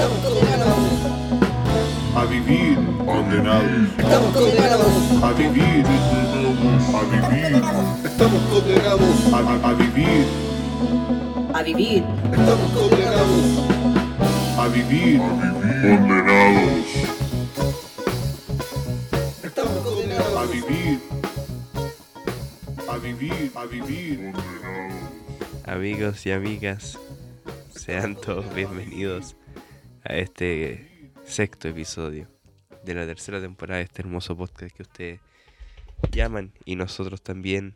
Estamos condenados. a vivir condenados, Estamos condenados. a vivir, a vivir, Estamos condenados. a, a- a vivir, A vivir. Estamos condenados. a vivir condenados, Estamos a condenados. vivir, a vivir, a vivir Amigos y amigas, sean todos bienvenidos a este sexto episodio de la tercera temporada de este hermoso podcast que ustedes llaman y nosotros también.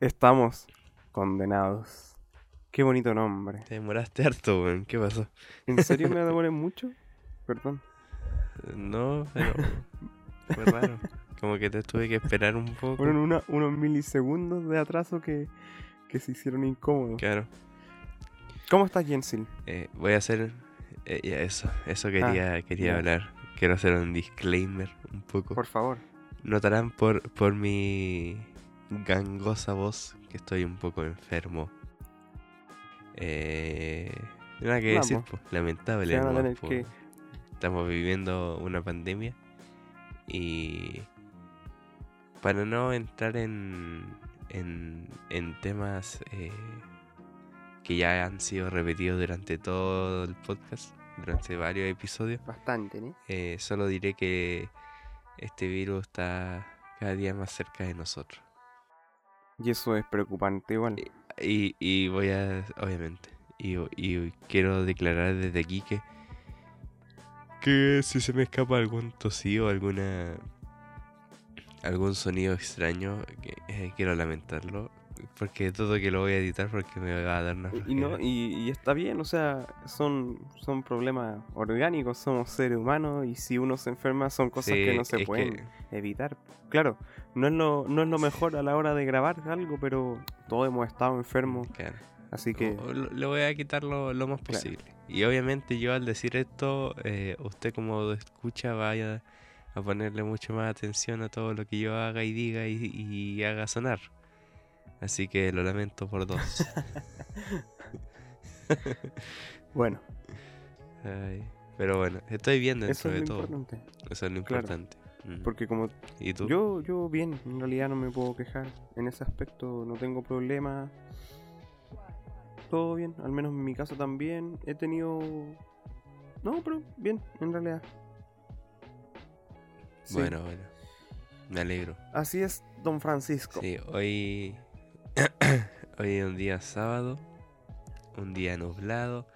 Estamos condenados. Qué bonito nombre. Te demoraste harto, weón. ¿Qué pasó? ¿En serio me demoré mucho? Perdón. No, pero fue raro. Como que te tuve que esperar un poco. Fueron una- unos milisegundos de atraso que, que se hicieron incómodos. Claro. ¿Cómo estás, Jensil? Eh, voy a hacer eh, eso, eso quería, quería ya. hablar. Quiero hacer un disclaimer un poco. Por favor. Notarán por, por mi gangosa voz que estoy un poco enfermo. Eh, nada que Vamos. decir, pues, lamentable. Que- Estamos viviendo una pandemia y para no entrar en, en, en temas eh, que ya han sido repetidos durante todo el podcast, durante varios episodios, Bastante, ¿no? eh, solo diré que este virus está cada día más cerca de nosotros. Y eso es preocupante igual. Y, y voy a, obviamente, y, y quiero declarar desde aquí que, que si se me escapa algún tosío, alguna, algún sonido extraño, que, eh, quiero lamentarlo, porque todo que lo voy a editar porque me va a dar una Y, no, y, y está bien, o sea, son, son problemas orgánicos, somos seres humanos y si uno se enferma son cosas que no se pueden que- evitar. Claro, no es, lo, no es lo mejor a la hora de grabar algo, pero todos hemos estado enfermos, claro. así que... O- lo- Le voy a quitar lo, lo más Claro. posible. Y obviamente yo al decir esto, eh, usted como escucha vaya a ponerle mucho más atención a todo lo que yo haga y diga y, y haga sonar. Así que lo lamento por dos. Bueno, Ay, pero bueno, estoy bien dentro eso es de todo. importante. Eso es lo Claro. importante. Mm. Porque como ¿Y tú? yo, yo bien, en realidad no me puedo quejar. En ese aspecto no tengo problemas. Todo bien, al menos en mi caso también. He tenido... No, pero bien, en realidad. Sí, Bueno, bueno. Me alegro. Así es, don Francisco. Sí, hoy, hoy es un día sábado, un día nublado.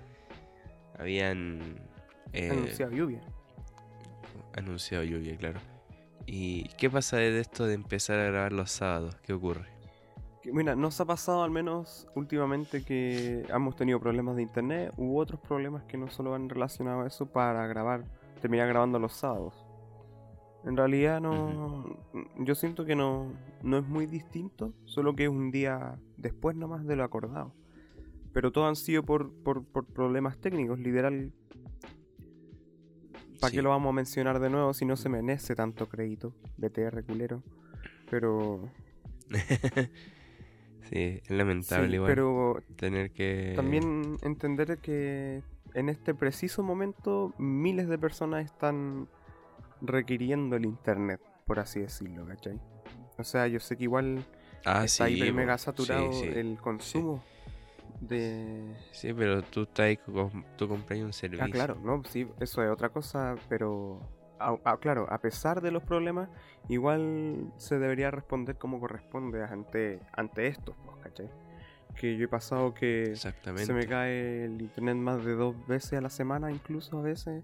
Habían eh, Anunciado lluvia. anunciado lluvia, claro. ¿Y qué pasa de esto de empezar a grabar los sábados? ¿Qué ocurre? Mira, nos ha pasado al menos últimamente que hemos tenido problemas de internet u otros problemas que no solo van relacionados a eso para grabar, terminar grabando los sábados. En realidad no, yo siento que no, no es muy distinto, solo que es un día después nomás de lo acordado. Pero todo han sido por, por, por problemas técnicos, literal. ¿Para Sí. qué lo vamos a mencionar de nuevo si no se merece tanto crédito? BTR culero. Pero sí, es lamentable Sí, igual pero tener que... también entender que en este preciso momento miles de personas están requiriendo el internet, por así decirlo, ¿cachai? O sea, yo sé que igual ah, está sí, hiper mega saturado sí. el consumo de... Sí, pero tú estás tú compras un servicio. Ah, claro, no, sí, eso es otra cosa, pero... ah, ah, claro, a pesar de los problemas, igual se debería responder como corresponde ante, ante estos, ¿cachai? Que yo he pasado que... Se me cae el internet más de dos veces a la semana, incluso a veces.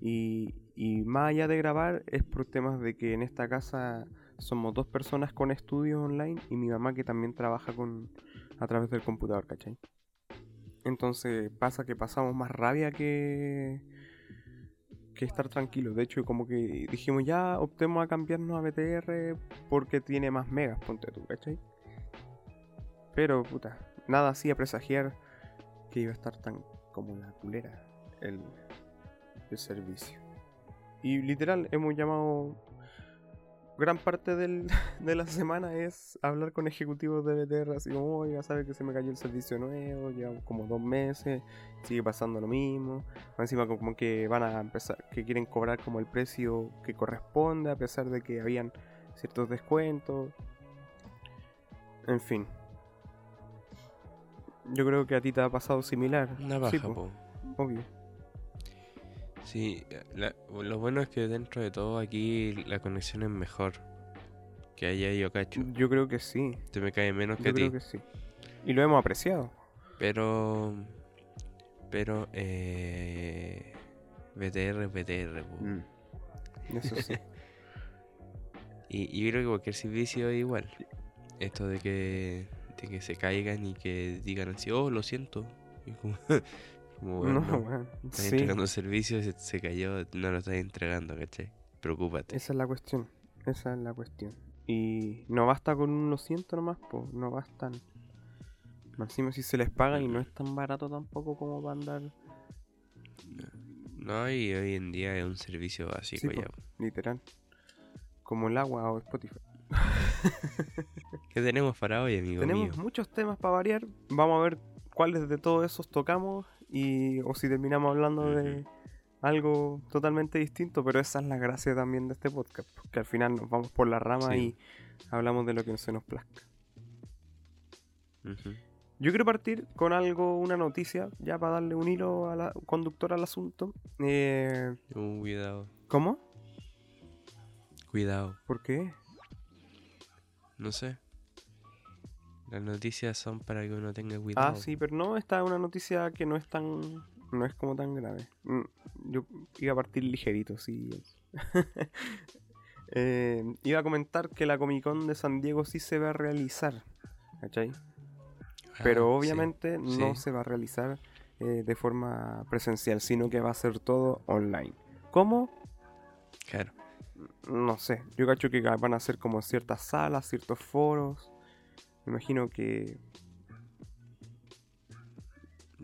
Y, y más allá de grabar, es por temas de que en esta casa somos dos personas con estudios online y mi mamá que también trabaja con a través del computador, ¿cachai? Entonces pasa que pasamos más rabia que, que estar tranquilos. De hecho, como que dijimos ya optemos a cambiarnos a BTR porque tiene más megas, ponte tú, ¿cachai? Pero, puta, nada hacía presagiar que iba a estar tan como la culera el, el servicio. Y literal, hemos llamado gran parte del- de la semana es hablar con ejecutivos de BTR, así como, oiga, sabe que se me cayó el servicio nuevo, llevamos como dos meses, sigue pasando lo mismo. Encima como que van a empezar, que quieren cobrar como el precio que corresponde, a pesar de que habían ciertos descuentos. En fin. Yo creo que a ti te ha pasado similar. Una Sí, baja, po, po. obvio. Sí, la- lo bueno es que dentro de todo aquí la conexión es mejor que allá yo cacho. Yo creo que sí. Te me cae menos que Yo a ti. creo que sí. Y lo hemos apreciado. Pero. Pero, eh. BTR, BTR. Mm. Eso sí. Y, y yo creo que cualquier servicio es igual. Esto de que, de que se caigan y que digan así, oh, lo siento. Y como, como bueno, no, estás Sí, entregando servicio, se, se cayó, no lo estás entregando, ¿cachai? Preocúpate. esa es la cuestión. Esa es la cuestión. Y no basta con un lo siento nomás, pues. No bastan. Encima si se les paga y no es tan barato tampoco como para andar. No, y hoy en día es un servicio básico Sí, ya. po. Literal. Como el agua o Spotify. ¿Qué tenemos para hoy, amigo Tenemos mío? muchos temas para variar. Vamos a ver cuáles de todos esos tocamos. Y, o si terminamos hablando de algo totalmente distinto. Pero esa es la gracia también de este podcast. Que al final nos vamos por la rama Sí. y hablamos de lo que se nos plazca. Yo quiero partir con algo, una noticia, ya para darle un hilo a la, conductor al asunto. Eh, Uh, cuidado, ¿Cómo? cuidado. ¿Por qué? No sé. Las noticias son para que uno tenga cuidado. Ah, sí, pero no, esta es una noticia que no es tan. No es como tan grave. Mm, Yo iba a partir ligerito, sí. Eh, iba a comentar que la Comic Con de San Diego sí se va a realizar. ¿Cachai? Ah, Pero sí. obviamente no sí. se va a realizar eh, de forma presencial, sino que va a ser todo online. ¿Cómo? Claro. No sé. Yo cacho que van a ser como ciertas salas, ciertos foros. Me imagino que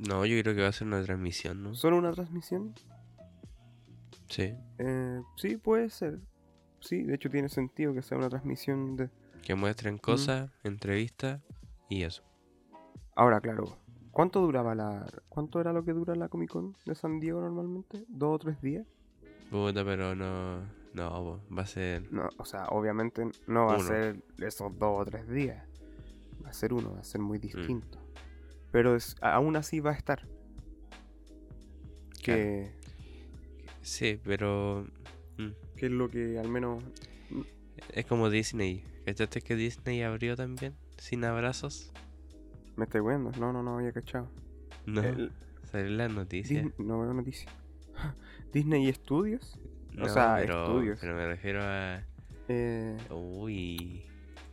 No, yo creo que va a ser una transmisión, ¿no? solo una transmisión. Sí. Eh, sí, puede ser. Sí, de hecho tiene sentido que sea una transmisión de... Que muestren cosas, entrevistas y eso. Ahora, claro. ¿Cuánto duraba la... ¿Cuánto era lo que dura la Comic Con de San Diego normalmente? ¿Dos o tres días? Puta, pero no. No, va a ser. No, o sea, obviamente no va Uno. a ser esos dos o tres días. Va a ser uno, va a ser muy Mm. distinto. Pero es- aún así va a estar. Que, Sí, pero. mm, que es lo que al menos... Es como Disney. ¿Cachaste que Disney abrió también? Sin abrazos. Me estoy viendo. No, no, no había cachado. No. El- Salió en las noticias. Dis- no veo noticias. Disney Studios. No, sea, pero, estudios. pero me refiero a. Eh, Uy.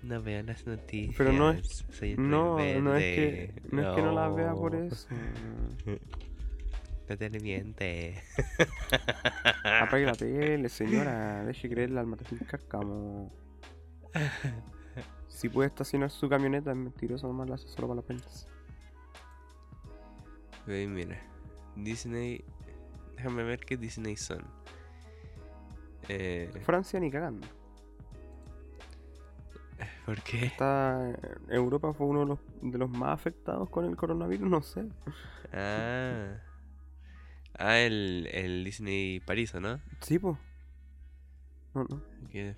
No veo las noticias. Pero no es- soy no, no es que no es que no las vea por eso. No te mientes. Apague la tele, señora. Deje creerle al Martín Cárcamo. Si puede estacionar su camioneta, es mentiroso, nomás la hace solo para las ventas. Ve, mira. Disney. Déjame ver qué Disney son. Eh, Francia ni cagando. ¿Por qué? Está, Europa fue uno de los, de los más afectados con el coronavirus, no sé. Ah. Ah, el, el Disney París, ¿o ¿no? Sí, pues. No, no. Eh,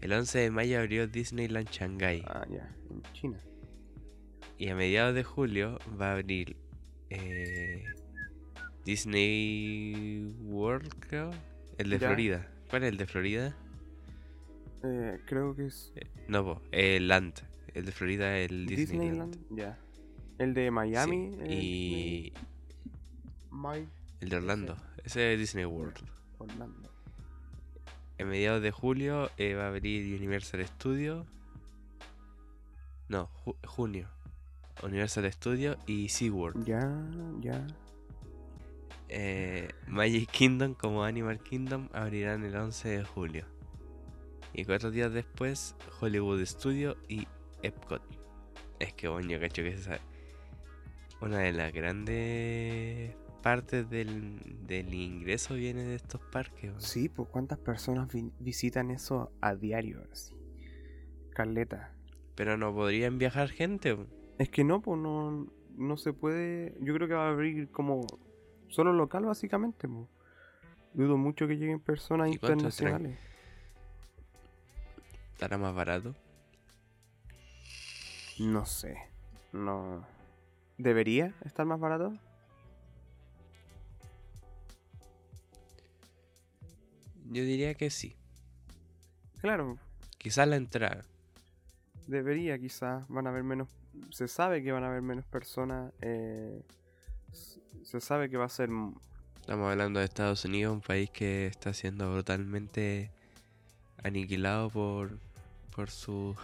El 11 de mayo abrió Disneyland Shanghai. Ah, ya, en China. Y a mediados de julio va a abrir eh, Disney World, creo. El de. Florida. ¿Cuál es el de Florida? Eh, creo que es No, po, el Land. El de Florida el Disneyland. Disneyland. Ya. El de Miami. Sí, eh, Y el de Orlando. Ese es Disney World. Orlando. A mediados de julio eh, va a abrir Universal Studios. No, ju- junio. Universal Studios y SeaWorld. Ya, ya. Eh, Magic Kingdom como Animal Kingdom abrirán el 11 de julio. Y cuatro días después, Hollywood Studios y Epcot. Es que bueno, yo cacho que esa una de las grandes parte del, del ingreso viene de estos parques. weón. Sí, pues cuántas personas vi- visitan eso a diario, así. Carleta. Pero no podrían viajar gente. Es que no, pues no, no se puede. Yo creo que va a abrir como solo local, básicamente. Pues. Dudo mucho que lleguen personas internacionales. Estará más barato. No sé. No. ¿Debería estar más barato? Yo diría que sí. Claro, Quizás la entrada. debería quizás. Van a haber menos. Se sabe que van a haber menos personas. eh, se sabe que va a ser. Estamos hablando de Estados Unidos, un país que está siendo brutalmente aniquilado por, su,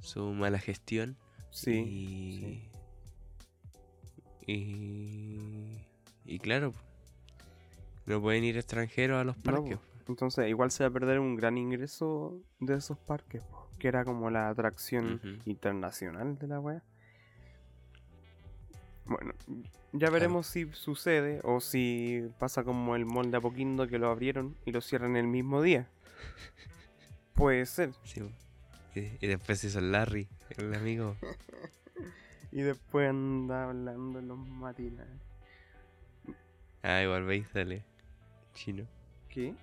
su mala gestión. Sí. Y, y, y claro, no pueden ir extranjeros a los parques. po. Entonces, igual se va a perder un gran ingreso de esos parques, po, que era como la atracción internacional de la wea. Bueno, ya veremos si sucede o si pasa como el mall de Apoquindo que lo abrieron y lo cierran el mismo día. Puede ser. Sí, y, después se hizo el Larry, el amigo. Y después anda hablando en los matinales. Ah, igual veis, dale. Chino. ¿Qué?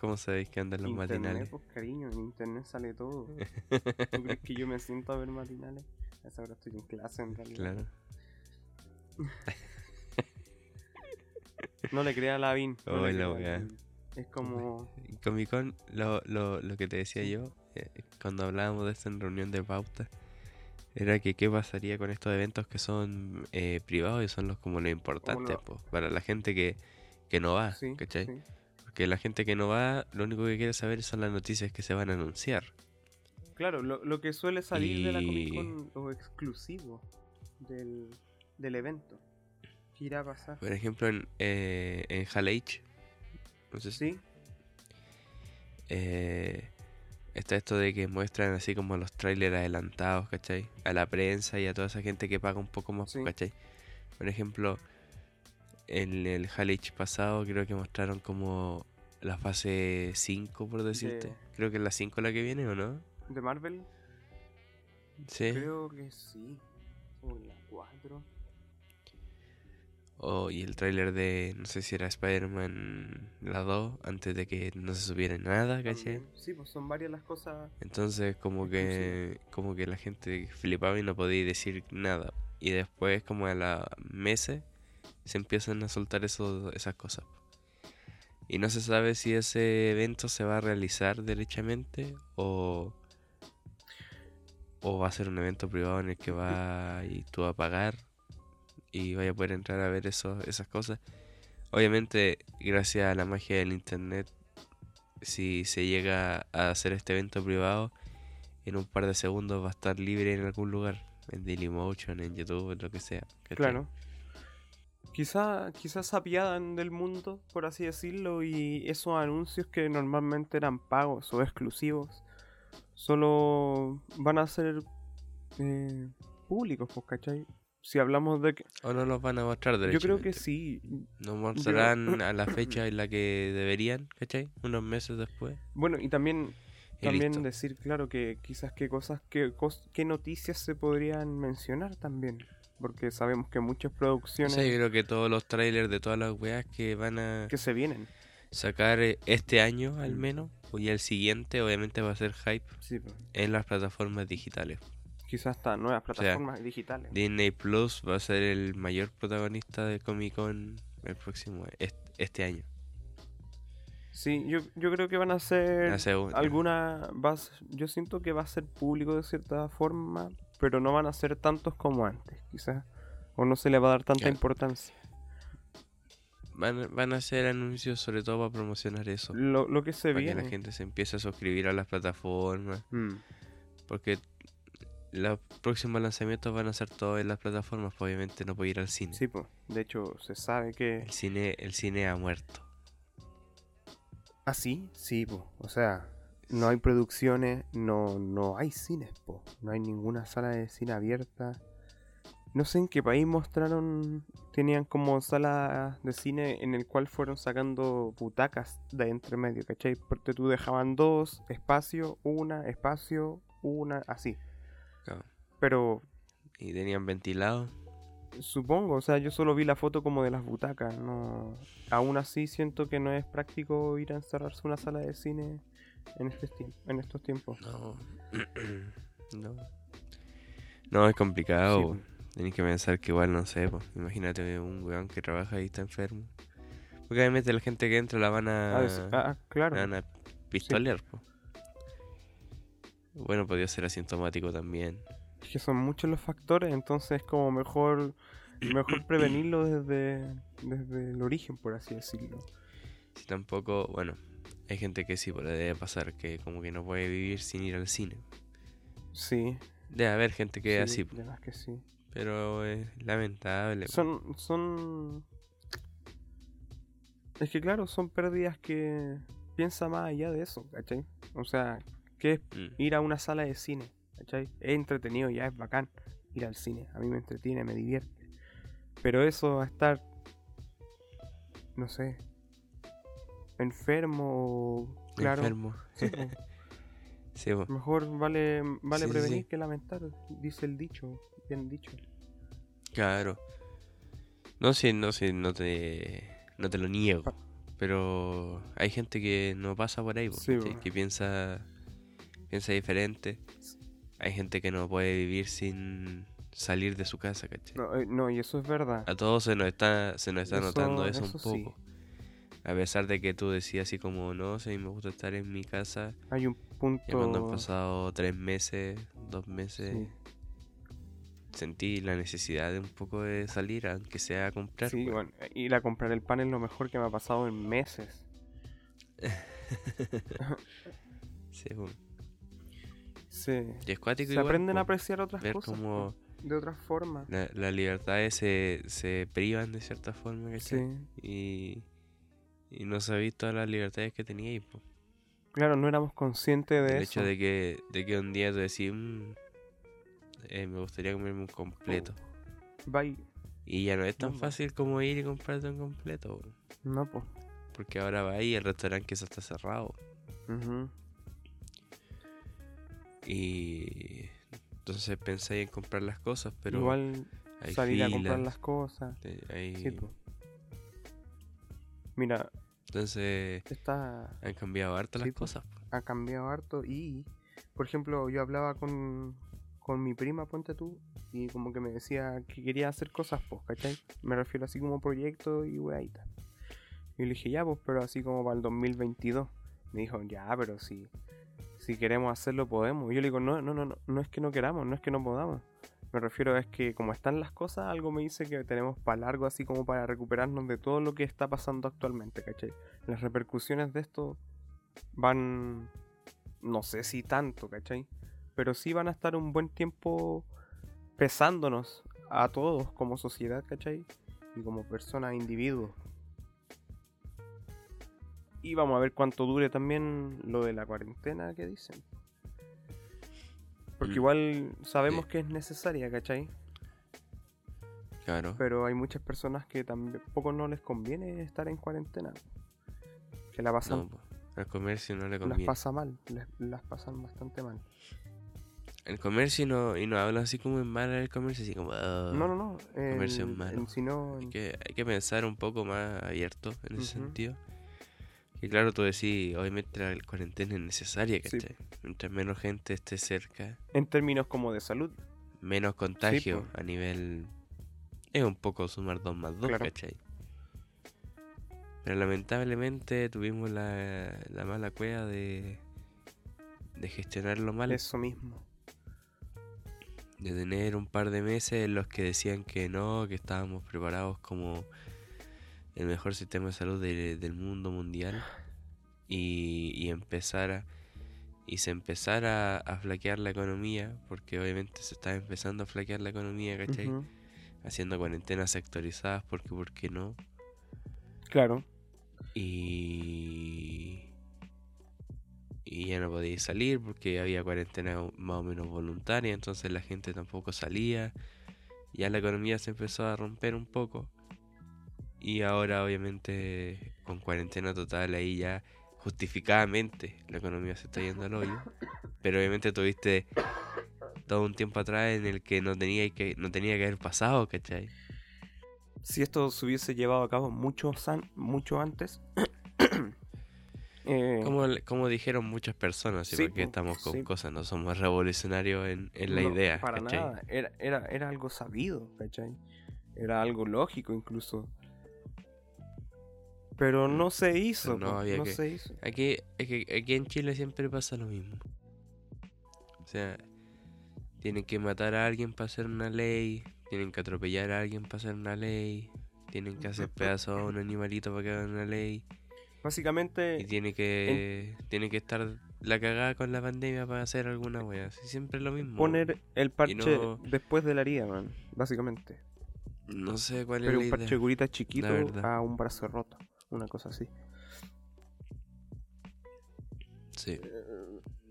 ¿Cómo sabéis que andan los internet, matinales? pues cariño, en internet sale todo. ¿Tú crees que yo me siento a ver matinales? A esa hora estoy en clase en realidad. Claro. No le crea a Lavin. no Oh, la Es como. En Comic Con, lo, lo, lo que te decía yo, eh, cuando hablábamos de esto en reunión de pauta, era que qué pasaría con estos eventos que son eh, privados y son los como lo importantes, lo- po, para la gente que, que no va, Sí, ¿cachai? sí. Porque la gente que no va, lo único que quiere saber son las noticias que se van a anunciar. Claro, lo, lo que suele salir de la Comic Con, lo exclusivo del, del evento. ¿Qué irá a pasar? Por ejemplo, en, eh, en Hall H, no sé si eh, está esto de que muestran así como los trailers adelantados, ¿cachai? A la prensa y a toda esa gente que paga un poco más, Sí. ¿cachai? Por ejemplo, en el Halich pasado creo que mostraron como la fase 5, por decirte. De- Creo que es la 5 la que viene, ¿o no? de Marvel, Sí. creo que sí. O la 4. O, y el tráiler de, no sé si era Spider-Man la 2, antes de que no se supiera nada, ¿cachai? Sí, pues son varias las cosas. Entonces como que como que la gente flipaba y no podía decir nada. Y después como a los meses se empiezan a soltar eso, esas cosas. Y no se sabe si ese evento se va a realizar derechamente o, o va a ser un evento privado en el que va y tú a pagar y vaya a poder entrar a ver eso, esas cosas. Obviamente, gracias a la magia del internet, si se llega a hacer este evento privado, en un par de segundos va a estar libre en algún lugar, en Dailymotion, en YouTube, en lo que sea. Claro. Quizá, quizás apiadan del mundo, por así decirlo, y esos anuncios que normalmente eran pagos o exclusivos, solo van a ser eh, públicos, pues, ¿cachai? Si hablamos de que... O no los van a mostrar Yo creo que sí. No mostrarán a la fecha en la que deberían, ¿cachai? Unos meses después. Bueno, y también, Y también listo. decir, claro, que quizás qué cosas, qué, cos- qué noticias se podrían mencionar también. Porque sabemos que muchas producciones yo creo que todos los trailers de todas las weas que van a que se vienen. sacar eh, este año al Mm. menos, o ya el siguiente, obviamente va a ser hype Sí, pues, en las plataformas digitales. Quizás hasta nuevas sea, plataformas digitales. Disney Plus va a ser el mayor protagonista de Comic Con el próximo est- este año. Sí, yo, yo creo que van a ser alguna vas yo siento que va a ser público de cierta forma, pero no van a ser tantos como antes, quizás o no se le va a dar tanta Claro. importancia. Van, van a hacer anuncios sobre todo para promocionar eso. Lo, lo que se Para que viene. la gente se empiece a suscribir a las plataformas. Mm, Porque los próximos lanzamientos van a ser todos en las plataformas. pues obviamente no puede ir al cine. sí, pues, de hecho se sabe que El cine, el cine ha muerto. ¿Ah, sí? Sí, pues, o sea, no hay producciones, no no hay cines, po. No hay ninguna sala de cine abierta. No sé en qué país mostraron, tenían como sala de cine en el cual fueron sacando butacas de entre medio, ¿cachai? Porque tú dejaban dos, espacio, una, espacio, una, así. Pero Y tenían ventilado. supongo, o sea, yo solo vi la foto como de las butacas, no... Aún así siento que no es práctico ir a encerrarse en una sala de cine en, este en estos tiempos. No. no. No, es complicado. Sí, po. Tenés que pensar que igual, no sé, pues. Imagínate un weón que trabaja y está enfermo. Porque obviamente la gente que entra la van a, Ah, ah, claro. la van a pistolear, po. Bueno, podría ser asintomático también. Es que son muchos los factores, entonces como mejor mejor prevenirlo desde, desde el origen, por así decirlo. Si tampoco, bueno, hay gente que sí, pues le debe pasar que como que no puede vivir sin ir al cine. Sí. Debe haber gente que es sí, así, po, de que sí. pero es lamentable. po. Son, son... Es que claro, son pérdidas que piensa más allá de eso, ¿cachai? O sea, que es Mm. ir a una sala de cine, ¿cachai? Es entretenido, ya es bacán ir al cine. A mí me entretiene, me divierte. Pero eso a estar, no sé, enfermo, o- claro. Enfermo. sí. Sí. Mejor vale, vale Sí, prevenir que lamentar, dice el dicho, bien dicho. Claro. No sé, no sé, no te, no te lo niego. Pero hay gente que no pasa por ahí, que piensa, piensa diferente. Hay gente que no puede vivir sin salir de su casa, ¿cachai? No, eh, no, y eso es verdad. A todos se nos está, se nos está Eso- notando eso, eso un sí. poco. A pesar de que tú decías así como, no, si me gusta estar en mi casa, Hay un punto... ya cuando han pasado tres meses, dos meses, Sí, sentí la necesidad de un poco de salir, aunque sea a comprar. sí, weón. bueno, ir a comprar el pan es lo mejor que me ha pasado en meses. Sí, po. Sí. Y es cuático Se igual, aprenden a apreciar otras ver cosas de otras formas. la- las libertades se, se privan de cierta forma, ¿cachai? Sí. Y, y no sabéis todas las libertades que teníais. Claro, no éramos conscientes de El eso. hecho de que, de que un día tú decís, "Mm, eh, me gustaría comerme un completo. Bye. Y ya no es tan No, fácil como ir y comprarte un completo. po. No, pues. Porque ahora va ahí el restaurante que eso está cerrado. Y entonces pensáis en comprar las cosas, pero Igual salir a comprar las cosas. hay- Sí. Mira, entonces esta han cambiado harto Sí, las cosas. po. ha cambiado harto y, por ejemplo, yo hablaba con, con mi prima, ponte tú, y como que me decía que quería hacer cosas, pues, ¿cachai? Me refiero así como proyecto y weadita. Y le dije, ya, pues, pero así como para el 2022. Me dijo, ya, pero si, si queremos hacerlo, podemos. Yo le digo, no, no, no, no, no es que no queramos, no es que no podamos. Me refiero a que como están las cosas, algo me dice que tenemos para largo, así como para recuperarnos de todo lo que está pasando actualmente, ¿cachai? Las repercusiones de esto van, no sé si tanto, ¿cachai? Pero sí van a estar un buen tiempo pesándonos a todos como sociedad, ¿cachai? Y como personas, individuos. Y vamos a ver cuánto dure también lo de la cuarentena que dicen. Porque Mm. igual sabemos Sí. que es necesaria, ¿cachai? Claro. Pero hay muchas personas que tampoco no les conviene estar en cuarentena. Que la pasan, No, al comercio no le las conviene. pasa mal, les- las pasan bastante mal. El comercio y no, y no hablan así como en mal el comercio, así como... "Ah". No, no, no. comercio es malo. sino Hay que, hay que pensar un poco más abierto en ese Ujú. sentido. Y claro, tú decís, obviamente la cuarentena es necesaria, Sí. ¿cachai? Mientras menos gente esté cerca, en términos como de salud. menos contagio a nivel... Es un poco sumar dos más dos, Claro. ¿cachai? Pero lamentablemente tuvimos la, la mala cueva de, de gestionarlo mal. Eso mismo. de tener un par de meses en los que decían que no, que estábamos preparados como el mejor sistema de salud de- del mundo mundial y, y empezar a, y se empezara a flaquear la economía, porque obviamente se estaba empezando a flaquear la economía, ¿cachai? Haciendo cuarentenas sectorizadas, porque ¿por qué no? Claro. Y... Y ya no podía salir porque había cuarentena más o menos voluntaria, entonces la gente tampoco salía. ya la economía se empezó a romper un poco. Y ahora obviamente con cuarentena total ahí ya justificadamente la economía se está yendo al hoyo. Pero obviamente tuviste todo un tiempo atrás en el que no tenía que, no tenía que haber pasado, ¿cachai? Si esto se hubiese llevado a cabo mucho, san- mucho antes. eh, Como, como dijeron muchas personas, ¿sí? Sí, porque po, estamos con sí. cosas, no somos revolucionarios en, en la no, idea, Para ¿cachai? nada. Era, era, era algo sabido, ¿cachai? Era algo lógico incluso. Pero no se hizo. No había no que- se hizo. Aquí, es que aquí en Chile siempre pasa lo mismo. O sea, tienen que matar a alguien para hacer una ley, tienen que atropellar a alguien para hacer una ley, tienen que hacer pedazos a un animalito para que hagan una ley, y Básicamente, tiene que, tiene que estar la cagada con la pandemia para hacer alguna wea. Siempre es lo mismo. poner el parche no- después de la herida, man. Básicamente. No sé cuál Pero es un la parche idea. curita chiquito verdad. a un brazo roto. Una cosa así. Sí.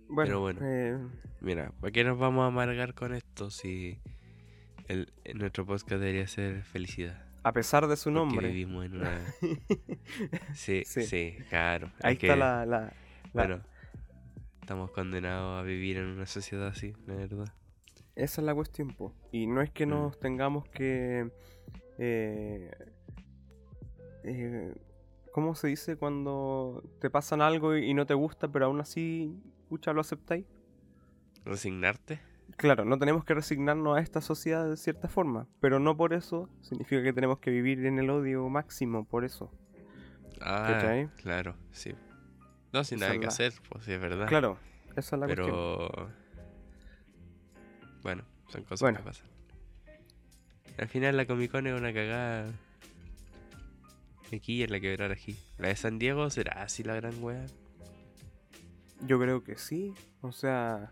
Bueno, Pero bueno. eh, Mira, ¿para qué nos vamos a amargar con esto si el, nuestro podcast debería ser felicidad? a pesar de su Porque nombre. vivimos en una... Sí, Sí. sí, claro. Ahí Es está que, la, la- la- Bueno, estamos condenados a vivir en una sociedad así, la verdad. Esa es la cuestión, po. Y no es que Mm. nos tengamos que. Eh, eh, ¿Cómo se dice cuando te pasan algo y no te gusta, pero aún así, pucha, lo aceptáis? ¿Resignarte? Claro, no tenemos que resignarnos a esta sociedad de cierta forma, pero no por eso significa que tenemos que vivir en el odio máximo, por eso. Ah, claro, sí. No, sin Esa nada que la- hacer, pues sí, es verdad. Claro, esa es la cuestión. Pero... Bueno, son cosas Bueno. que pasan. Al final la Comic Con es una cagada. Aquí en la quebrada aquí. La de San Diego será así la gran wea. Yo creo que sí. O sea,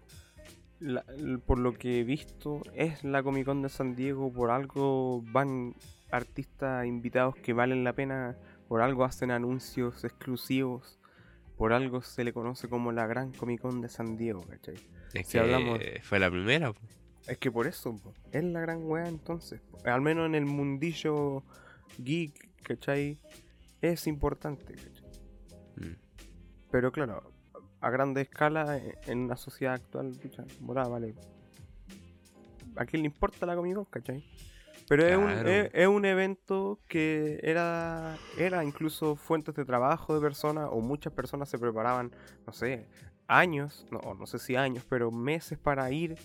la- por lo que he visto, es la Comic Con de San Diego. Por algo van artistas invitados que valen la pena. Por algo hacen anuncios exclusivos. Por algo se le conoce como la gran Comic Con de San Diego, ¿cachai? Es Si que hablamos- fue la primera. po. Es que por eso, po, es la gran wea entonces. po. Al menos en el mundillo geek, ¿cachai? Es importante, ¿cachai? Mm. Pero claro, a grande escala, e- en una sociedad actual, pucha, morada, vale. ¿A quién le importa la Comic Con, cachai? Pero es, un, es, es un evento que era, era incluso fuentes de trabajo de personas, o muchas personas se preparaban, no sé, años, no, no sé si años, pero meses para ir,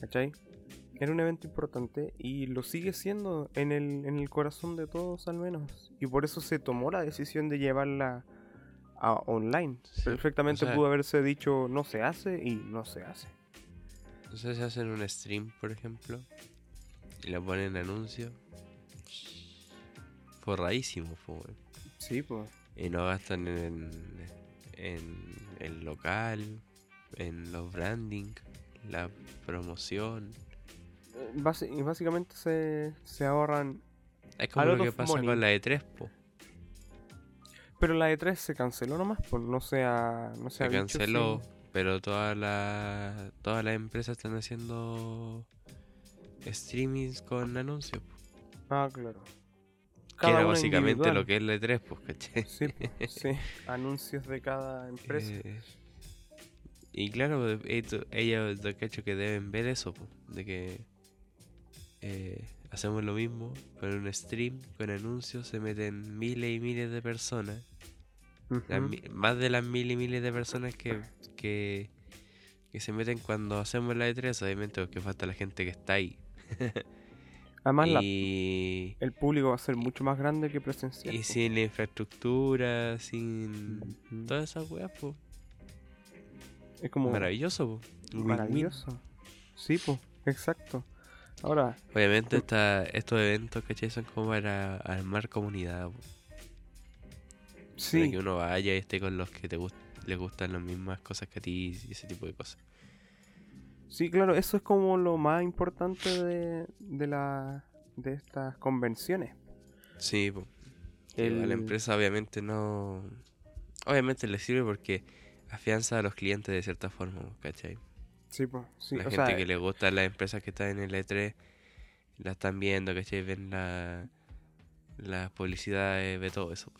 ¿cachai? Era un evento importante y lo sigue siendo en el, en el corazón de todos al menos. Y por eso se tomó la decisión de llevarla a online. Sí, Perfectamente o sea- pudo haberse dicho no se hace y no se hace. Sé si hacen un stream, por ejemplo, y le ponen anuncio. Forradísimo, weón. Sí, pues. Y no gastan en, en el local, en los branding, la promoción. Y básicamente se, se ahorran. Es como lo que pasa money. con la de 3 po. Pero la E3 se canceló nomás, pues no se ha, no se canceló, pero todas las todas las empresas están haciendo streamings con anuncios. Ah, claro. Que era básicamente individual. lo que es la E3, pues, ¿cachai? Sí, sí. Anuncios de cada empresa. Eh, y claro, de- esto- ellos de hecho que deben ver eso, po, de que eh, hacemos lo mismo con un stream, con anuncios, se meten miles y miles de personas, más de las miles y miles de personas que, que, que se meten cuando hacemos la E3, obviamente porque falta la gente que está ahí. Además, la- el público va a ser mucho más grande que presencial. y po. sin la infraestructura, sin todas esas weas, pues. Es como Maravilloso, po. Maravilloso. Sí, pues, exacto. Ahora, Obviamente esta, estos eventos, ¿cachai? Son como para armar comunidad. po. Para que uno vaya y esté con los que te gust les gustan las mismas cosas que a ti y ese tipo de cosas. sí, claro, eso es como lo más importante de, de, la, de estas convenciones. Sí, po. A la empresa obviamente no... Obviamente le sirve porque afianza a los clientes de cierta forma, ¿cachai? Sí, pues, sí. la o gente sea, que le gusta las empresas que están en el E3 La están viendo, ¿cachai? Ven la, las publicidades, ve todo eso.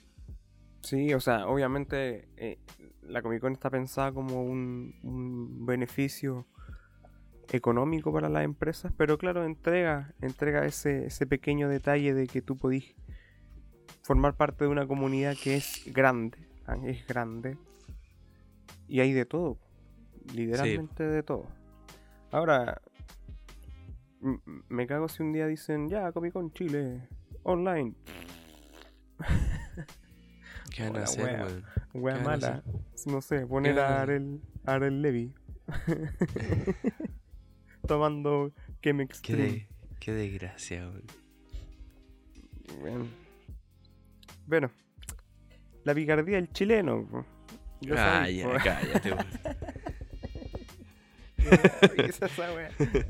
Sí, o sea, obviamente eh, la Comic Con está pensada como un, un beneficio económico para las empresas, pero claro, entrega, entrega ese, ese pequeño detalle de que tú podís formar parte de una comunidad que es grande, ah, es grande, y hay de todo, literalmente de todo. Ahora, me cago si un día dicen, ya, Comic Con Chile, online, ¿Qué van a hacer, wea. weón? ¿Qué mala, no sé, poner a? Arel, a Arel Levy tomando Kem Qué, Extreme. de- qué desgracia, weón. Bueno. Bueno, la picardía del chileno. Ya Ah, ya, cállate, weón. ¿Qué es esa wea?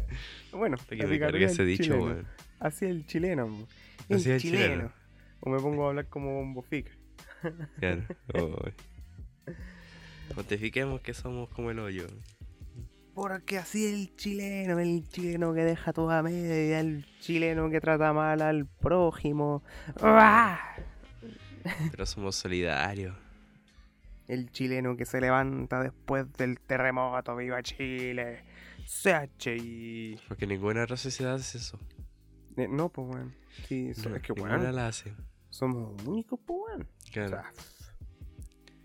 Bueno, que me picardía cargué ese del dicho, chileno. weón. Así el chileno. El Así el chileno. chileno. O me pongo a hablar como Bombo Fica. Claro. Uy. Pontifiquemos que somos como el hoyo. Porque así el chileno, el chileno que deja toda media, el chileno que trata mal al prójimo. Pero somos solidarios. El chileno que se levanta después del terremoto, viva Chile. CHI. Porque ninguna otra sociedad hace eso. Eh, no, pues, weón. Sí, so- No, es que, ninguna la hace. somos únicos, pues, weón. O Claro. sea,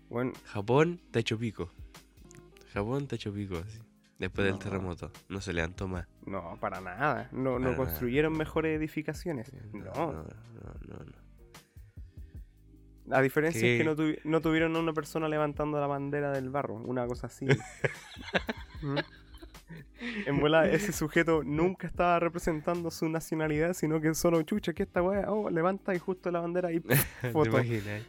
weón, Japón te hecho pico. Japón te hecho pico, así. Después del terremoto. No se levantó más. no, para nada. No, no construyeron mejores edificaciones. No, No. no, no, no. no. A diferencia es ¿Qué? que no, tuvi- no tuvieron a una persona levantando la bandera del barro. Una cosa así. ¿Mm? En bola, ese sujeto nunca estaba representando su nacionalidad, sino que solo chucha, que esta weá, oh, levanta y justo la bandera y ¿Te foto. imaginas?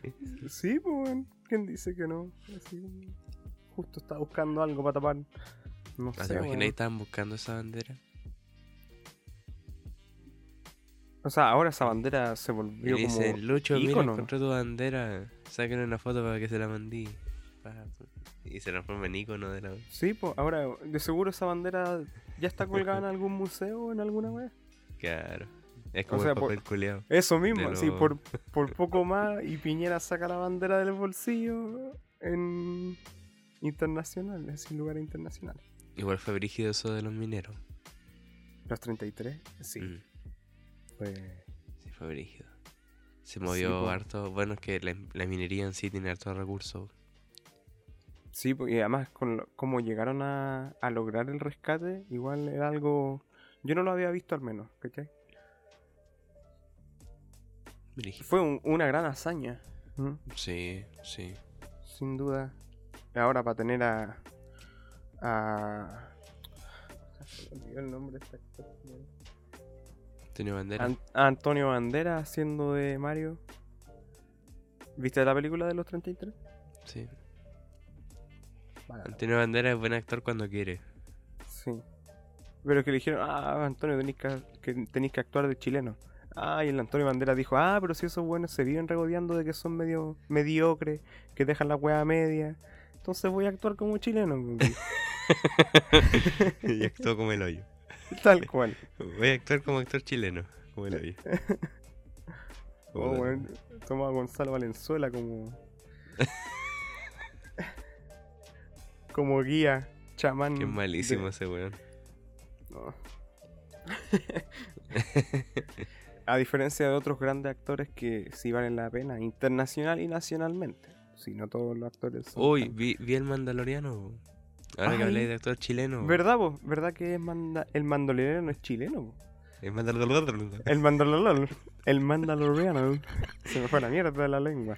Sí, pues. ¿Quién dice que no? Así, justo está buscando algo para tapar. No ¿Ah, sé, ¿Te imaginas? weón. Estaban buscando esa bandera. O sea, ahora esa bandera se Y volvió como Lucho, mira, ícono. encontré tu bandera. Saquen una foto para que se la mandí. Y se transforma en ícono de la... Sí, pues, ahora de seguro esa bandera ya está colgada en algún museo o en alguna wea. Claro. Es como sea, el por- papel culeado. Eso mismo, sí, por, por poco más y Piñera saca la bandera del bolsillo en internacional, es en lugares internacionales. Igual fue brígido eso de los mineros. Los 33, sí, Mm, fue- sí, fue brígido. Se movió po. harto. Bueno, es que la, la minería en sí tiene hartos recursos. Sí, pues, y además con como llegaron a, a lograr el rescate, igual era algo... Yo no lo había visto al menos, ¿cachai? Brígido. Fue un- una gran hazaña. Sí, sí. sin duda. Ahora para tener a... a... se me olvidó el nombre de actor. Tiene bandera. An- a Antonio Bandera haciendo de Mario. ¿Viste la película de los 33? Sí. Vale. Antonio Bandera es buen actor cuando quiere. Sí. Pero que le dijeron, ah, Antonio, tenéis que, que, actuar de chileno. Ah, y el Antonio Bandera dijo, ah, pero si esos buenos se viven regodeando de que son medio mediocres, que dejan la hueá media. Entonces voy a actuar como chileno. y actuó como el hoyo. Tal cual. Voy a actuar como actor chileno. Como el hoyo. Oh, bueno, toma a Gonzalo Valenzuela como. como guía, chamán. Qué malísimo de- ese weón. No. a diferencia de otros grandes actores que sí valen la pena, internacional y nacionalmente. Si no todos los actores son. Uy, tan- vi, vi el Mandaloriano. Ahora que habláis de actor chileno. ¿Verdad, vos? ¿Verdad que es manda- el mandaloriano no es chileno? po? El Mandaloriano. El mandaloriano. El mandaloriano. Se me fue la mierda de la lengua.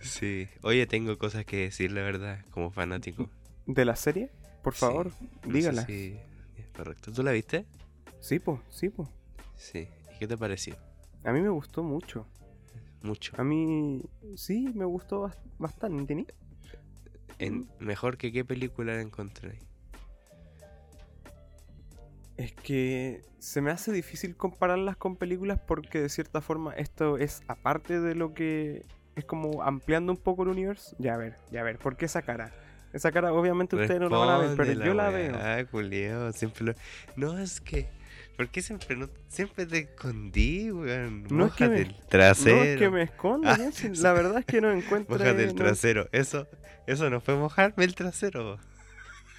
Sí. Oye, tengo cosas que decir, la verdad, como fanático. ¿De la serie? Por Sí. favor, No dígala. si es correcto. ¿Tú la viste? Sí, po, sí, po. Sí. ¿Y qué te pareció? A mí me gustó mucho. Mucho. A mí sí me gustó bas- bastante, ¿ni? En, mejor que qué película la encontré. Es que se me hace difícil compararlas con películas porque de cierta forma esto es aparte de lo que es como ampliando un poco el universo. Ya a ver, ya a ver, ¿por qué esa cara? Esa cara obviamente ustedes no la van a ver, pero yo la veo. Ah, culiao, siempre lo... No, es que ¿Por qué siempre, no, siempre te escondí, weón? No es que me- el trasero. No es que me esconda, Ah, la verdad es que no encuentro. Mójate el no- trasero. Eso, eso no fue mojarme el trasero.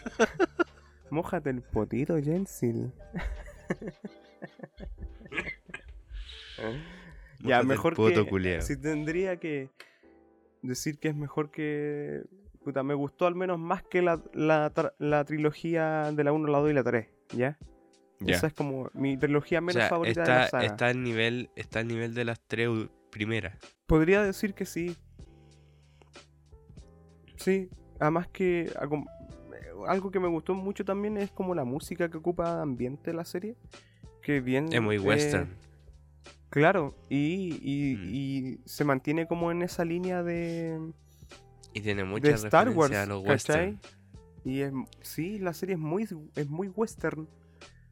Mójate el potito, Jensil. ya, mejor que. Si tendría que decir que es mejor que. Puta, me gustó al menos más que la, la, la trilogía de la 1, la 2 y la 3, ¿ya? Ya. Esa es como mi trilogía O menos sea, favorita de la está, saga. está al nivel, está al nivel de las tres primeras. Podría decir que sí. Sí, además que eh, algo que me gustó mucho también es como la música que ocupa de ambiente la serie. Que bien. Es muy eh, western. claro, y, y, Mm. y se mantiene como en esa línea de, Y tiene de muchas Star Wars. a los western. Y es, sí, la serie es muy, es muy western.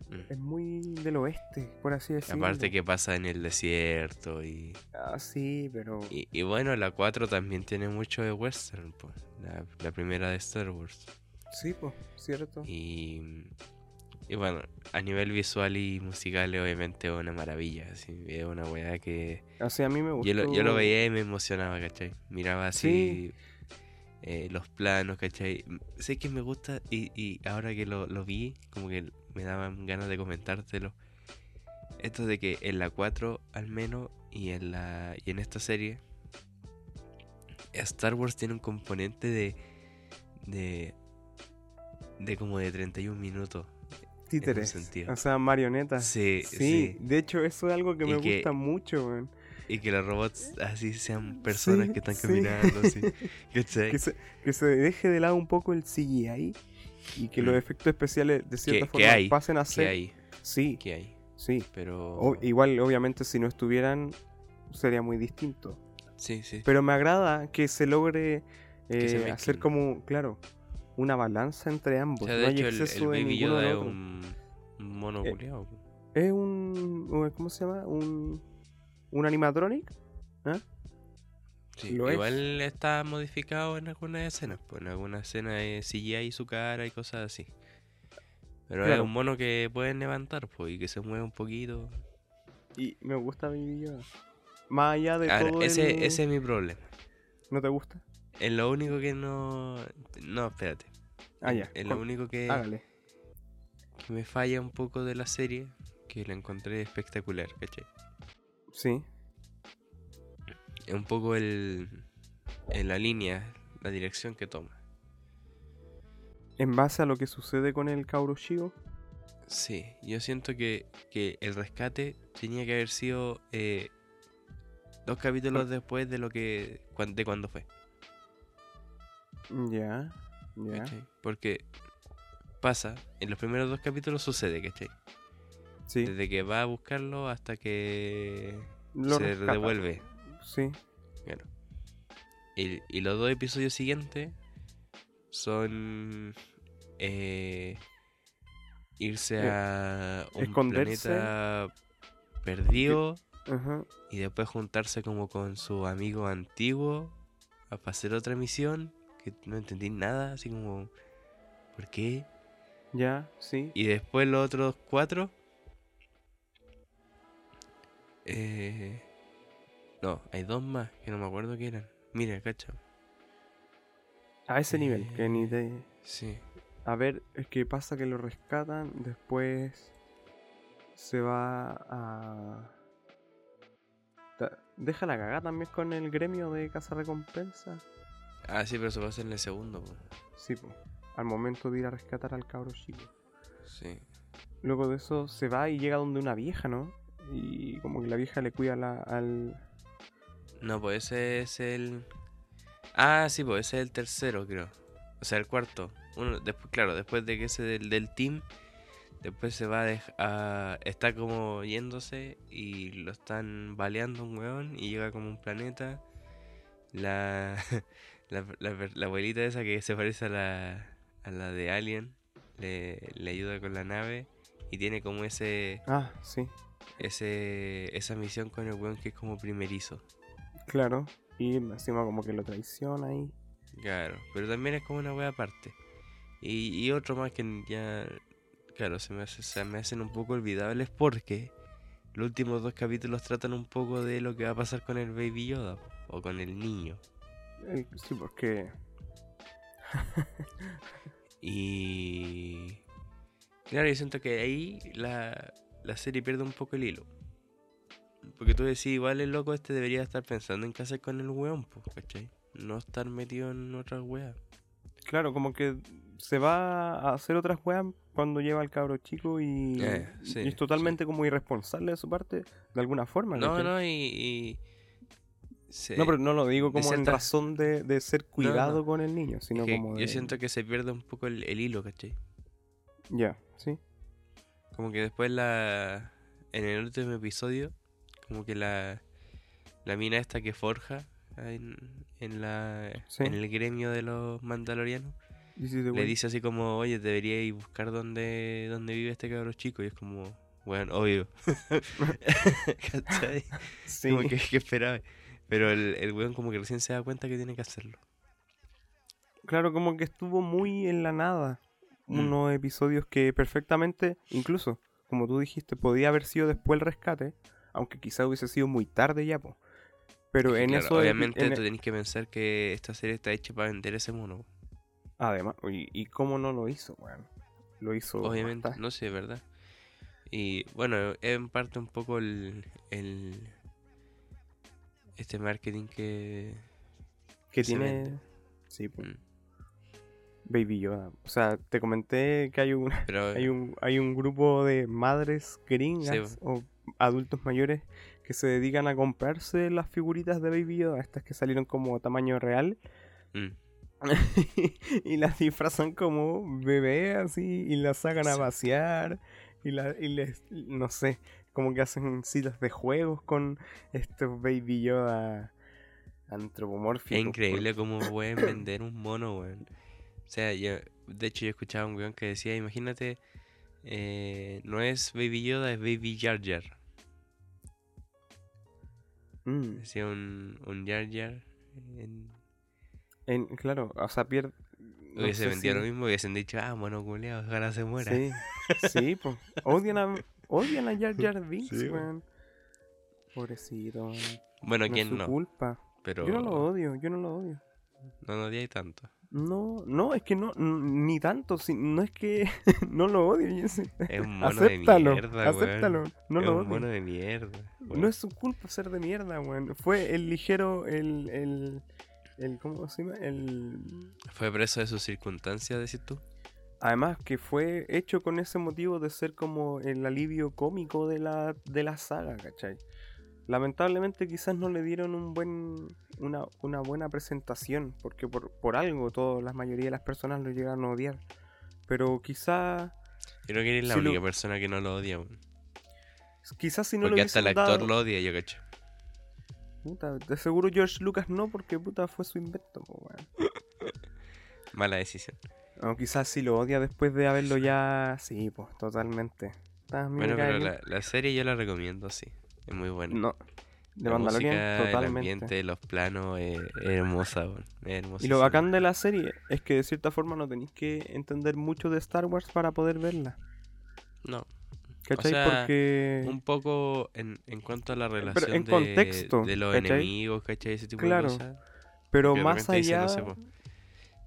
Mm. Es muy del oeste, por así decirlo. Aparte que pasa en el desierto y, Ah, sí, pero. y, y bueno, la 4 también tiene mucho de western, pues, la, la primera de Star Wars. Sí, pues, cierto. Y, y bueno, a nivel visual y musical es obviamente una maravilla, así, es una weá que Así a mí me gustó. yo lo, yo lo veía y me emocionaba, ¿cachai? Miraba así eh, los planos, ¿cachai? M- Sé que me gusta y, y ahora que lo, lo vi, como que me daban ganas de comentártelo. Esto de que en la 4 al menos y en, la, y en esta serie, Star Wars tiene un componente de... de de como de 31 minutos. títeres. sentido. O sea, marionetas. Sí, Sí, sí. de hecho eso es algo que Y me que- gusta mucho. Y que los robots así sean personas Sí, que están sí. caminando. Que se, que se deje de lado un poco el CGI y que los Mm. efectos especiales de cierta forma hay, pasen a ¿Qué ser. hay? Sí, ¿Qué hay? sí. Pero... O- igual, obviamente, si no estuvieran, sería muy distinto. Sí, sí. Pero me agrada que se logre Que se eh, hacer como, claro, una balanza entre ambos. O sea, de no hay hecho, el, exceso el de Baby ninguno Yoda del es un, mono Eh. Es un, ¿Cómo se llama? Un, un animatronic. ¿Ah? Sí, lo es. Igual está modificado en algunas escenas. Pues en algunas escenas de CGI su cara y cosas así. Pero es un mono que pueden levantar pues, y que se mueve un poquito. Y me gusta Baby Yoda. Más allá de Ahora, todo ese, el- ese es mi problema. ¿No te gusta? Es lo único que no. No, espérate. Ah, ya. Es lo único que, Hágale. que me falla un poco de la serie. Que la encontré espectacular, ¿cachai? Sí. Es un poco el. En la línea, la dirección que toma. En base a lo que sucede con el Kauro Shigo. Sí, yo siento que, que el rescate tenía que haber sido eh, dos capítulos después de lo que cuan- de cuando fue. Ya. Ya. Porque pasa, en los primeros dos capítulos sucede, ¿cachai? Sí. Desde que va a buscarlo hasta que Lo se rescata. devuelve. Sí. Claro. Y, y los dos episodios siguientes son eh, irse Eh, a un esconderse. planeta perdido Ajá. y después juntarse como con su amigo antiguo a hacer otra misión que no entendí nada, así como ¿por qué? Ya. Sí. Y después los otros cuatro eh, no, hay dos más que no me acuerdo qué eran. Mira, cacha. A ese nivel. Que ni de. Sí. A ver, es que pasa que lo rescatan. Después. Se va a. Deja la cagada también con el gremio de Casa Recompensa. Ah, sí, pero eso pasa en el segundo, po. Sí, po. Al momento de ir a rescatar al cabro chico. Sí. Luego de eso se va y llega donde una vieja, ¿no? Y como que la vieja le cuida la- al. No, pues ese es el. Ah, sí, pues ese es el tercero, creo. O sea, el cuarto. Uno, después, claro, después de que ese del, del team, después se va a, Está como yéndose y lo están baleando un weón y llega como un planeta. La, la, la- la abuelita esa que se parece a la, a la de Alien le, le ayuda con la nave y tiene como ese, Ah, sí, ese esa misión con el weón que es como primerizo. Claro. Y encima como que lo traiciona ahí. Claro, pero también es como una wea aparte. Y, y otro más que ya claro, se me, hace- se me hacen un poco olvidables porque los últimos dos capítulos tratan un poco de lo que va a pasar con el Baby Yoda o con el niño. Eh, sí, porque. Y. Claro, yo siento que ahí la, la serie pierde un poco el hilo. Porque tú decís, igual el loco este debería estar pensando en qué hacer con el weón, pues, ¿cachai? No estar metido en otras weas. Claro, como que se va a hacer otras weas cuando lleva al cabro chico y, Eh, sí, y es totalmente como irresponsable de su parte, de alguna forma. No, no, y. y se- No, pero no lo digo como en razón de, de ser cuidado no. con el niño, es sino que como de... Yo siento que se pierde un poco el, el hilo, ¿cachai? Ya, sí. Como que después la. En el último episodio, como que la. La mina esta que forja en, en la. Sí. En el gremio de los mandalorianos. Le dice así como, oye, debería ir buscar dónde, dónde vive este cabro chico. Y es como, bueno, obvio. ¿Cachai? Sí. Como que, que esperaba. Pero el, el weón como que recién se da cuenta que tiene que hacerlo. Claro, como que estuvo muy en la nada. Mm. Unos episodios que perfectamente, incluso, como tú dijiste, podía haber sido después el rescate, aunque quizá hubiese sido muy tarde ya, po. Pero en claro, eso... e-, obviamente en- tú tenés que pensar que esta serie está hecha para vender ese mono. Además, y, y cómo no lo hizo, weón. Lo hizo... Obviamente, no sé, ¿verdad? Y bueno, es en parte un poco el, el este marketing que Que tiene... vende. Sí, mm, Baby Yoda. O sea, te comenté que hay un, pero hay un, hay un grupo de madres gringas Sí, o adultos mayores que se dedican a comprarse las figuritas de Baby Yoda, estas que salieron como tamaño real, mm, y las disfrazan como bebé así y las sacan a pasear y, la, y les, no sé, como que hacen citas de juegos con estos Baby Yoda antropomórficos. es increíble cómo pueden vender un mono, weón. O sea, yo, de hecho yo escuchaba un weón que decía, imagínate, eh, no es Baby Yoda, es Baby Jar Jar. Mm, Decía un, un Jar Jar. en- en- claro, o sea, pierde... no hubiese sé vendido si- lo mismo, hubiesen dicho, ah, mono culeado, ojalá se muera. Sí, sí, pues. Odian a, odian a Jar Jar Binks, Sí, weón. Pobrecito. Bueno, No es ¿quién su no? culpa. Pero Yo no lo odio, yo no lo odio. no nos odiáis tanto. No, no, es que no, ni tanto, si- no es que no lo sé. Es un mono acéptalo, de mierda, weón. acéptalo, no es lo un mono de mierda. weón. No es su culpa ser de mierda, weón. Fue el ligero, el, el, el, ¿cómo se llama? El, Fue preso de sus circunstancias, decís tú. Además que fue hecho con ese motivo de ser como el alivio cómico de la, de la saga, ¿cachai? Lamentablemente quizás no le dieron un buen, una, una buena presentación, porque por, por algo toda la mayoría de las personas lo llegaron a odiar. Pero quizás, creo que eres la Si lo- única persona que no lo odia, weón. quizás si no Porque lo hasta el actor dado- lo odia, yo cacho. Puta, de seguro George Lucas no, porque puta fue su invento, po. Mala decisión. O quizás si lo odia después de haberlo ya... Sí, pues, totalmente. Bueno, pero la, la serie yo la recomiendo, sí. Es muy buena. No, de la Mandalorian, música, el totalmente. ambiente, los planos, eh, es hermosa. Es Y lo bacán de la serie es que de cierta forma no tenéis que entender mucho de Star Wars para poder verla. No, ¿Cachai? sea, Porque... un poco en, en cuanto a la relación en de, contexto, de los ¿cachai? enemigos, ¿cachai? Ese tipo Claro. de cosas. Pero porque más dicen, allá... no sé, po,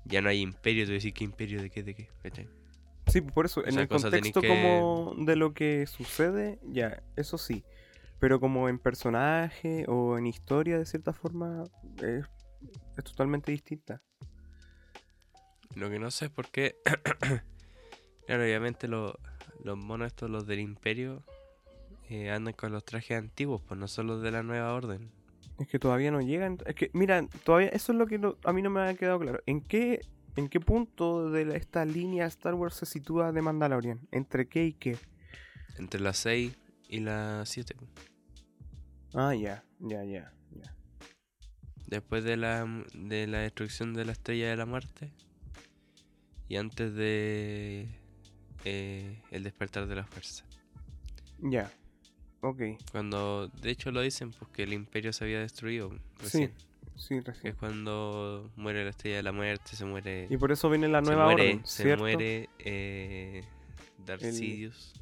ya no hay imperio, tú decís, ¿qué imperio? ¿De qué? ¿De qué? ¿Cachai? Sí, por eso, en el contexto que- como de lo que sucede, ya, eso sí. Pero como en personaje o en historia, de cierta forma, es, es totalmente distinta. Lo que no sé es por qué. claro, obviamente lo- los monos estos, los del imperio, eh, andan con los trajes antiguos, pues no son los de la nueva orden. Es que todavía no llegan. Es que, mira, todavía eso es lo que no- a mí no me ha quedado claro. ¿En qué, en qué punto de la- esta línea Star Wars se sitúa de Mandalorian? ¿Entre qué y qué? Entre las 6 y las 7. Ah, ya, ya, ya, ya. Después de la, de la destrucción de la estrella de la muerte. Y antes de eh, el despertar de la fuerza. Ya. Ok. Cuando, de hecho lo dicen, pues que el imperio se había destruido. Sí, Recién. sí, Que recién. es cuando muere la estrella de la muerte, se muere... Y por eso viene la se nueva muere, orden, se muere eh, El- Sidious.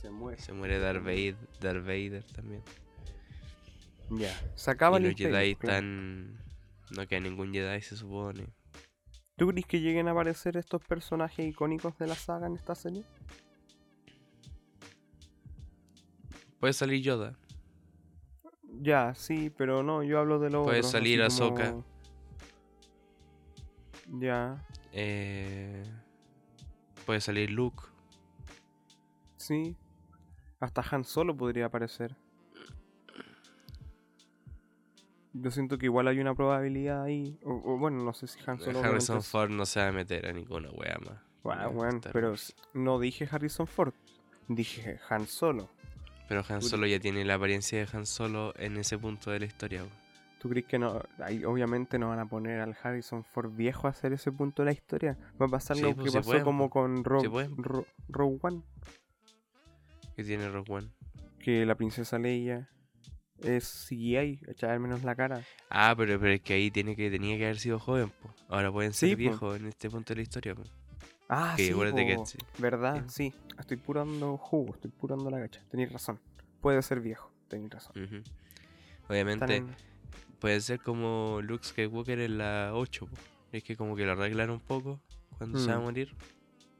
Se muere. Se muere Darth Vader, Darth Vader también. Ya. Se acaba y los Jedi están... No queda ningún Jedi, se supone. ¿Tú crees que lleguen a aparecer estos personajes icónicos de la saga en esta serie? Puede salir Yoda. Ya, sí, pero no, yo hablo de los Puede otros, salir como- Ahsoka. Ya, Eh, puede salir Luke. sí. Hasta Han Solo podría aparecer. Yo siento que igual hay una probabilidad ahí. O, o bueno, no sé si Han Solo. Harrison es- Ford no se va a meter a ninguna wea más. Bueno, Star pero no dije Harrison Ford. Dije Han Solo. Pero Han Solo ya tiene la apariencia de Han Solo en ese punto de la historia. weón. ¿Tú crees que no? ahí obviamente no van a poner al Harrison Ford viejo a hacer ese punto de la historia. Va a pasar Sí, lo pues, que pasó pueden, como pues. con Rogue One. Que tiene Rogue One. Que la princesa Leia es CGI, ¿cachai? Al menos la cara. Ah, pero, pero es que ahí tiene que, tenía que haber sido joven. po. Ahora pueden ser Sí, po. viejos en este punto de la historia. po. Ah, Que sí, que. ¿verdad? Sí, estoy purando jugo, estoy purando la gacha. Tenéis razón. Puede ser viejo, tenéis razón. Obviamente en- puede ser como Luke Skywalker en la 8. po. Es que como que lo arreglaron un poco cuando se va a Mm. morir.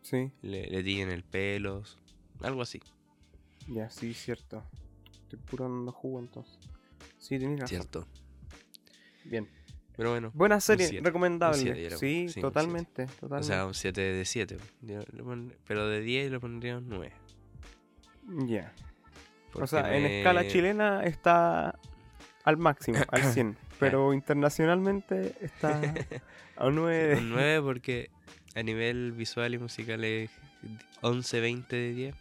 Sí, Le, le tiñen el pelo. Algo así. Ya, sí, cierto. Estoy purando jugo entonces. Sí, tenéis razón. Cierto. Bien. Pero bueno. Buena serie, siete, recomendable. siete, sí, sí, un totalmente, O totalmente. sea, un 7 de 7. Pero de 10 le pondría un 9. Ya. O porque sea, en me- escala chilena está al máximo, al 100. pero internacionalmente está a un 9 Un 9 porque a nivel visual y musical es 11, 20 de 10.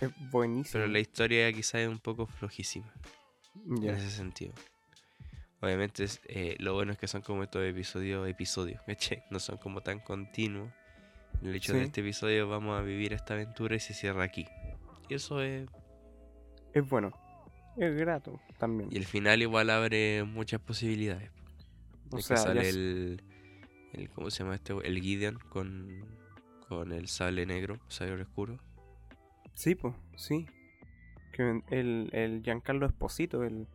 Es buenísimo. Pero la historia quizás es un poco flojísima en ese sentido. Obviamente es, eh, lo bueno es que son como estos episodios, episodios, ¿cachai? No son como tan continuos. El hecho de Sí. este episodio vamos a vivir esta aventura y se cierra aquí. Y eso es... Es bueno. Es grato también. Y el final igual abre muchas posibilidades. O Es sea, que sale el, el. ¿Cómo se llama este? El Gideon con, con el sable negro, sable oscuro. Sí, pues, sí. Que el, el Giancarlo Esposito, el,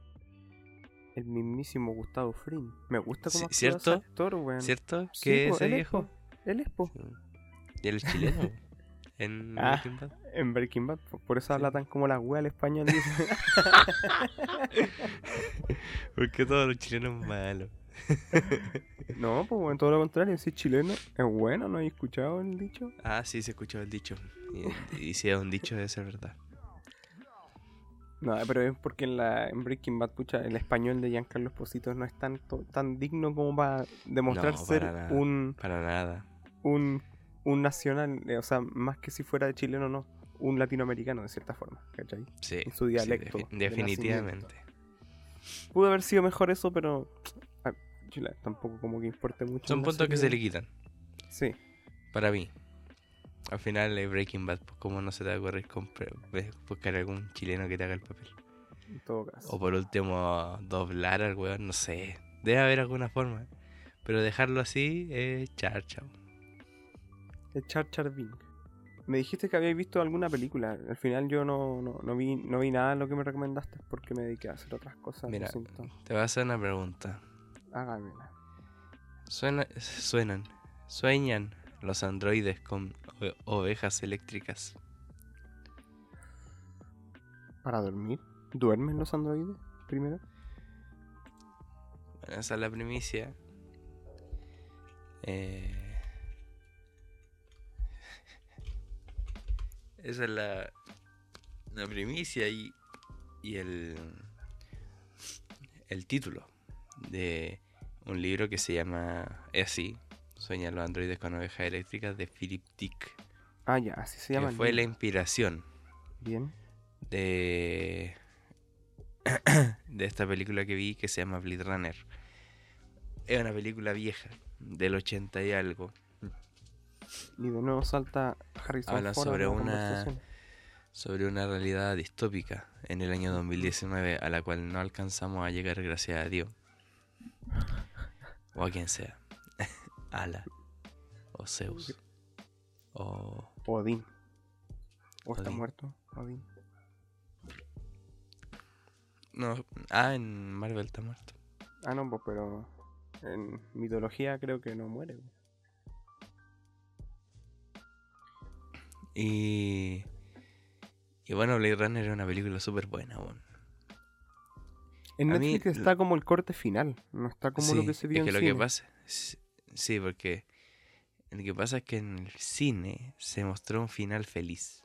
el mismísimo Gustavo Fring. Me gusta Sí, cómo actúa ¿cierto? ese actor, weón. ¿Cierto? Sí, que ese viejo. Él es, po. Sí. Y él es chileno. en Ah. Breaking Bad. En Breaking Bad, po. por eso Sí. habla tan como la wea al español. Porque todos los chilenos malos. no, pues en todo lo contrario, si es chileno, es bueno, ¿no hay escuchado el dicho? Ah, sí, se escuchó el dicho. Y, y si es un dicho, debe ser verdad. No, pero es porque en, la, en Breaking Bad, pucha, el español de Giancarlo Esposito no es tanto, tan digno como para demostrar No, ser nada. un, Para nada. un, un nacional, eh, o sea, más que si fuera de chileno, no, un latinoamericano de cierta forma, ¿cachai? Sí. En su dialecto defi- de definitivamente. Pudo haber sido mejor eso, pero chula, tampoco como que importe mucho. Son puntos que se le quitan. Sí, Para mí. Al final es Breaking Bad, pues cómo no se te va a comprar- ve- buscar algún chileno que te haga el papel. en todo caso. O por último, doblar al weón, no sé. Debe haber alguna forma. Pero dejarlo así es charcha. El Char Char Bing. Me dijiste que habíais visto alguna película. Al final yo no, no, no vi, no vi nada de lo que me recomendaste porque me dediqué a hacer otras cosas. Mira, te voy a hacer una pregunta. Hágamela. Suena, suenan, sueñan los androides con ove- ovejas eléctricas. ¿Para dormir? ¿Duermen los androides primero? Bueno, esa es la primicia. Eh, Esa es la, la primicia y, y el, el título de un libro que se llama es así, Sueñan los androides con ovejas eléctricas de Philip Dick, Ah, ya, así se que llama. el fue la inspiración Bien. de de esta película que vi que se llama Blade Runner. Es una película vieja, del 80 y algo. Y de nuevo salta Harrison Habla Ford sobre una- sobre una realidad distópica en el año 2019 a la cual no alcanzamos a llegar gracias a Dios. O a quien sea. Ala. O Zeus. O Odín. ¿O está Odín. muerto? Odín. No, ah, en Marvel está muerto. Ah, no, pues, pero en mitología creo que no muere. Y. Y bueno, Blade Runner es una película súper buena, weón. En A Netflix está como el corte final, no está como lo que se es vio que en lo cine. que pasa. sí- porque. Lo que pasa es que en el cine se mostró un final feliz.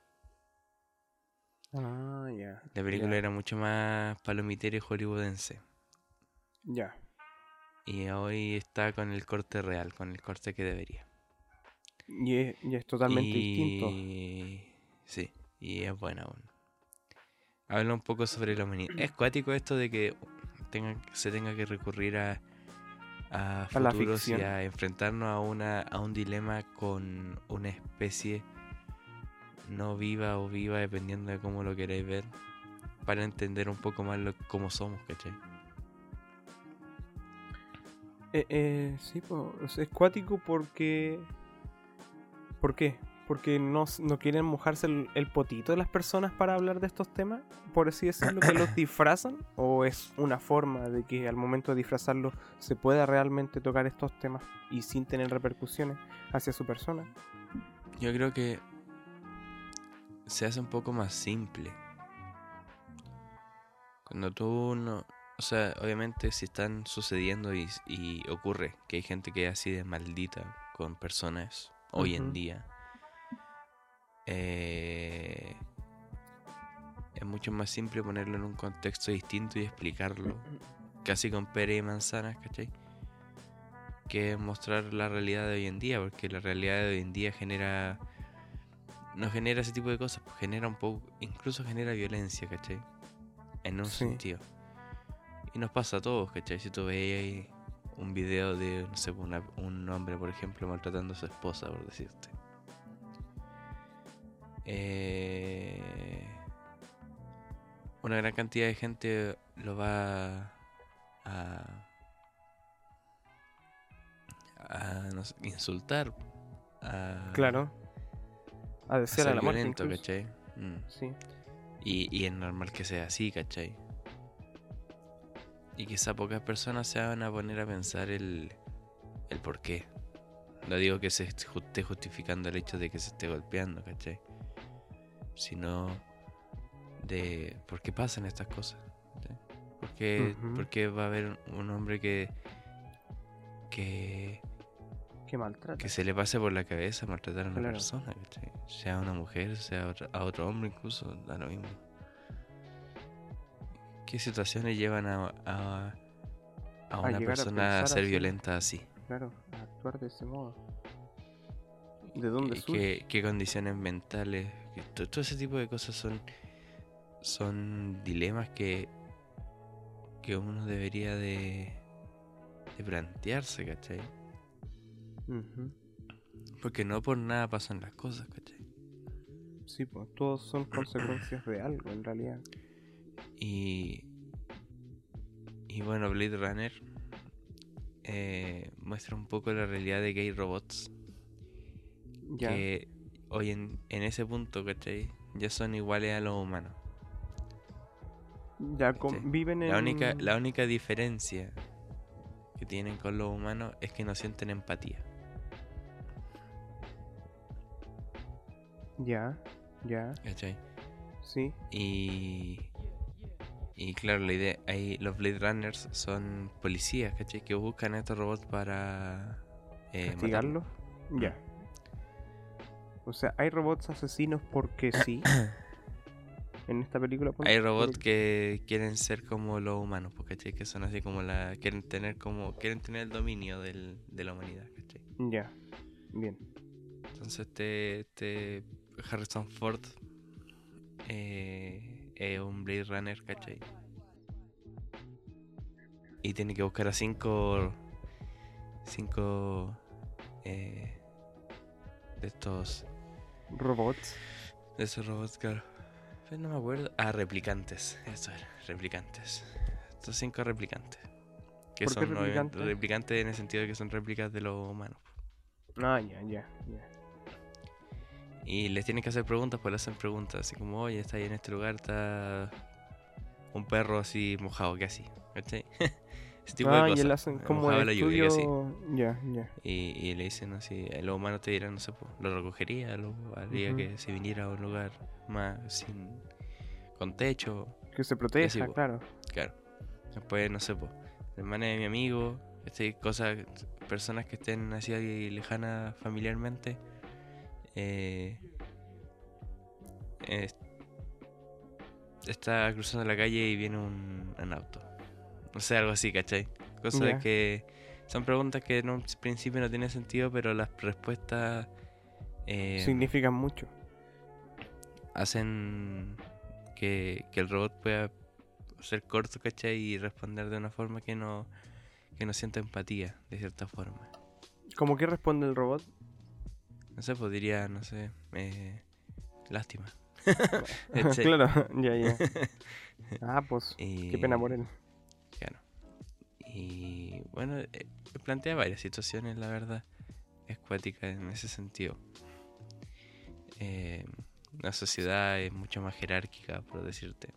Ah, ya. La película era mucho más palomitera y hollywoodense. Ya. Y hoy está con el corte real, con el corte que debería. Y es, y es totalmente distinto. Y- Sí, y es buena aún. Habla un poco sobre la humanidad. Es cuático esto de que tenga, se tenga que recurrir a, a A la futuros y a enfrentarnos a, una, a un dilema con una especie no viva o viva, dependiendo de cómo lo queráis ver, para entender un poco más lo, cómo somos, ¿cachai? Eh, eh, sí, po, es cuático porque... ¿Por qué? Porque no, no quieren mojarse el, el potito de las personas para hablar de estos temas, por así decirlo, que los disfrazan, o es una forma de que al momento de disfrazarlo se pueda realmente tocar estos temas y sin tener repercusiones hacia su persona. Yo creo que se hace un poco más simple. Cuando tú no... O sea, obviamente si están sucediendo y, y ocurre que hay gente que es así de maldita con personas hoy en día, eh, es mucho más simple ponerlo en un contexto distinto y explicarlo, casi con pere y manzanas, ¿cachai? Que mostrar la realidad de hoy en día, porque la realidad de hoy en día genera no genera ese tipo de cosas, pues genera un poco, incluso genera violencia, ¿cachai? En un Sí. sentido. Y nos pasa a todos, ¿cachai? Si tú ahí un video de, no sé, una- un hombre, por ejemplo, maltratando a su esposa, por decirte. Eh, una gran cantidad de gente lo va a, a no sé, insultar. A, Claro. A desear a la violento. ¿cachai? Mm. Sí. Y, y es normal que sea así, ¿cachai? Y quizá pocas personas se van a poner a pensar el, el por qué. No digo que se esté justificando el hecho de que se esté golpeando, ¿cachai? Sino de por qué pasan estas cosas. ¿cachai? ¿Por qué, Ujú. por qué va a haber un hombre que, que, que se le pase por la cabeza maltratar a una Claro. persona, ¿cachai? Sea una mujer, sea otra- a otro hombre incluso, da lo mismo. ¿Qué situaciones llevan a, a, a una a persona a, ser así. violenta así? Claro, a actuar de ese modo. ¿De dónde qué, qué condiciones mentales? Todo ese tipo de cosas son, son dilemas que, que uno debería de, de plantearse, ¿cachai? Porque no por nada pasan las cosas, ¿cachai? Sí, pues todos son consecuencias de algo en realidad. Y, y bueno, Blade Runner eh, muestra un poco la realidad de que hay robots Ya. que hoy en, en ese punto, ¿cachai? Ya son iguales a los humanos. Ya con- Sí. viven en. La única, la única diferencia que tienen con los humanos es que no sienten empatía. Ya, ya, ¿Cachai? sí. Y, y claro, la idea, ahí los Blade Runners son policías, ¿cachai? Que buscan a estos robots para eh. Ya. O sea, hay robots asesinos porque sí. en esta película. ponte, Hay robots que quieren ser como los humanos, pues, ¿cachai? Que son así como la... Quieren tener como... Quieren tener el dominio del, de la humanidad, ¿cachai? Ya, bien. Entonces este, este Harrison Ford eh, es un Blade Runner, ¿cachai? Y tiene que buscar a cinco... Cinco... eh, de estos... Robots. De esos robots, claro. Pero no me acuerdo. Ah, replicantes. Eso era, replicantes. Estos cinco replicantes. Que ¿Por qué son obviamente, replicantes? replicantes en el sentido de que son réplicas de los humanos. Ah, ya, ya, ya. Y les tienen que hacer preguntas, pues le hacen preguntas, así como, oye, está ahí en este lugar, está un perro así mojado, ¿qué así? ¿Cachai? Tipo ah, de y cosas. él hacen como el la lluvia, ¿qué así? estudio... Ya, ya. Y, y le dicen así, los humanos te dirán, no sé, pues, lo recogería, lo haría que se viniera a un lugar más sin con techo, Que se proteja, claro. claro. Después, no sé, pues, la hermana de mi amigo, este, cosas, personas que estén así lejanas familiarmente, eh, es- está cruzando la calle y viene un, un auto. No sé, algo así, ¿cachai? Cosas Ya. que son preguntas que en un principio no tienen sentido, pero las respuestas eh, Significan mucho. hacen que, que el robot pueda ser corto, ¿cachai? Y responder de una forma que no, que no sienta empatía, de cierta forma. ¿Cómo que responde el robot? No sé, pues diría, no sé, eh, lástima. ¿Cachai? claro, ya, ya. Ah, pues, Y- qué pena por él. Y bueno, eh, plantea varias situaciones, la verdad. Es cuática en ese sentido. Eh, la sociedad es mucho más jerárquica, por decirte.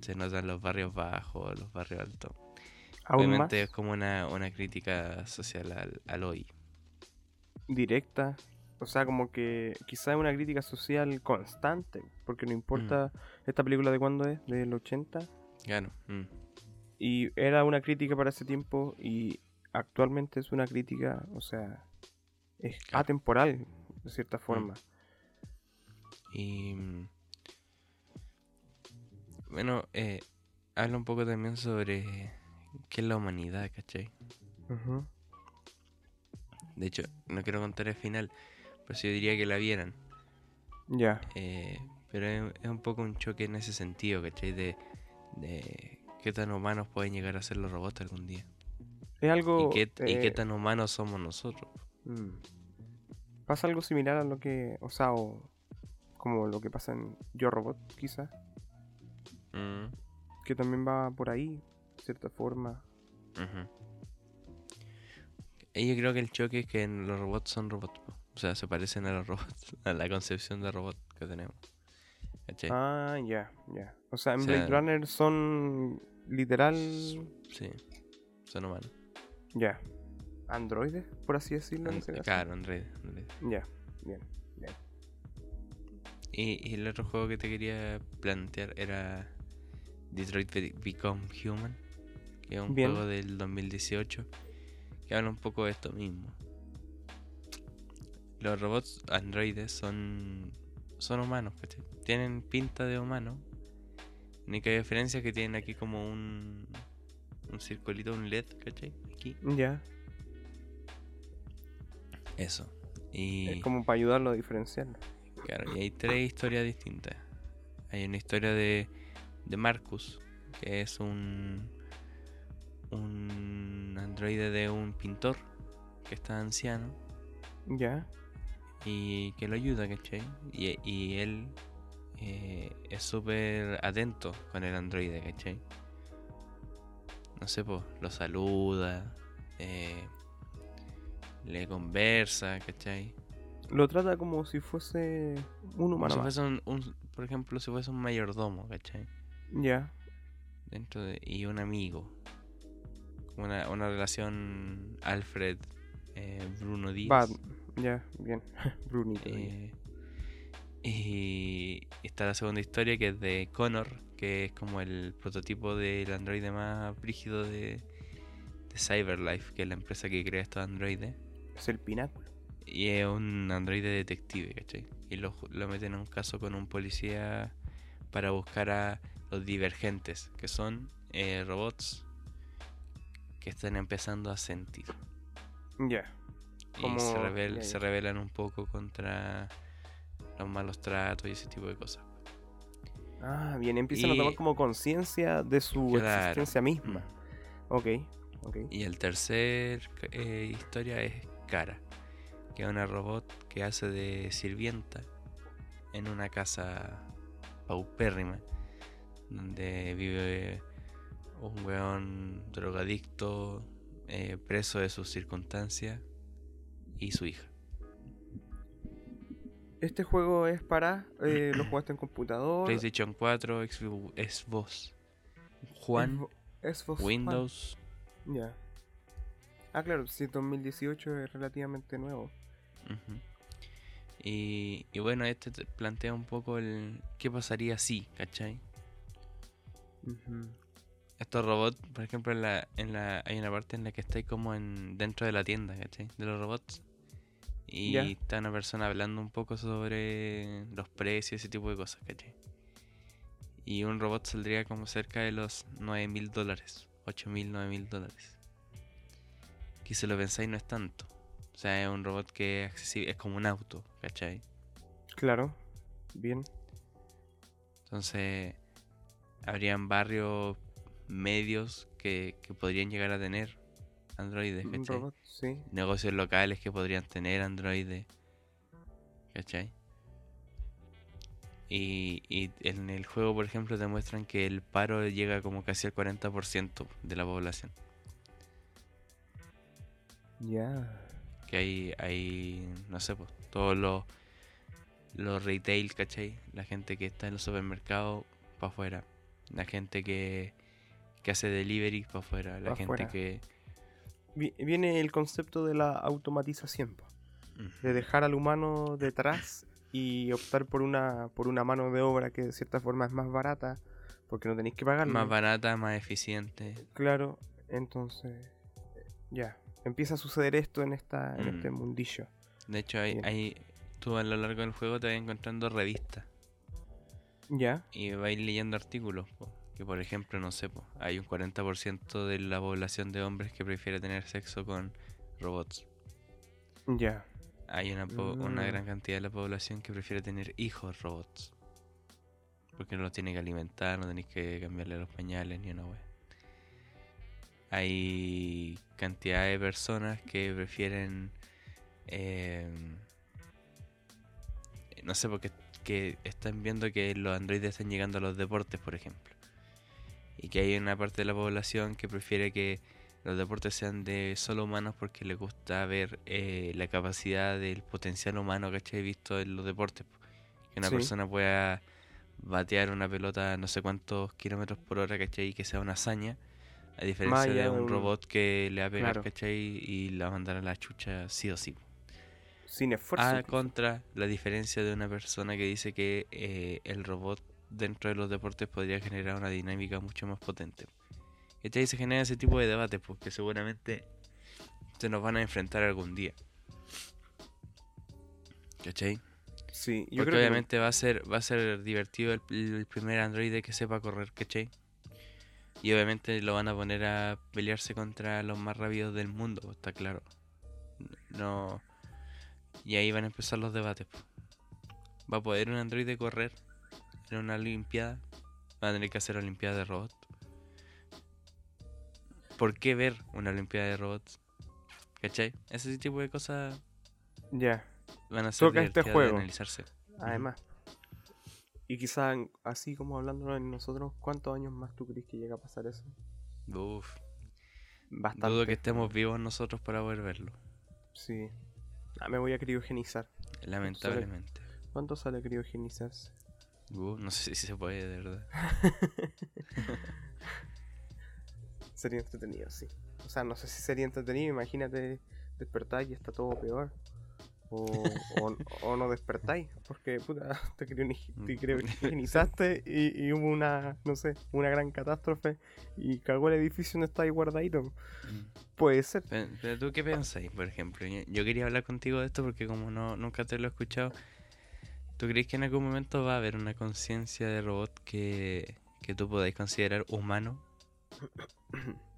Se notan los barrios bajos, los barrios altos. Obviamente más es como una, una crítica social al, al hoy. directa. O sea, como que quizá una crítica social constante. Porque no importa esta película de cuándo es, del 80. Claro. mm, Y era una crítica para ese tiempo y actualmente es una crítica, o sea, es Claro. atemporal, de cierta forma. Y. mm, Bueno, eh, habla un poco también sobre qué es la humanidad, ¿cachai? Ujú. De hecho, no quiero contar el final, pero sí yo diría que la vieran. Ya, Eh, pero es, es un poco un choque en ese sentido, ¿cachai? De, de qué tan humanos pueden llegar a ser los robots algún día. es algo... y, qué, y qué eh, tan humanos somos nosotros. mm, Pasa algo similar a lo que, o sea, o como lo que pasa en Yo Robot, quizá, Mm, que también va por ahí, de cierta forma. Y yo creo que el choque es que los robots son robots. O sea, se parecen a los robots, a la concepción de robot que tenemos. ¿Cachai? Ah, ya, ya. O sea, en O Blade Runner son literal, Sí, son humanos. ya, androides, por así decirlo. en An- ese caso. claro, Android. Android. Ya, bien, bien. Y, y el otro juego que te quería plantear era Detroit Be- Become Human, que es un Bien. juego del 2018 que habla un poco de esto mismo. Los robots androides son son humanos, ¿cachai? Tienen pinta de humano. Única diferencia es que tienen aquí como un un circulito, un LED, ¿cachai? Aquí. Ya, Eso. Y es como para ayudarlo a diferenciarlo. Claro, y hay tres historias distintas. Hay una historia de, de Marcus, que es un, un androide de un pintor que está anciano Ya, y que lo ayuda, ¿cachai? Y, y él eh, es súper atento con el androide, ¿cachai? No sé, pues, lo saluda, eh, le conversa, ¿cachai? lo trata como si fuese un humano si más. fuese un, un- por ejemplo, si fuese un mayordomo, ¿cachai? Ya, dentro de, y un amigo. Una, una relación Alfred eh, Bruno Díaz. Bad, ya, bien. Brunito. Eh, y está la segunda historia que es de Connor, que es como el prototipo del androide más brígido de, de Cyberlife, que es la empresa que crea estos androides. Es el pináculo. Y es un androide detective, ¿cachai? Y lo, lo meten en un caso con un policía para buscar a los divergentes, que son eh, robots que están empezando a sentir. Ya, Y se, rebel- ya, se ya. rebelan un poco contra los malos tratos y ese tipo de cosas. Ah, bien, empiezan a tomar como conciencia de su Claro. existencia misma. Mm. Ok, ok. Y el tercer eh, historia es Cara, que es una robot que hace de sirvienta en una casa paupérrima, donde vive un weón drogadicto, eh, preso de sus circunstancias, y su hija. Este juego es para. Eh, ¿Lo jugaste en computador? PlayStation 4, Xbox, Juan, Xbox-. Windows. Ya. Ah, claro, si 2018 es relativamente nuevo. Y, y bueno, este te plantea un poco el qué pasaría si, ¿cachai? Estos robots, por ejemplo, en la, en la, hay una parte en la que estáis como en, dentro de la tienda, ¿cachai? De los robots. Y está una persona hablando un poco sobre los precios, ese tipo de cosas, ¿cachai? Y un robot saldría como cerca de los 9 mil dólares, 8 mil, 9 mil dólares. Que si lo pensáis no es tanto. O sea, es un robot que es accesible, es como un auto, ¿cachai? Claro. Bien. Entonces, habrían barrios medios que, que podrían llegar a tener androides, ¿cachai? robot, sí. Negocios locales que podrían tener androides, ¿cachai? Y, y en el juego, por ejemplo, te muestran que el paro llega como casi al 40% de la población. Ya. Que hay, hay no sé, pues, todos los, los retail, ¿cachai? La gente que está en los supermercados, para afuera. La gente que, que hace delivery, para afuera. La Pa' gente que... Vi- Viene el concepto de la automatización, de dejar al humano detrás y optar por una por una mano de obra que de cierta forma es más barata, porque no tenéis que pagarla. Más barata, más eficiente. Claro, entonces ya empieza a suceder esto en esta en Mm. este mundillo. De hecho, hay, hay, tú a lo largo del juego te vas encontrando revistas Ya. y vais leyendo artículos. po, que por ejemplo, no sé, hay un 40% de la población de hombres que prefiere tener sexo con robots. Ya. Hay una, po- una Mm. gran cantidad de la población que prefiere tener hijos robots. Porque no los tiene que alimentar, no tenéis que cambiarle los pañales ni una wea. Hay cantidad de personas que prefieren. eh, no sé, porque que están viendo que los androides están llegando a los deportes, por ejemplo. Y que hay una parte de la población que prefiere que los deportes sean de solo humanos porque les gusta ver eh, la capacidad del potencial humano, ¿cachai? Visto en los deportes. po. Que una Sí. persona pueda batear una pelota a no sé cuántos kilómetros por hora, ¿cachai? Y que sea una hazaña. A diferencia de un un- robot que le va a pegar, Claro. ¿cachai? Y la va a mandar a la chucha sí o sí. Sin esfuerzo. Incluso. contra la diferencia de una persona que dice que eh, el robot dentro de los deportes podría generar una dinámica mucho más potente. Y ahí se genera ese tipo de debates porque seguramente se nos van a enfrentar algún día. ¿Cachai? Sí, yo Porque creo que- obviamente va a ser va a ser divertido el, el primer androide que sepa correr, ¿cachai? Y obviamente lo van a poner a pelearse contra los más rápidos del mundo, está claro. No. Y ahí van a empezar los debates. po. ¿Va a poder un androide correr una olimpiada? ¿Va a tener que hacer olimpiada de robots? ¿Por qué ver una olimpiada de robots? ¿Cachai? Ese tipo de cosas Ya. van a ser Toca este divertidas de juego. analizarse. Además. Y quizá en- así como hablando en nosotros, ¿cuántos años más tú crees que llega a pasar eso? Uf. Bastante. Dudo que estemos vivos nosotros para poder verlo. Sí. Ah, me voy a criogenizar. Lamentablemente. ¿Cuánto sale criogenizarse? Uh, no sé si se puede, de verdad. Sería entretenido, sí. O sea, no sé si sería entretenido. Imagínate despertar y está todo peor. O, o, o no despertáis. Porque, puta, te, criogeni- te criogenizaste y, y hubo una, no sé, una gran catástrofe y cagó el edificio donde estáis guardadito. Puede ser. Pero, pero tú qué pensáis, por ejemplo. Yo- Yo quería hablar contigo de esto porque como no nunca te lo he escuchado. ¿Tú crees que en algún momento va a haber una conciencia de robot que, que tú podáis considerar humano?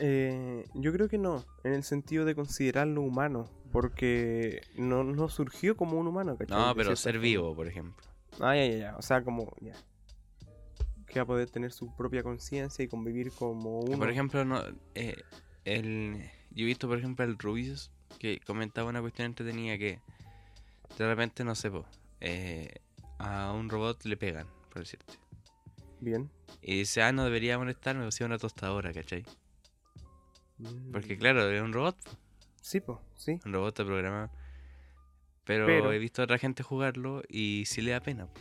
Eh, yo creo que no, en el sentido de considerarlo humano, porque no, no surgió como un humano, ¿cachai? No, pero ser vivo, por ejemplo. Ah, ya, ya, ya, o sea, como, ya. Que va a poder tener su propia conciencia y convivir como uno. Por ejemplo, no, eh, el, yo he visto, por ejemplo, el Rubius que comentaba una cuestión entretenida que de repente, no sé, po, eh, a un robot le pegan, por decirte. Bien. Y dice, ah, no debería molestarme, o sea, una tostadora, ¿cachai? Porque Mm, claro, es un robot, po, Sí, pues, sí. un robot te programa. Pero, Pero- he visto a otra gente jugarlo y sí le da pena. po.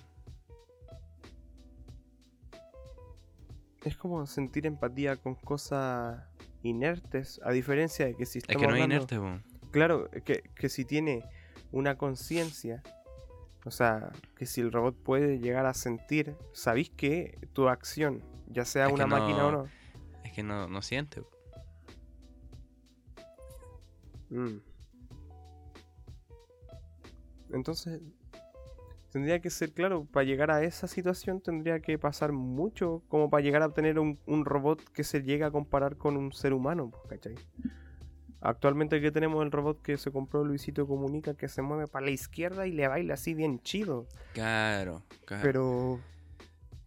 Es como sentir empatía con cosas inertes, a diferencia de que si Es estamos que no es hablando- inerte, po. Claro, que, que si tiene una conciencia, o sea, que si el robot puede llegar a sentir, sabéis que tu acción, ya sea Es una máquina o no- Es que no, no siente. Mm. Entonces, tendría que ser claro, para llegar a esa situación tendría que pasar mucho como para llegar a obtener un, un robot que se llegue a comparar con un ser humano, ¿cachai? Actualmente que tenemos el robot que se compró Luisito Comunica que se mueve para la izquierda y le baila así bien chido. Claro, claro. Pero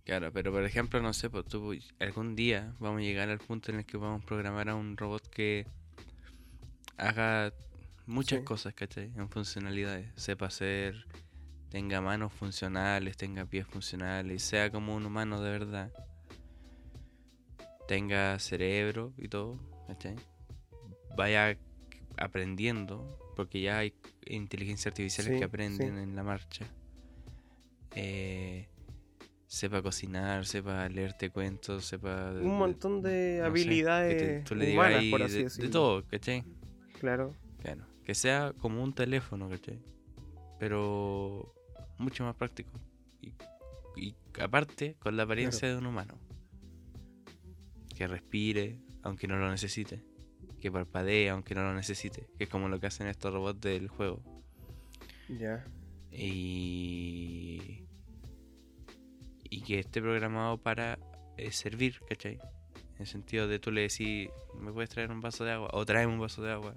Claro, pero por ejemplo, no sé, pues tú algún día vamos a llegar al punto en el que vamos a programar a un robot que haga muchas Sí. cosas, ¿cachai? En funcionalidades. Sepa hacer, tenga manos funcionales, tenga pies funcionales, sea como un humano de verdad. Tenga cerebro y todo, ¿cachai? Vaya aprendiendo, porque ya hay inteligencia artificiales Sí, que aprenden sí. en la marcha. Eh, sepa cocinar, sepa leerte cuentos, sepa... un montón de no sé, que te- habilidades tú le humanas, ahí por así de, todo, ¿cachai? Claro. Claro. Que sea como un teléfono, ¿cachai? Pero mucho más práctico. Y, y aparte, con la apariencia de un humano. Que respire, aunque no lo necesite. Que parpadee, aunque no lo necesite. Que es como lo que hacen estos robots del juego. Ya. Y. Y que esté programado para eh, servir, ¿cachai? En el sentido de tú le decís, ¿me puedes traer un vaso de agua? O tráeme un vaso de agua.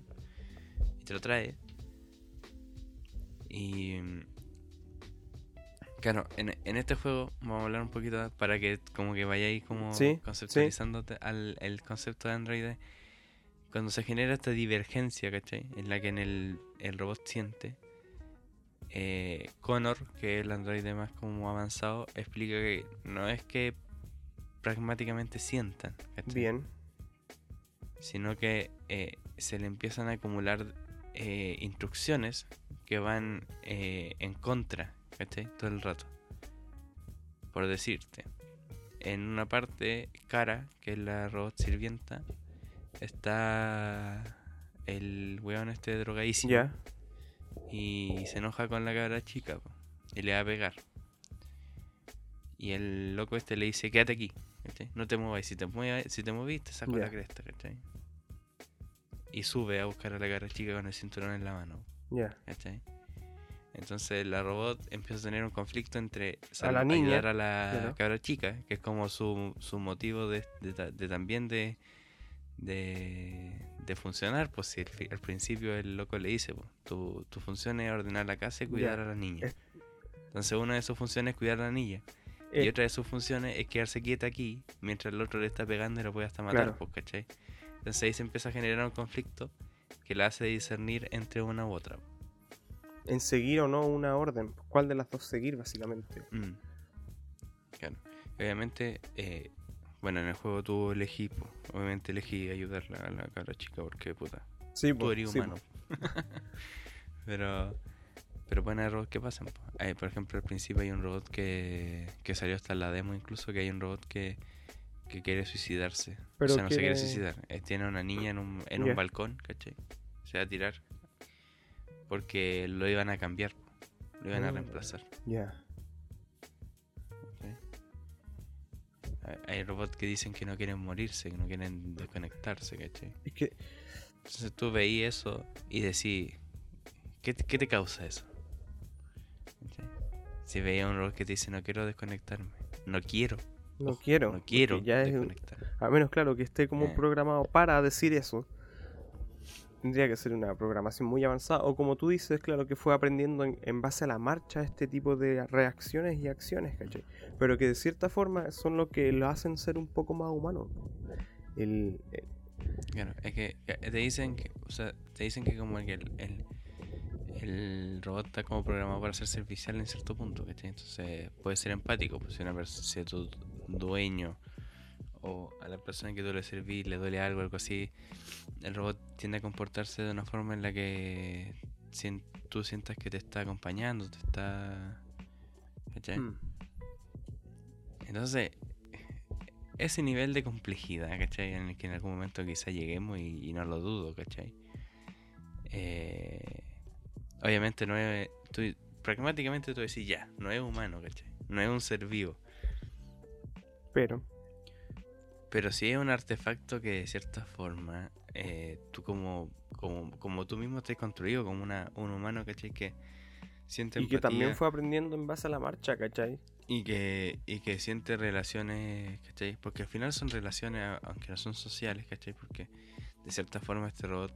Y te lo trae. Y. mm, Claro, en, en este juego vamos a hablar un poquito para que como que vayáis como Sí, sí. conceptualizándote al el concepto de Android. Cuando se genera esta divergencia, ¿cachai? En la que en el, el robot siente. eh, Connor, que es el androide más como avanzado, explica que no es que pragmáticamente sientan, ¿cachai? Bien. sino que eh, se le empiezan a acumular eh, instrucciones que van eh, en contra, ¿cachai? Todo el rato. Por decirte, en una parte, Cara, que es la robot sirvienta, está el weón este drogadísimo Ya. y se enoja con la cabra chica po, y le va a pegar. Y el loco este le dice, quédate aquí, ¿cachai? no te muevas, si te mueves, si te movís te saco Ya. la cresta, ¿cachai? Y sube a buscar a la cabra chica con el cinturón en la mano, Ya. ¿cachai? Entonces la robot empieza a tener un conflicto entre A la niña, ayudar a la claro. cabra chica, que es como su, su motivo de, de de también de, de, de funcionar, pues si al, fi- al principio el loco le dice, pues, tu, tu función es ordenar la casa y cuidar a la niña. Es- Entonces una de sus funciones es cuidar a la niña. Y Eh, otra de sus funciones es quedarse quieta aquí mientras el otro le está pegando y lo puede hasta matar, Claro. pues, ¿cachai? Entonces ahí se empieza a generar un conflicto que la hace discernir entre una u otra. en seguir o no una orden. ¿Cuál de las dos seguir, básicamente? Mm. Claro. Obviamente, eh, bueno, en el juego tú elegí, po, obviamente elegí ayudarla a la cabra chica porque puta, Sí, tú po, eres sí, humano. pero, pero haber robots que pasan. po. Hay, por ejemplo, al principio hay un robot que, que salió hasta la demo incluso, que hay un robot que, que quiere suicidarse. Pero o sea, no se quiere suicidar. eh, tiene una niña en un, en un balcón, ¿cachai? Se va a tirar. Porque lo iban a cambiar, lo iban a Mm. reemplazar. Ya. Hay- Hay robots que dicen que no quieren morirse, que no quieren desconectarse, ¿cachai? Es que Entonces tú veí eso y decís, ¿qué, te- qué te causa eso? ¿Cachai? Si veía un robot que te dice, no quiero desconectarme, no quiero, no quiero. no quiero Ya es, desconectarme. a menos, claro, que esté como Eh. programado para decir eso. Tendría que ser una programación muy avanzada. O como tú dices, claro, que fue aprendiendo en, base a la marcha este tipo de reacciones y acciones, ¿cachai? Pero que de cierta forma son lo que lo hacen ser un poco más humano. El, el- Claro, es que eh, te dicen que, o sea, te dicen que como el, el, el robot está como programado para ser servicial en cierto punto, ¿cachai? Entonces puede ser empático, pues si una si tu dueño o a la persona que tú le servís le duele algo, algo así, el robot tiende a comportarse de una forma en la que tú sientas que te está acompañando, te está... ¿Cachai? Mm. Entonces, ese nivel de complejidad, ¿cachai? En el que en algún momento quizá lleguemos y, y no lo dudo, ¿cachai? Eh, obviamente no es... Tú, pragmáticamente tú decís, ya, no es humano, ¿cachai? No es un ser vivo. Pero, Pero sí es un artefacto que de cierta forma, eh, tú como, como, como tú mismo te has construido como una, un humano, ¿cachai? Que siente y que también fue aprendiendo en base a la marcha, ¿cachai? y que, y que siente relaciones, ¿cachai? Porque al final son relaciones, aunque no son sociales, ¿cachai? Porque de cierta forma este robot,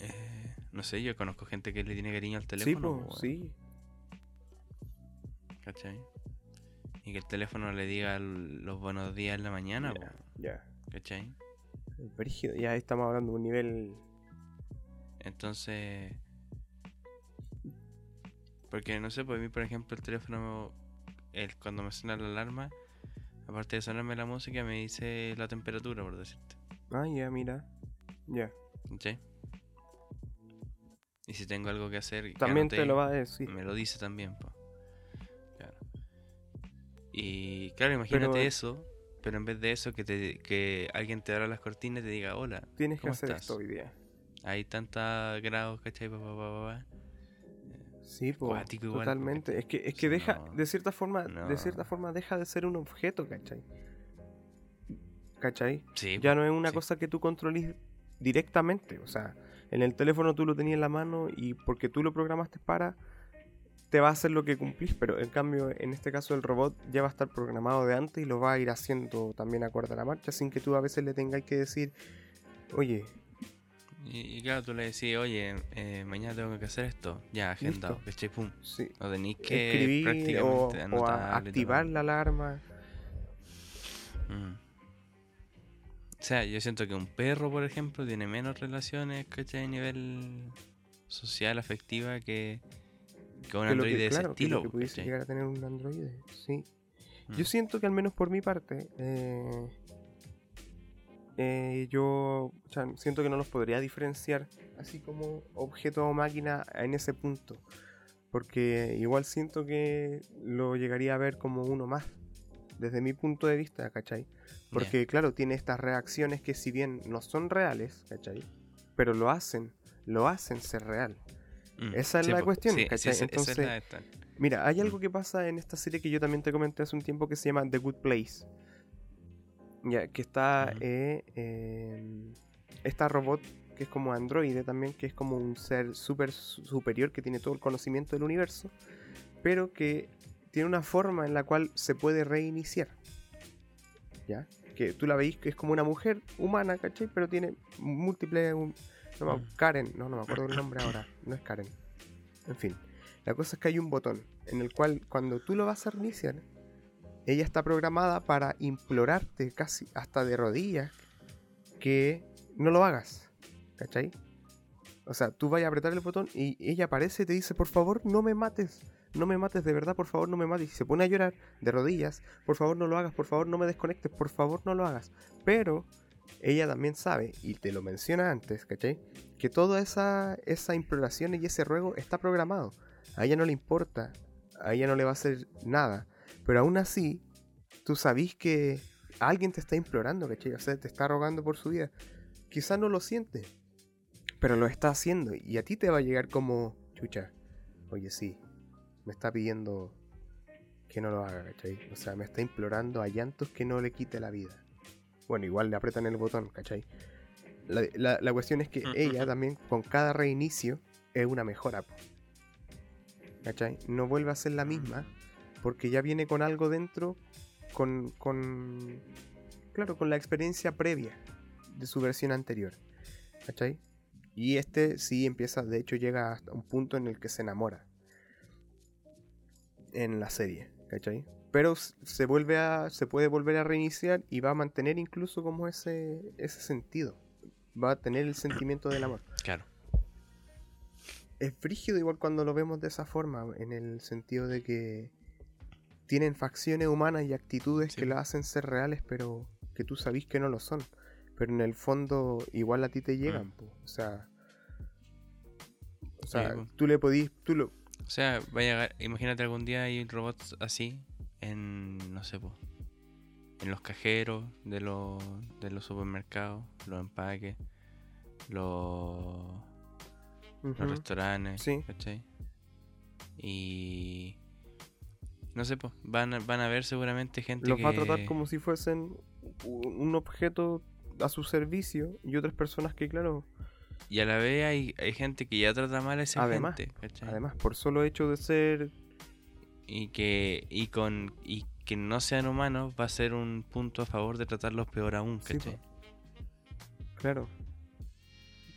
eh, no sé, yo conozco gente que le tiene cariño al Sí, teléfono, po, po, sí. ¿cachai? Y que el teléfono le diga los buenos días en la mañana, Ya, po, ya. ¿cachai? Brígido, ya estamos hablando de un nivel. Entonces. Porque no sé, pues a mí, por ejemplo, el teléfono, el, cuando me suena la alarma, aparte de sonarme la música, me dice la temperatura, por decirte. Ah, ya, mira. Ya. ¿Sí? Y si tengo algo que hacer, que También te lo va a decir. me lo dice también, pues. Y claro, imagínate Pero- eso, pero en vez de eso, que, te, que alguien te abra las cortinas y te diga, hola, Tienes que ¿cómo hacer estás? esto hoy día. hay tantos grados, ¿cachai? Pa, pa, pa, pa, pa. Sí, po, Cuático igual, totalmente. Es que, es que deja, no. de cierta forma, de cierta forma deja de ser un objeto, ¿cachai? ¿Cachai? Sí, Ya no es una sí. cosa que tú controles directamente. O sea, en el teléfono tú lo tenías en la mano y porque tú lo programaste para, te va a hacer lo que cumplís. Pero en cambio, en este caso, el robot ya va a estar programado de antes y lo va a ir haciendo también acorde a la marcha, sin que tú a veces le tengas que decir, oye, Y, y claro, tú le decís, oye, eh, mañana tengo que hacer esto. Ya, agendado, Listo. Pum. sí, No tenéis que escribir o, prácticamente o a- activar la alarma. Mm. O sea, yo siento que un perro, por ejemplo, tiene menos relaciones, ¿cachai? A nivel social, afectiva, que, que un androide que, de ese claro, que lo que pudiese llegar a tener un androide, sí. Mm. Yo siento que al menos por mi parte, eh, eh, yo o sea, siento que no los podría diferenciar así como objeto o máquina en ese punto. Porque igual siento que lo llegaría a ver como uno más. Desde mi punto de vista, ¿cachai? Porque claro, tiene estas reacciones que si bien no son reales, ¿cachai? Pero lo hacen, lo hacen ser real. Mm, esa es sí, la cuestión, sí, sí, ¿cachai? esa- esa es Entonces, la. Mira, hay algo Mm. que pasa en esta serie que yo también te comenté hace un tiempo que se llama The Good Place. Ya, que está eh, em, esta robot que es como androide también, que es como un ser súper su- superior que tiene todo el conocimiento del universo, pero que tiene una forma en la cual se puede reiniciar. ¿Ya? Que tú la veis que es como una mujer humana, ¿cachai? Pero tiene múltiples... no. Karen, no, no me acuerdo el nombre ahora, no es Karen. En fin, la cosa es que hay un botón en el cual cuando tú lo vas a reiniciar, ella está programada para implorarte casi hasta de rodillas que no lo hagas. ¿Cachai? O sea, tú vas a apretar el botón y ella aparece y te dice, por favor, no me mates. No me mates, de verdad, por favor, no me mates. Y se pone a llorar de rodillas, por favor, no lo hagas, por favor, no me desconectes, por favor, no lo hagas. Pero ella también sabe, y te lo menciona antes, ¿cachai? Que toda esa, esa imploración y ese ruego está programado. A ella no le importa, a ella no le va a hacer nada. Pero aún así, tú sabís que alguien te está implorando, ¿cachai? O sea, te está rogando por su vida. Quizás no lo siente, pero lo está haciendo. Y a ti te va a llegar como, chucha, oye, sí, me está pidiendo que no lo haga, ¿cachai? O sea, me está implorando a llantos que no le quite la vida. Bueno, igual le apretan el botón, ¿cachai? La, la- la cuestión es que ella también, con cada reinicio, es una mejora. ¿Cachai? No vuelve a ser la misma, porque ya viene con algo dentro, con, con claro, con la experiencia previa de su versión anterior. ¿Cachai? Y este sí empieza, de hecho llega hasta un punto en el que se enamora. En la serie, ¿cachai? Pero se vuelve a. se puede volver a reiniciar y va a mantener incluso como ese. ese sentido. Va a tener el sentimiento del amor. Claro. Es frígido igual cuando lo vemos de esa forma, en el sentido de que tienen facciones humanas y actitudes Sí. que la hacen ser reales, pero que tú sabís que no lo son. Pero en el fondo igual a ti te llegan, Mm. po. o sea, sea, po. tú le podís, tú lo, O sea, vaya, imagínate algún día hay robots así en, no sé, po, en los cajeros de los, de los supermercados, los empaques, los, los restaurantes, Sí. ¿cachai? Y no sé, pues van a, van a ver seguramente gente los que va a tratar como si fuesen un objeto a su servicio y otras personas que, claro, y a la vez hay, hay gente que ya trata mal a esa Además, gente, ¿cachai? además, por solo hecho de ser y que y con y que no sean humanos va a ser un punto a favor de tratarlos peor aún, Sí, ¿cachai? Claro,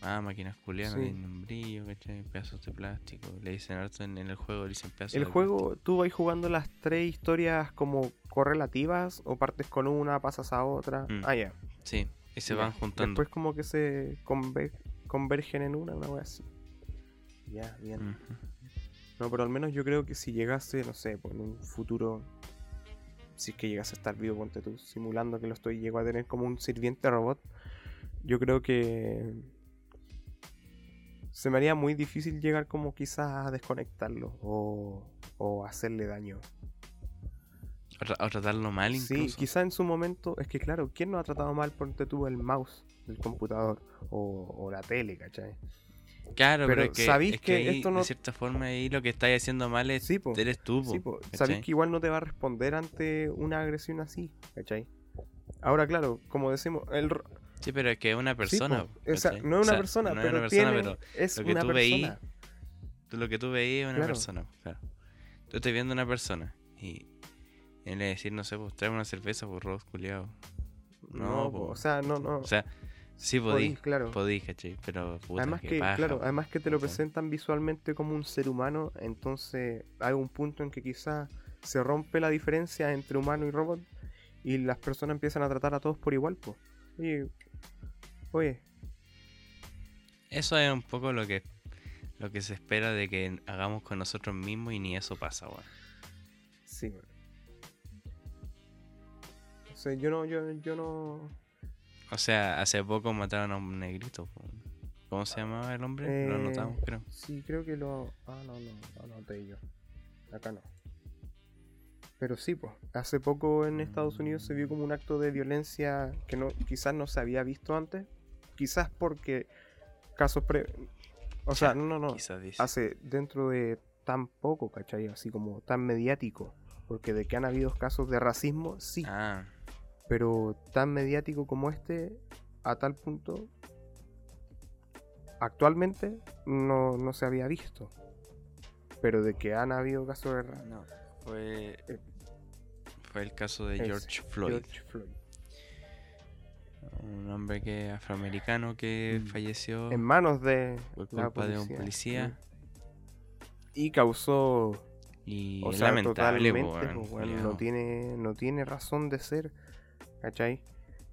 Ah, máquinas culiadas, Sí. tienen un brillo, ¿cachai? Pedazos de plástico. Le dicen harto en, en el juego, le dicen pedazos el de juego, tú vas jugando las tres historias como correlativas o partes con una, pasas a otra. Mm. Ah, ya. Sí, y se van juntando. Después como que se conver- convergen en una, una wea así. Ya, bien. No, pero al menos yo creo que si llegase, no sé, pues en un futuro, si es que llegase a estar vivo, ponte tú, simulando que lo estoy, llego a tener como un sirviente robot, yo creo que se me haría muy difícil llegar como quizás a desconectarlo o, o hacerle daño. O, tra- o tratarlo mal Sí, incluso. quizá en su momento, es que claro, ¿quién no ha tratado mal, ponte tú, el mouse del computador o, o la tele, ¿cachai? Claro, pero, pero que, sabéis es que que ahí, esto no- de cierta forma ahí lo que estáis haciendo mal es Sí, po. eres tú, po, Sí, po, ¿cachai? sabéis que igual no te va a responder ante una agresión así, ¿cachai? Ahora, claro, como decimos, el... Sí, pero es que es una persona. o sea, no es O una sea, persona, no es pero, una persona, tiene- pero es lo que una tú veí- tú lo que tú veías es una Claro. persona, claro. Tú estás viendo una persona y él le decir, no sé, pues trae una cerveza por robot culiado. No, No, po, po. o sea, no, no. O sea, sí podí, podís, claro. podí, ¿cachai? Pero puta, además que, paja, claro, además que te lo presentan visualmente como un ser humano, entonces hay un punto en que quizás se rompe la diferencia entre humano y robot y las personas empiezan a tratar a todos por igual, pues. Oye, oye, Eso es un poco lo que lo que se espera de que hagamos con nosotros mismos y ni eso pasa, weón. sí. weón. O sea, yo no, yo, yo no. O sea, hace poco mataron a un negrito. ¿Cómo se llamaba el hombre? Lo Eh, anotamos, creo. Sí, creo que lo. Ah, no, no, lo anoté yo. Acá no. Pero sí, pues. Hace poco en Estados Unidos se vio como un acto de violencia que no, quizás no se había visto antes. Quizás porque casos pre. O sea, no, no, no. Quizás dice. Hace dentro de tan poco, ¿cachai? Así como tan mediático. Porque de que han habido casos de racismo, sí. Ah, Pero tan mediático como este, a tal punto, actualmente no, no se había visto. Pero de que han habido casos de no. Fue, Eh, fue el caso de George Floyd. George Floyd. Un hombre que afroamericano que Mm. falleció En manos de por la culpa de un policía. Y causó y O sea, lamentable, totalmente, pues, culiao. no tiene, no tiene razón de ser, ¿cachai?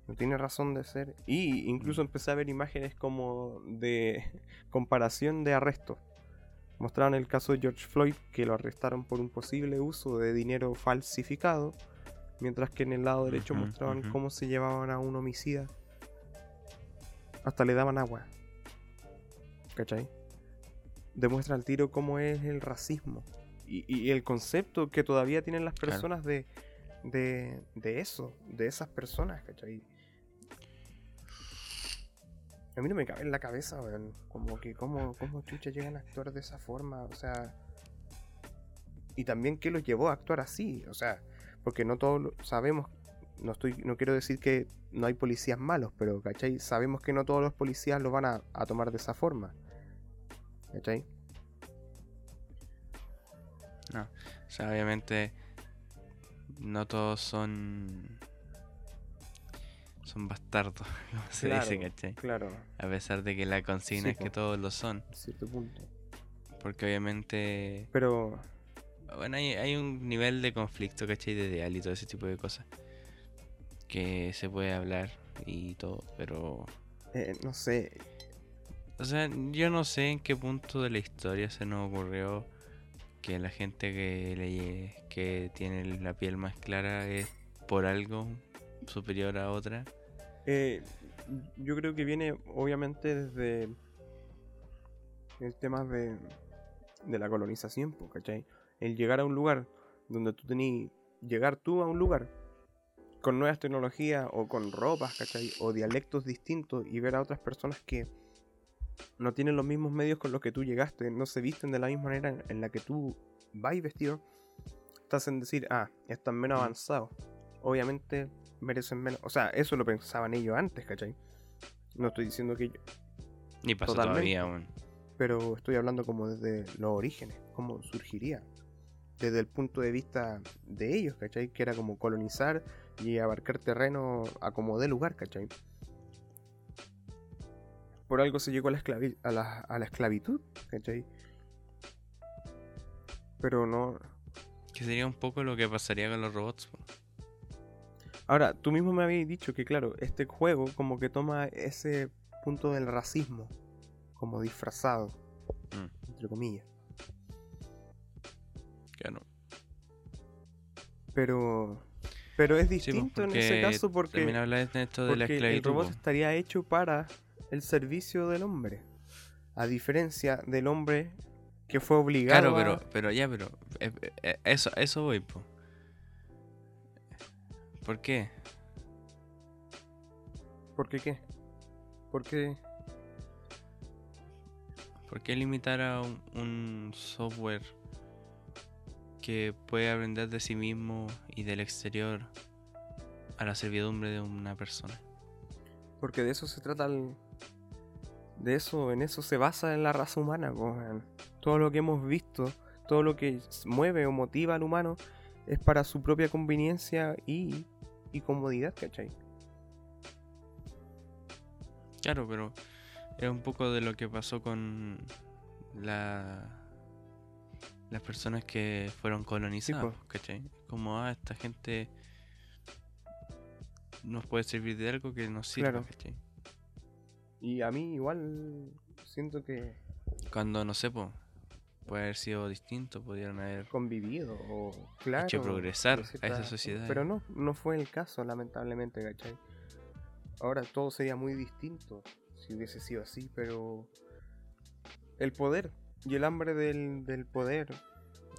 No tiene razón de ser. Y incluso empecé a ver imágenes como de comparación de arrestos. Mostraron el caso de George Floyd, que lo arrestaron por un posible uso de dinero falsificado, mientras que en el lado derecho mostraban cómo se llevaban a un homicida. Hasta le daban agua. ¿Cachai? Demuestra al tiro cómo es el racismo. Y, y el concepto que todavía tienen las Claro. personas de, de, de eso, de esas personas, ¿cachai? A mí no me cabe en la cabeza, weón. Como que, ¿cómo, cómo chucha llegan a actuar de esa forma? O sea. Y también, ¿qué los llevó a actuar así? O sea, porque no todos sabemos. No, estoy, no quiero decir que no hay policías malos, pero, ¿cachai? Sabemos que no todos los policías lo van a, a tomar de esa forma. ¿Cachai? No, o sea, obviamente no todos son son bastardos, como se dice, Claro, ¿cachai? Claro, A pesar de que la consigna Sí, es que todos lo son, cierto punto. porque obviamente, Pero, bueno, hay, hay un nivel de conflicto, ¿cachai? De ideal y todo ese tipo de cosas que se puede hablar y todo, pero, eh, no sé. o sea, yo no sé en qué punto de la historia se nos ocurrió que la gente que le, que tiene la piel más clara es por algo superior a otra. Eh, yo creo que viene obviamente desde el tema de, de la colonización, ¿cachai? El llegar a un lugar donde tú tenías, llegar tú a un lugar con nuevas tecnologías o con ropas, ¿cachai? O dialectos distintos y ver a otras personas que no tienen los mismos medios con los que tú llegaste, no se visten de la misma manera en- la que tú vas vestido, te hacen decir, ah, están menos avanzados. Obviamente merecen menos. O sea, eso lo pensaban ellos antes, ¿cachai? No estoy diciendo que yo, Y pasó Totalmente. todavía, weón. pero estoy hablando como desde los orígenes, cómo surgiría. Desde el punto de vista de ellos, ¿cachai? Que era como colonizar y abarcar terreno a como de lugar, ¿cachai? Por algo se llegó a la, esclavi- a la, a la esclavitud, ¿cachai? Pero no... Que sería un poco lo que pasaría con los robots. po. Ahora, tú mismo me habías dicho que, claro, este juego como que toma ese punto del racismo, como disfrazado, Mm, entre comillas. claro. Pero... Pero es Sí, pues, distinto en ese caso porque... También habla de esto de la Porque el esclavitud. robot estaría hecho para el servicio del hombre. A diferencia del hombre que fue obligado Claro, a- pero, pero ya, pero. eh, eh, eso, eso voy, po. ¿Por qué? ¿Por qué qué? Porque ¿Por qué limitar a un, un software que puede aprender de sí mismo y del exterior a la servidumbre de una persona? porque de eso se trata el... De eso, en eso se basa en la raza humana. po. Todo lo que hemos visto, todo lo que mueve o motiva al humano es para su propia conveniencia y, y comodidad, ¿cachai? Claro, pero es un poco de lo que pasó con la las personas que fueron colonizadas, po. ¿cachai? Como, ah, esta gente nos puede servir de algo que nos sirva, Claro. ¿cachai? Y a mí igual siento que Cuando, no sé, po, puede haber sido distinto, pudieron haber... convivido o claro progresar de a esa sociedad. pero no no fue el caso lamentablemente ¿cachai? ahora todo sería muy distinto si hubiese sido así pero el poder y el hambre del, del poder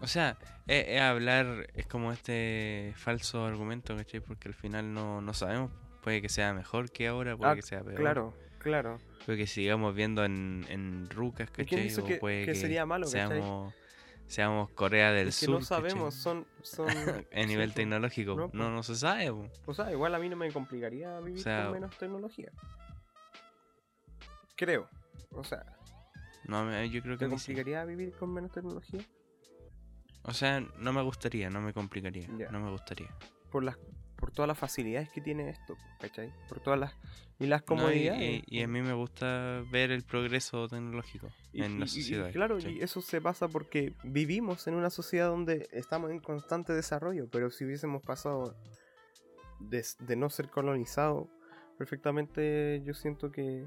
O sea, es, es hablar, es como este falso argumento, ¿cachai? Porque al final no, no sabemos. Puede que sea mejor que ahora, puede Ah, que sea peor. claro claro Puede que sigamos viendo en, en rucas, ¿Y quién ¿cachai? o que- puede que sería malo, seamos, seamos Corea del es que Sur. no sabemos ¿cachai? son son En nivel tecnológico. No, No, no, se sabe. po. o sea igual a mí no me complicaría vivir sea, con menos tecnología creo o sea No, me- yo creo que ¿te a mí sí. complicaría vivir con menos tecnología? O sea, no me gustaría, no me complicaría. No me gustaría. por las por todas las facilidades que tiene esto, ¿cachai? Por todas las y las No, y- comodidades. y, y a mí me gusta ver el progreso tecnológico Y- en la sociedad. claro, ¿cachai? y eso se pasa porque vivimos en una sociedad donde estamos en constante desarrollo, pero si hubiésemos pasado de, de no ser colonizado, perfectamente yo siento que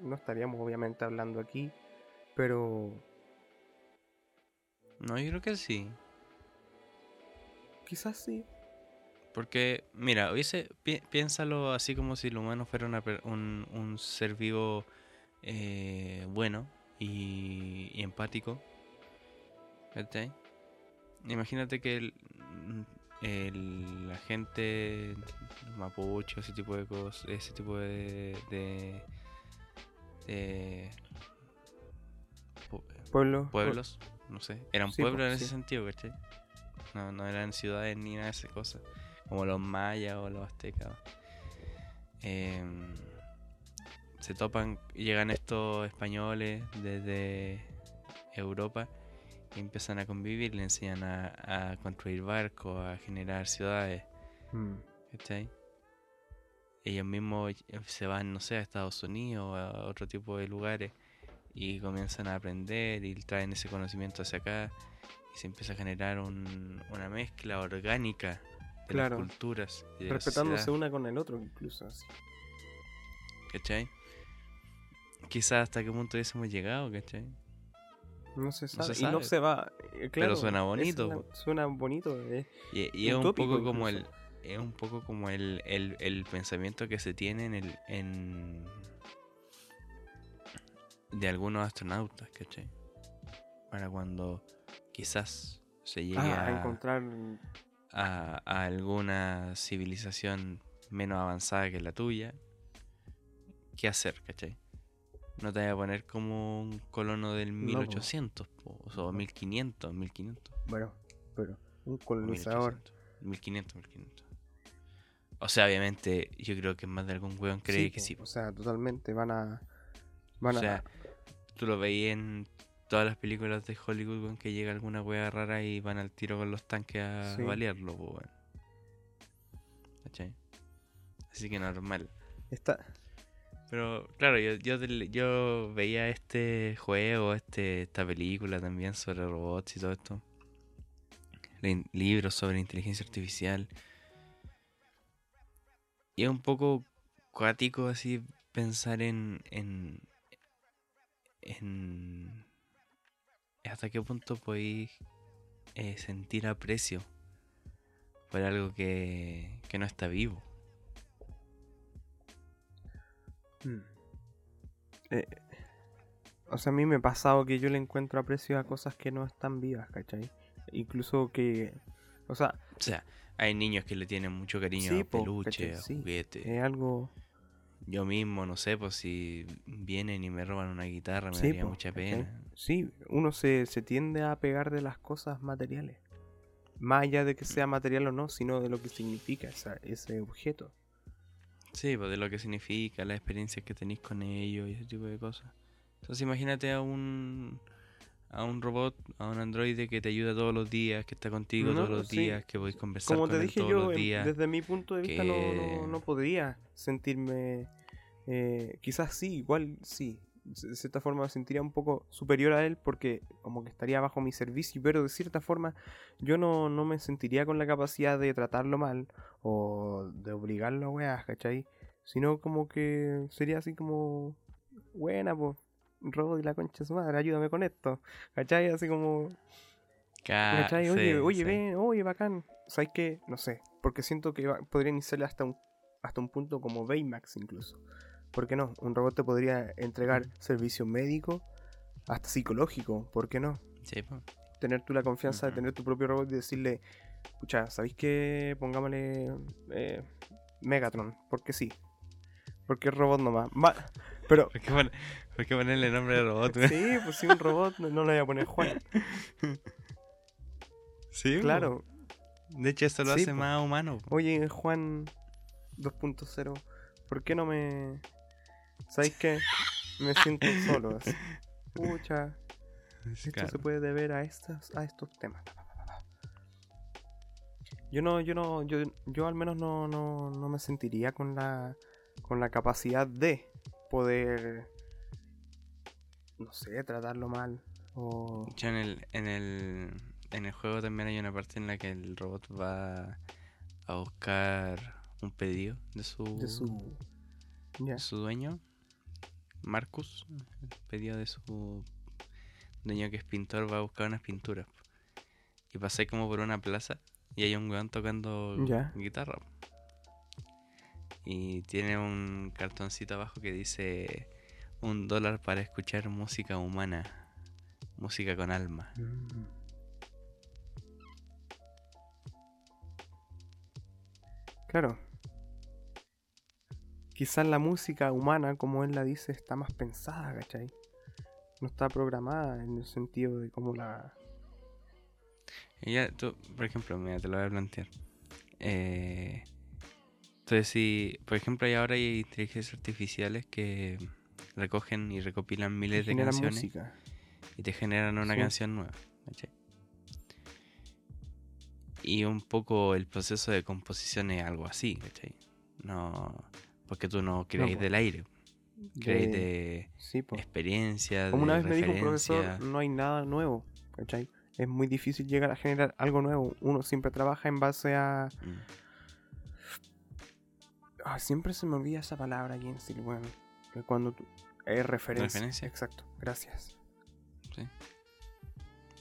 no estaríamos obviamente hablando aquí, pero No, yo creo que sí. quizás sí. Porque, mira, hubiese, pi- piénsalo así como si el humano fuera una un, un ser vivo eh, bueno y, y empático. Imagínate que el, el- la gente mapuche, ese tipo de cosas, ese tipo de, de, de pu- Pueblo, pueblos, no sé, eran Sí, pueblos en ese sentido, ¿cachai? No, no eran ciudades ni nada de esas cosas, como los mayas o los aztecas. Em, se topan, llegan estos españoles desde Europa y empiezan a convivir, le enseñan a, a construir barcos, a generar ciudades, Mm. ¿cachai? Ellos mismos se van, no sé, a Estados Unidos o a otro tipo de lugares y comienzan a aprender y traen ese conocimiento hacia acá y se empieza a generar un- una mezcla orgánica Claro. las culturas de respetándose una con el otro incluso. así. ¿cachai? Quizás hasta qué punto hubiésemos llegado, ¿cachai? No se sabe. se Y no se va. eh, claro, suena bonito, la-. Suena bonito. Y, y es un poco como el es un poco como el, el, el pensamiento que se tiene en el en de algunos astronautas, ¿cachai? Para cuando quizás se llegue Ah, a a, encontrar. A- a alguna civilización menos avanzada que la tuya, ¿qué hacer, cachai? No te voy a poner como un colono del No, po. 1800, po, o 1500, 1500. Bueno, pero un colonizador. 1800, 1500, 1500. O sea, obviamente, yo creo que más de algún weón cree Sí, que sí. O sea, totalmente. Van a. Van O a. sea, tú lo veías en todas las películas de Hollywood, weón, que llega alguna wea rara y van al tiro con los tanques a Sí. balearlo, weón. ¿Cachai? Así que normal. Está. Pero claro, yo, yo, yo veía este juego, este, esta película también sobre robots y todo esto. Le- libros sobre inteligencia artificial. Y es un poco cuático así pensar en, en, en hasta qué punto podéis eh, sentir aprecio por algo que, que no está vivo. Mm. Eh, o sea, a mí me ha pasado que yo le encuentro aprecio a cosas que no están vivas, ¿cachai? Incluso que. O sea, O sea, hay niños que le tienen mucho cariño Sí, a po, peluche, ¿cachai? a Sí. juguete. es algo. Yo mismo, no sé, pues si vienen y me roban una guitarra, me Sí, daría mucha pena. Sí, uno se, se tiende a pegar de las cosas materiales. Más allá de que Mm. sea material o no, sino de lo que significa esa- ese objeto. Sí, pues de lo que significa, las experiencias que tenéis con ellos y ese tipo de cosas. Entonces imagínate a un a un robot, a un androide que te ayuda todos los días, que está contigo No, todos los sí. días, que podéis conversar Como con te él dije todos yo, los en- días. desde mi punto de vista no, no podría sentirme... eh, quizás sí, igual sí. De cierta forma me sentiría un poco superior a él porque como que estaría bajo mi servicio, pero de cierta forma yo no, no me sentiría con la capacidad de tratarlo mal o de obligarlo a weas, ¿cachai? Sino como que sería así como, buena, pues, robot y la concha de su madre, ayúdame con esto, ¿cachai? Así como, Ca- ¿Cachai? sí, Oye, oye, sí. ven, oye, bacán. ¿Sabes qué? No sé. Porque siento que podría iniciarle hasta un, hasta un punto como Baymax incluso. ¿Por qué no? Un robot te podría entregar servicio médico, hasta psicológico. ¿Por qué no? Sí, pues. Tener tú la confianza de tener tu propio robot y decirle, escucha, ¿sabéis qué? Pongámosle eh, Megatron. Porque sí. Porque es robot nomás. Va- Pero, ¿Por qué, por qué ponerle nombre de robot? güey? sí, pues si un robot no, no le voy a poner Juan. Sí. Claro. De hecho, eso lo Sí, hace po. más humano. po. Oye, Juan 2.0, ¿por qué no me... ¿Sabéis qué? Me siento solo. así. Pucha, esto Claro. se puede deber a estos, a estos temas. Yo no, yo no, yo, yo al menos no, no, no me sentiría con la, con la capacidad de poder, no sé, tratarlo mal. O... Yo en el, en el en el juego también hay una parte en la que el robot va a buscar un pedido de su, de su... Su dueño, Marcus, el pedido de su dueño que es pintor, va a buscar unas pinturas. Y pasé como por una plaza y hay un weón tocando guitarra. Y tiene un cartoncito abajo que dice un dólar para escuchar música humana, música con alma. Mm. Claro. Quizás la música humana, como él la dice, está más pensada, ¿cachai? No está programada en el sentido de cómo la... Ella, tú, por ejemplo, mira, te lo voy a plantear. Eh, entonces, si, por ejemplo, hay ahora hay inteligencias artificiales que recogen y recopilan miles de canciones música. y te generan una Sí. canción nueva. ¿cachai? Y un poco el proceso de composición es algo así, ¿cachai? No, porque tú no creáis po. del aire, creáis De- de Sí, experiencia, Como una vez me dijo un profesor, no hay nada nuevo, ¿cachai? Es muy difícil llegar a generar algo nuevo. Uno siempre trabaja en base a... Mm. Ah, siempre se me olvida esa palabra aquí en Steel, bueno, que cuando tú... Es referencia. Referencia. Exacto, gracias. Sí.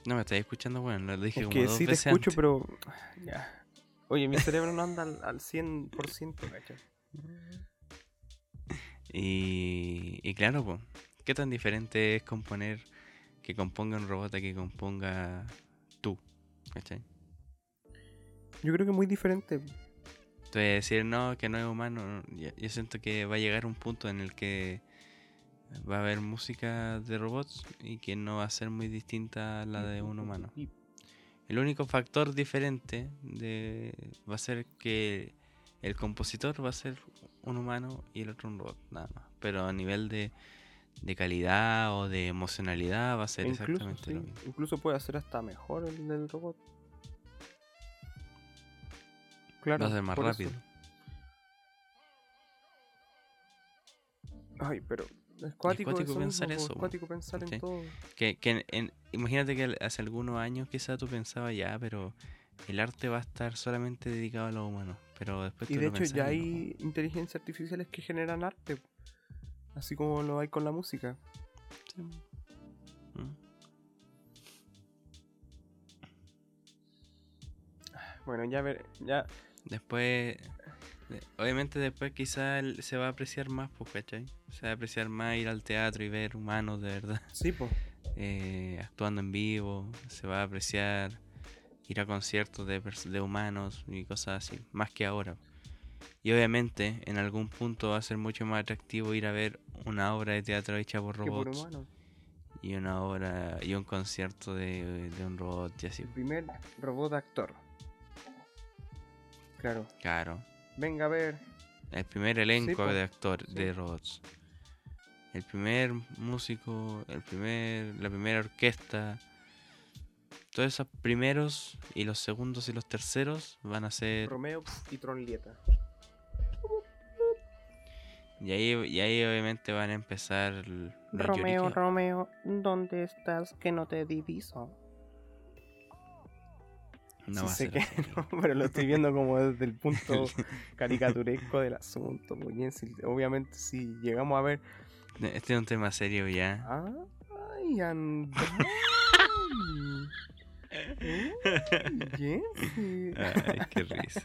No me estáis escuchando, bueno, lo dije Es como que dos sí te escucho, antes. pero... Ya. Oye, mi cerebro no anda al, al 100%, ¿cachai? Y, y claro, pues, ¿Qué tan diferente es componer que componga un robot a que componga tú? ¿Cachai? Yo creo que es muy diferente. Entonces decir no, que no es humano, yo siento que va a llegar un punto en el que va a haber música de robots y que no va a ser muy distinta a la de un humano. El único factor diferente de, va a ser que el compositor va a ser un humano y el otro un robot, nada más. Pero a nivel de, de calidad o de emocionalidad va a ser E incluso, exactamente lo sí, mismo. incluso puede ser hasta mejor el del robot. Claro, Va a ser más eso. rápido. Ay, pero es cuático, pensar mismo, eso, es cuático pensar en todo. Que, que en- en- imagínate que hace algunos años quizá tú pensabas ya, pero el arte va a estar solamente dedicado a los humanos. Pero después Y de lo hecho ya no. hay inteligencias artificiales que generan arte. Así como lo hay con la música. Sí. Mm. Bueno, ya ver, ya Después, de- obviamente después quizá se va a apreciar más, pues, ¿cachai? Se va a apreciar más ir al teatro y ver humanos de verdad sí, pues. eh, actuando en vivo. Se va a apreciar ir a conciertos de, de humanos y cosas así, más que ahora. Y obviamente en algún punto va a ser mucho más atractivo ir a ver una obra de teatro hecha por robots y una obra y un concierto de, de un robot y así. El primer robot actor. Claro. Claro. Venga a ver. El primer elenco de actores Sí. de robots. El primer músico, el primer, la primera orquesta. Todos esos primeros y los segundos y los terceros van a ser. Romeo y Tronlieta. Y ahí, y ahí obviamente van a empezar los Romeo, lloriqueos. Romeo, ¿dónde estás que no te diviso? No Sí sé que no, pero lo estoy viendo como desde el punto caricaturesco del asunto. Muy bien, si- obviamente si llegamos a ver... Este es un tema serio ya. ¡Ay! ¡Uy, Jessy! Ay, qué risa.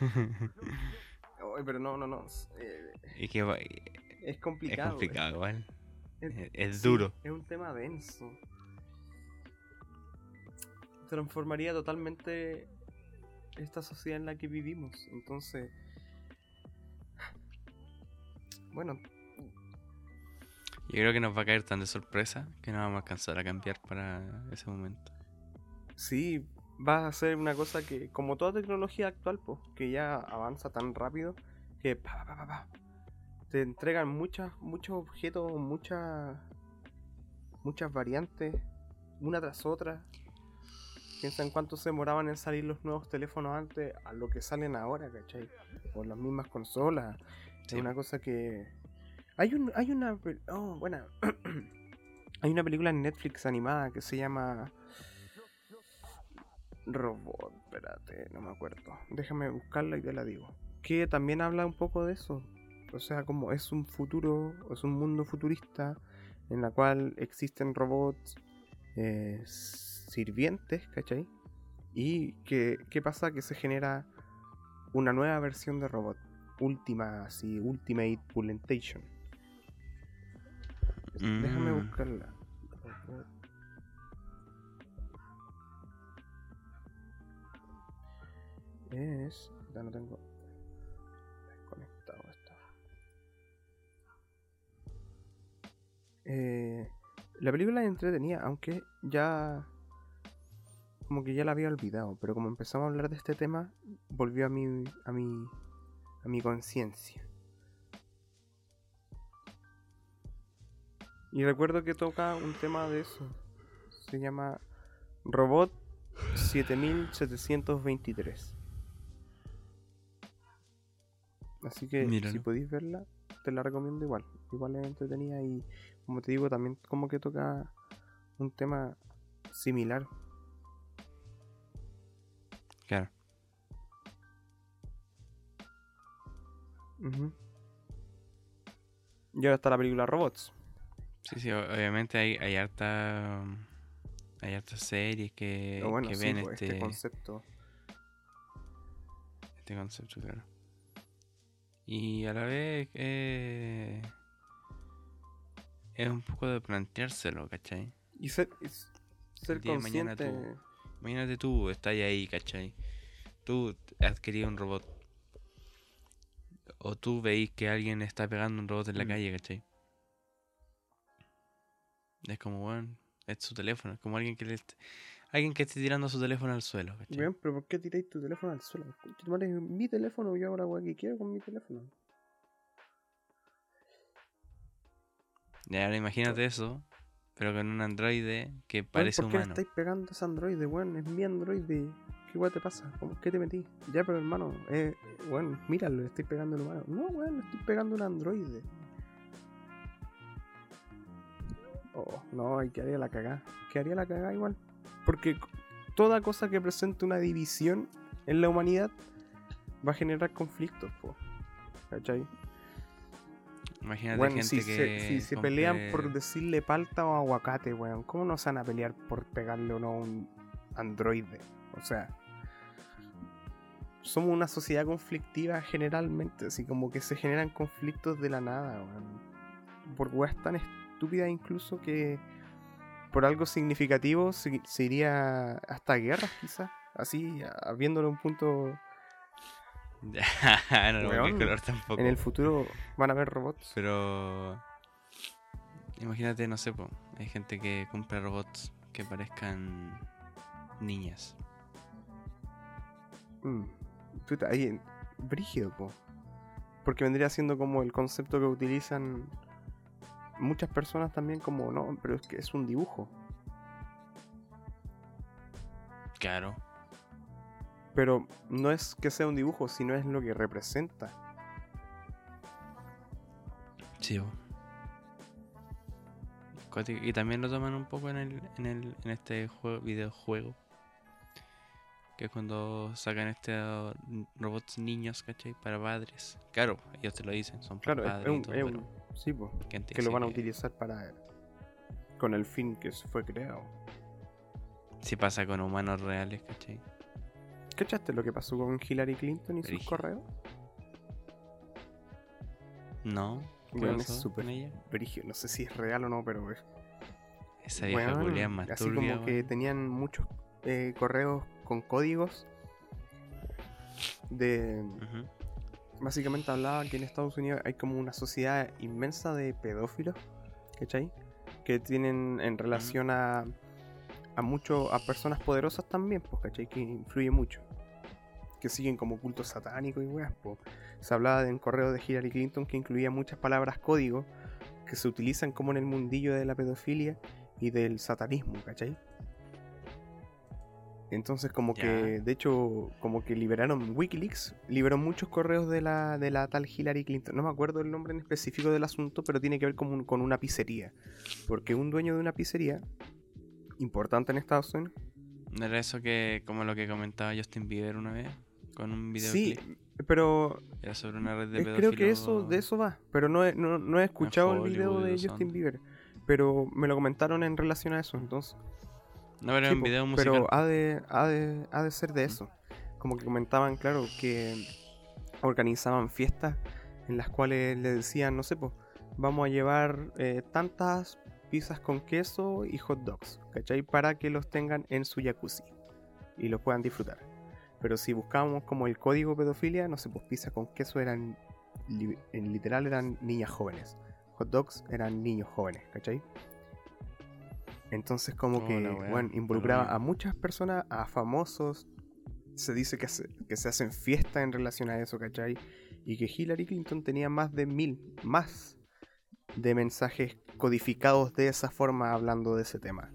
Ay, pero no, no, no. eh, que va- es es complicado. complicado igual. Es- Es, es duro. Es un tema denso. Transformaría totalmente esta sociedad en la que vivimos. Entonces, bueno, Yo creo que nos va a caer tan de sorpresa que no vamos a alcanzar a cambiar para ese momento. sí, va a ser una cosa que, como toda tecnología actual, pues, que ya avanza tan rápido que pa, pa, pa, pa, te entregan muchas, muchos objetos, muchas, muchas variantes, una tras otra. Piensa en cuánto se demoraban en salir los nuevos teléfonos antes a lo que salen ahora, ¿cachai? O las mismas consolas. Sí. Es una cosa que. Hay un, hay una. Oh, buena. hay una película en Netflix animada que se llama. Robot, espérate, no me acuerdo. Déjame buscarla y te la digo. Que también habla un poco de eso. O sea, como es un futuro, es un mundo futurista en la cual existen robots eh, sirvientes, ¿cachai? Y que, ¿qué pasa? Que se genera una nueva versión de robot. Última, así, Ultimate Pulentation. Déjame Mm. buscarla. Robot. Es. Ya no tengo. Desconectado esto. Eh, la película es entretenida, aunque ya. Como que ya la había olvidado. Pero como empezamos a hablar de este tema, volvió a mi. a mi. a mi conciencia. Y recuerdo que toca un tema de eso. Se llama Robot 7723. Así que Míralo. si podéis verla, te la recomiendo igual. Igual es entretenida y como te digo, también como que toca un tema similar. Claro. Ujú. Y ahora está la película Robots. Sí, sí, o- obviamente hay, hay harta. um, Hay hartas series que, Pero bueno, que sí, ven pues, este, este concepto. este concepto, claro. Y a la vez, eh, es un poco de planteárselo, ¿cachai? Y ser, y s- ser El día de mañana consciente. tú- Imagínate tú, estás ahí, ¿cachai? Tú querido un robot. O tú veis que alguien está pegando un robot en la Mm. calle, ¿cachai? Es como, bueno, es su teléfono. Es como alguien que le alguien que esté tirando su teléfono al suelo, ¿cachai? Weón, pero ¿por qué tiráis tu teléfono al suelo? Tu madre, es mi teléfono, yo hago la weá que quiero con mi teléfono. Y ahora imagínate eso, pero con un androide que parece ¿Por qué le humano. estáis pegando a ese androide, weón? Es mi androide. ¿Qué weá te pasa? ¿Cómo, ¿Qué te metí? Ya, pero hermano, eh, weón, míralo, le estoy pegando al humano. No, weón, le estoy pegando a un androide. Oh, no, hay que haría la cagada. Que haría la cagada igual. Porque toda cosa que presente una división en la humanidad va a generar conflictos, po. ¿Cachai? Imagínate Bueno, gente si que. se, si se pelean por decirle palta o aguacate, weón, ¿cómo no se van a pelear por pegarle o no a un androide? O sea, somos una sociedad conflictiva generalmente, así como que se generan conflictos de la nada, weón. Por weas tan estúpidas incluso que por algo significativo se, se iría hasta guerras quizás, así, viéndolo un punto... no color tampoco. En el futuro van a haber robots. Pero. Imagínate, no sé, po, hay gente que compra robots que parezcan niñas. Mm. Puta, ahí, brígido, po. Porque vendría siendo como el concepto que utilizan muchas personas también como, no, pero es que es un dibujo. Claro. Pero no es que sea un dibujo, sino es lo que representa. Sí. Y también lo toman un poco en el, en el, en este juego, videojuego. Que es cuando sacan este uh, robots niños, ¿cachai? Para padres. Claro, ellos te lo dicen, son Claro, es, padres es y un, todo, es pero un- sí, po, ¿quién te que lo van a que utilizar para con el fin que se fue creado. Si pasa con humanos reales, ¿cachai? ¿Cachaste lo que pasó con Hillary Clinton y sus correos? No. ¿Qué Weón, es súper. No sé si es real o no, pero es Esa vieja es más así turbia, como que tenían muchos eh, correos con códigos de básicamente hablaba que en Estados Unidos hay como una sociedad inmensa de pedófilos ¿cachai? que tienen en relación a a mucho a personas poderosas también pues ¿cachai? que influye mucho que siguen como cultos satánicos y weas pues. se hablaba de un correo de Hillary Clinton que incluía muchas palabras código que se utilizan como en el mundillo de la pedofilia y del satanismo, ¿cachai? Entonces como que, de hecho, como que liberaron Wikileaks, liberó muchos correos de la, de la tal Hillary Clinton. No me acuerdo el nombre en específico del asunto, pero tiene que ver con, un- con una pizzería. Porque un dueño de una pizzería, importante en Estados Unidos, ¿No era eso que, como lo que comentaba Justin Bieber una vez? Con un sí, pero Era sobre una red de Eh, creo que eso de eso va, pero no he, no, no he escuchado el video de son. Justin Bieber, pero me lo comentaron en relación a eso, entonces. No, Sí, en po, video musical. pero ha de, ha, de, ha de ser de eso. Como que comentaban, claro, que organizaban fiestas en las cuales le decían, no sé, pues, vamos a llevar eh, tantas pizzas con queso y hot dogs, ¿cachai? Para que los tengan en su jacuzzi y los puedan disfrutar. Pero si buscábamos como el código pedofilia, no sé, pues pizza con queso eran, en literal eran niñas jóvenes. Hot dogs eran niños jóvenes, ¿cachai? Entonces como Oh, que, bueno, involucraba a muchas personas, a famosos. Se dice que se, que se hacen fiestas en relación a eso, ¿cachai? Y que Hillary Clinton tenía más de mil, más de mensajes codificados de esa forma hablando de ese tema.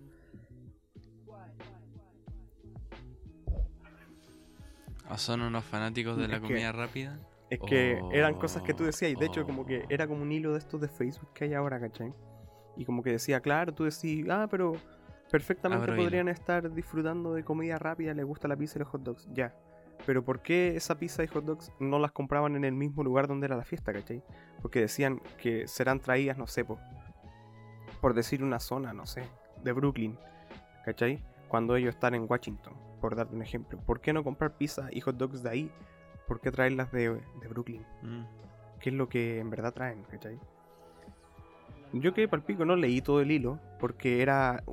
¿O son unos fanáticos de la que- comida rápida? Es que eran Oh, cosas que tú decías, y de hecho como que oh. era como un hilo de estos de Facebook que hay ahora, ¿cachai? Y como que decía, claro, tú decís, ah, pero perfectamente Abro hilo. podrían estar disfrutando de comida rápida, les gusta la pizza y los hot dogs, ya. Pero ¿por qué esa pizza y hot dogs no las compraban en el mismo lugar donde era la fiesta, ¿cachai? Porque decían que serán traídas, no sé, po, por decir una zona, no sé, de Brooklyn, ¿cachai? Cuando ellos están en Washington, por darte un ejemplo. ¿Por qué no comprar pizza y hot dogs de ahí? ¿Por qué traerlas de, de Brooklyn? Mm. ¿Qué es lo que en verdad traen, ¿cachai? yo quedé pal pico, no leí todo el hilo, porque era,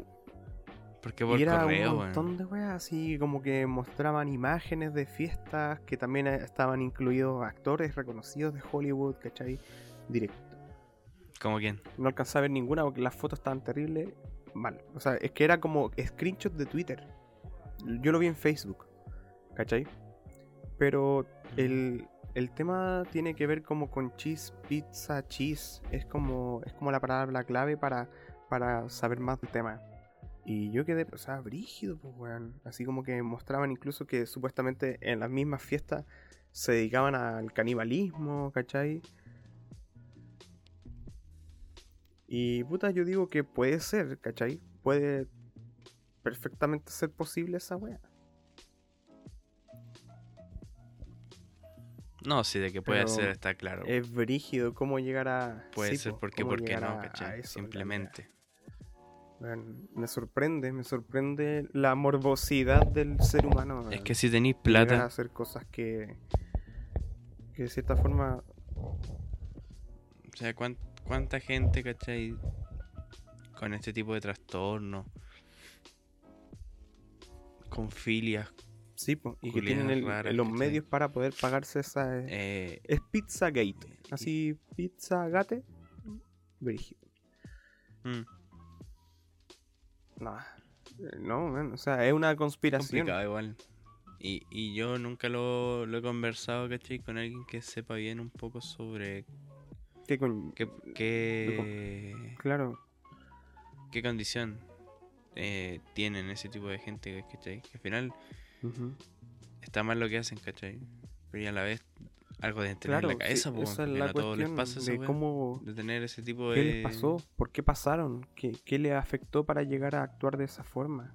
Porque por y era correo, un montón de weas, así como que mostraban imágenes de fiestas que también eh, estaban incluidos actores reconocidos de Hollywood, ¿cachai? Directo. ¿Cómo quién? No alcanzaba a ver ninguna porque las fotos estaban terribles, mal. O sea, es que era como screenshots de Twitter. Yo lo vi en Facebook, ¿cachai? Pero el, el tema tiene que ver como con cheese, pizza, cheese. Es como, es como la palabra clave para, para saber más del tema. Y yo quedé, o sea, brígido, pues, weón. Así como que mostraban incluso que supuestamente en las mismas fiestas se dedicaban al canibalismo, ¿cachai? Y puta, yo digo que puede ser, ¿cachai? Puede perfectamente ser posible esa wea. No, sí, de que puede Pero ser, está claro. Es brígido cómo llegar a. puede sí, ser po, porque, porque no, ¿cachai? eso, Simplemente. me sorprende, me sorprende la morbosidad del ser humano. Es que si tenéis Llegar a plata, hacer cosas que. que de cierta forma. o sea, ¿cuán- ¿cuánta gente, ¿cachai? Con este tipo de trastorno, con filias, Sí, po, y que tienen el- raras, los medios para poder pagarse esa. eh, Es Pizzagate. Así, Pizzagate. Brígido. mm, No, eh, no, man, o sea, es una conspiración. complicado igual. Y, y yo nunca lo, lo he conversado, ¿cachai? Con alguien que sepa bien un poco sobre Que con- qué, qué, Claro, qué condición eh, tienen ese tipo de gente, ¿cachai? Que al final está mal lo que hacen, ¿cachai? Pero ya a la vez algo de tener claro, en la cabeza, sí, po, esa es la no a todos les pasa de cómo, de tener ese tipo de... qué les pasó, por qué pasaron, qué, qué les afectó para llegar a actuar de esa forma,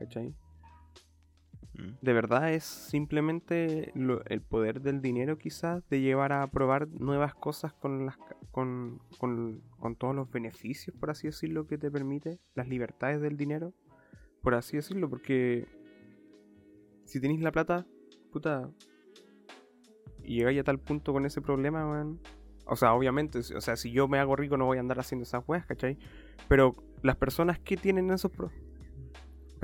¿cachai? De verdad es simplemente lo- el poder del dinero quizás de llevar a probar nuevas cosas con, las, con, con, con todos los beneficios, por así decirlo, que te permite, las libertades del dinero, por así decirlo, porque si tenéis la plata, puta, y llegáis a tal punto con ese problema, man. O sea, obviamente, o sea, si yo me hago rico no voy a andar haciendo esas weas, ¿cachai? Pero las personas que tienen esos pro...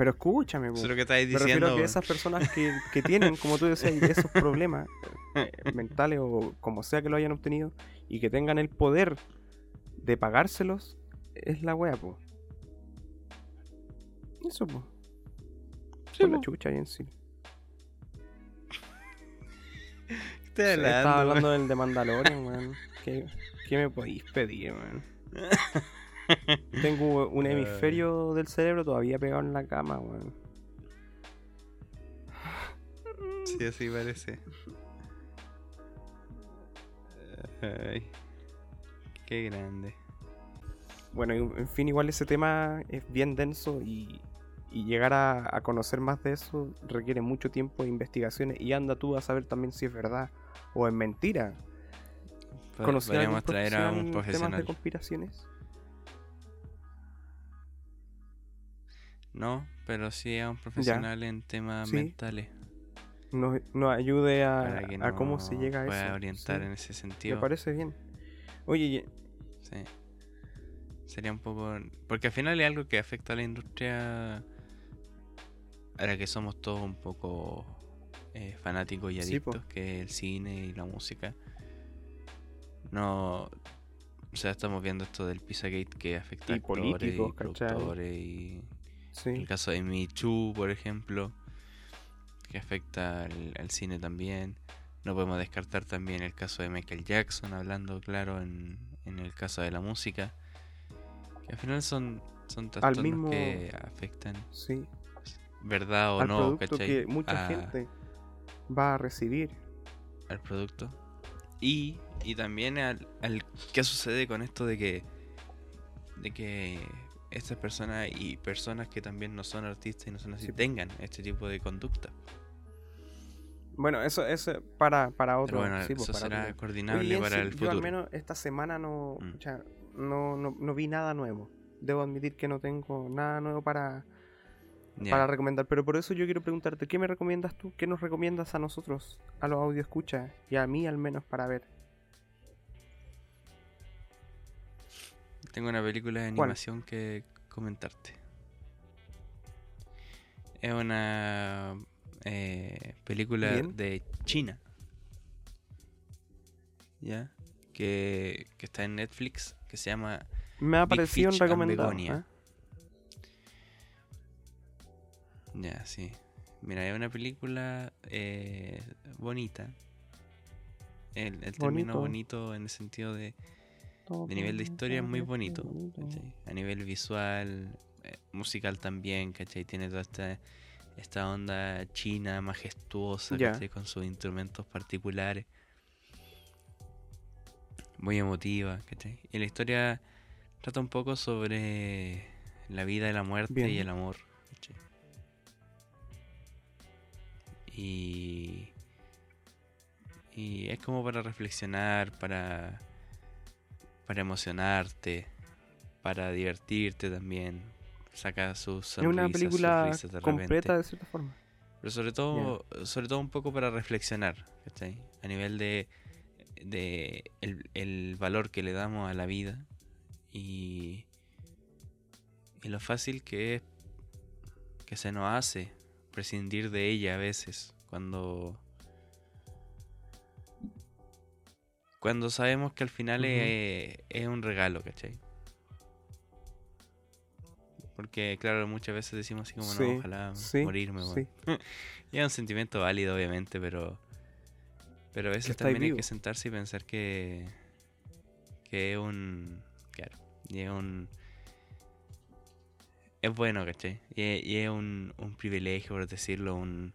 Pero escúchame. Eso es lo que estáis Me refiero diciendo. a que esas personas que, que tienen, como tú decías, esos problemas eh, mentales o como sea que lo hayan obtenido y que tengan el poder de pagárselos, es la wea, po. Eso, po. Sí, Por la chucha sí. ¿Qué estás hablando, Estaba hablando del de Mandalorian, weón. ¿Qué, qué me podéis pedir, weón? Tengo un hemisferio del cerebro todavía pegado en la cama, weón. Sí, así parece. Ay, qué grande. Bueno, en fin, igual ese tema es bien denso y, y llegar a, a conocer más de eso requiere mucho tiempo de investigaciones y anda tú a saber también si es verdad o es mentira. Pod- ¿Conocer Podríamos traer a un profesional temas de conspiraciones? No, pero sí a un profesional en temas Sí. mentales. Nos, nos ayude a, cómo se llega a pueda eso. orientar sí. en ese Me sentido. parece bien. Oye, Sí. Sería un poco. Porque al final es algo que afecta a la industria. Ahora que somos todos un poco eh, fanáticos y Sí, adictos, que es el cine y la música. No. O sea, estamos viendo esto del Pizzagate que afecta Y a actores y ¿cachai? productores y sí. el caso de Michu, por ejemplo, que afecta al, al cine también. No podemos descartar también el caso de Michael Jackson, hablando claro en, en el caso de la música. Que al final son, son trastornos mismo- que afectan, sí. verdad o Al no, producto ¿cachai? que mucha a- gente va a recibir. al producto. Y, y también al, al qué sucede con esto de que de que estas personas y personas que también no son artistas y no son así Sí. tengan este tipo de conducta. Bueno, eso es para, para otro. Pero bueno, sí, pues, eso para será otro. coordinable Oye, para sí, el Yo futuro. al menos esta semana no, Mm. pucha, no, no, no vi nada nuevo. Debo admitir que no tengo nada nuevo para, para recomendar. Pero por eso yo quiero preguntarte, ¿qué me recomiendas tú? ¿Qué nos recomiendas a nosotros, a los audio escucha y a mí al menos para ver? Tengo una película de ¿Cuál? animación que comentarte. Es una eh, película Bien. de China. ¿Ya? Que, que está en Netflix, que se llama Me ha aparecido en recomendado. ¿eh? Ya, sí. Mira, es una película eh, bonita. El, el término Bonito. bonito en el sentido de, de nivel de historia es muy bonito. ¿cachai? A nivel visual, eh, musical también, ¿cachai? Tiene toda esta, esta onda china, majestuosa. Con sus instrumentos particulares. Muy emotiva, ¿cachai? Y la historia trata un poco sobre la vida y la muerte Bien. y el amor, ¿cachai? Y... Y es como para reflexionar, para... Para emocionarte, para divertirte también. Saca sus Es una sonrisas, película de completa de cierta forma. Pero sobre todo, sobre todo un poco para reflexionar, ¿cachai? A nivel de, de el, el valor que le damos a la vida y, y lo fácil que es que se nos hace prescindir de ella a veces cuando cuando sabemos que al final Ujú. es, es un regalo, ¿cachai? Porque claro, muchas veces decimos así como Sí, no, ojalá sí, morirme, weón". sí. Y es un sentimiento válido, obviamente, pero. Pero a veces también hay que sentarse y pensar que. Que es un. Claro. Y es un. Es bueno, ¿cachai? Y es, y es un, un privilegio, por decirlo, un.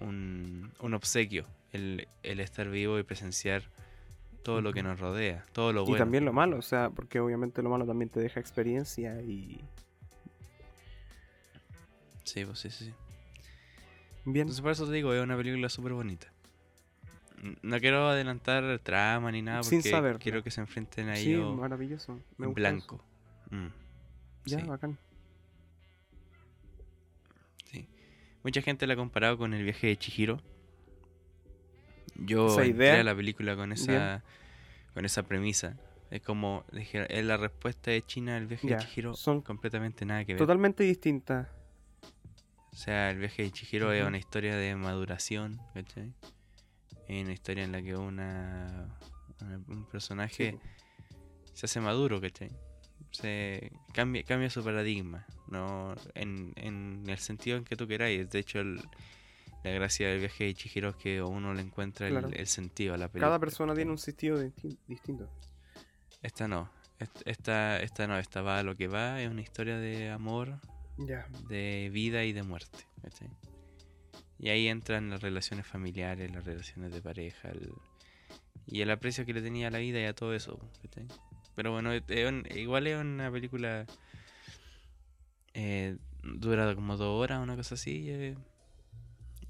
Un, un obsequio. El, el estar vivo y presenciar todo lo que nos rodea. Todo lo Y bueno. también lo malo, o sea, porque obviamente lo malo también te deja experiencia y. Sí, pues sí, sí. sí. Bien. Entonces, por eso te digo, es una película súper bonita. No quiero adelantar trama ni nada Sin porque quiero que se enfrenten a sí, maravilloso. Me en gusta blanco. Mm. Ya, sí, bacán. sí. Mucha gente la ha comparado con el viaje de Chihiro. Yo Esa entré idea. a la película con esa con esa premisa. Es como, dije, es la respuesta de China al viaje de Chihiro son completamente nada que ver. Totalmente distinta. O sea, el viaje de Chihiro es una historia de maduración, ¿cachai? Es una historia en la que una, una- un personaje Sí, se hace maduro, ¿cachai? Se cambia, cambia su paradigma, ¿no? En, en el sentido en que tú queráis. De hecho, el- la gracia del viaje de Chihiro es que uno le encuentra el, Claro. el sentido a la película. Cada persona tiene un sentido disti- distinto. Esta no. Est- Esta, esta no, esta va a lo que va. Es una historia de amor, de vida y de muerte. ¿cachai? Y ahí entran las relaciones familiares, las relaciones de pareja, el- y el aprecio que le tenía a la vida y a todo eso. ¿cachai? Pero bueno, es- es un- igual es una película. eh, dura como dos horas, una cosa así. eh,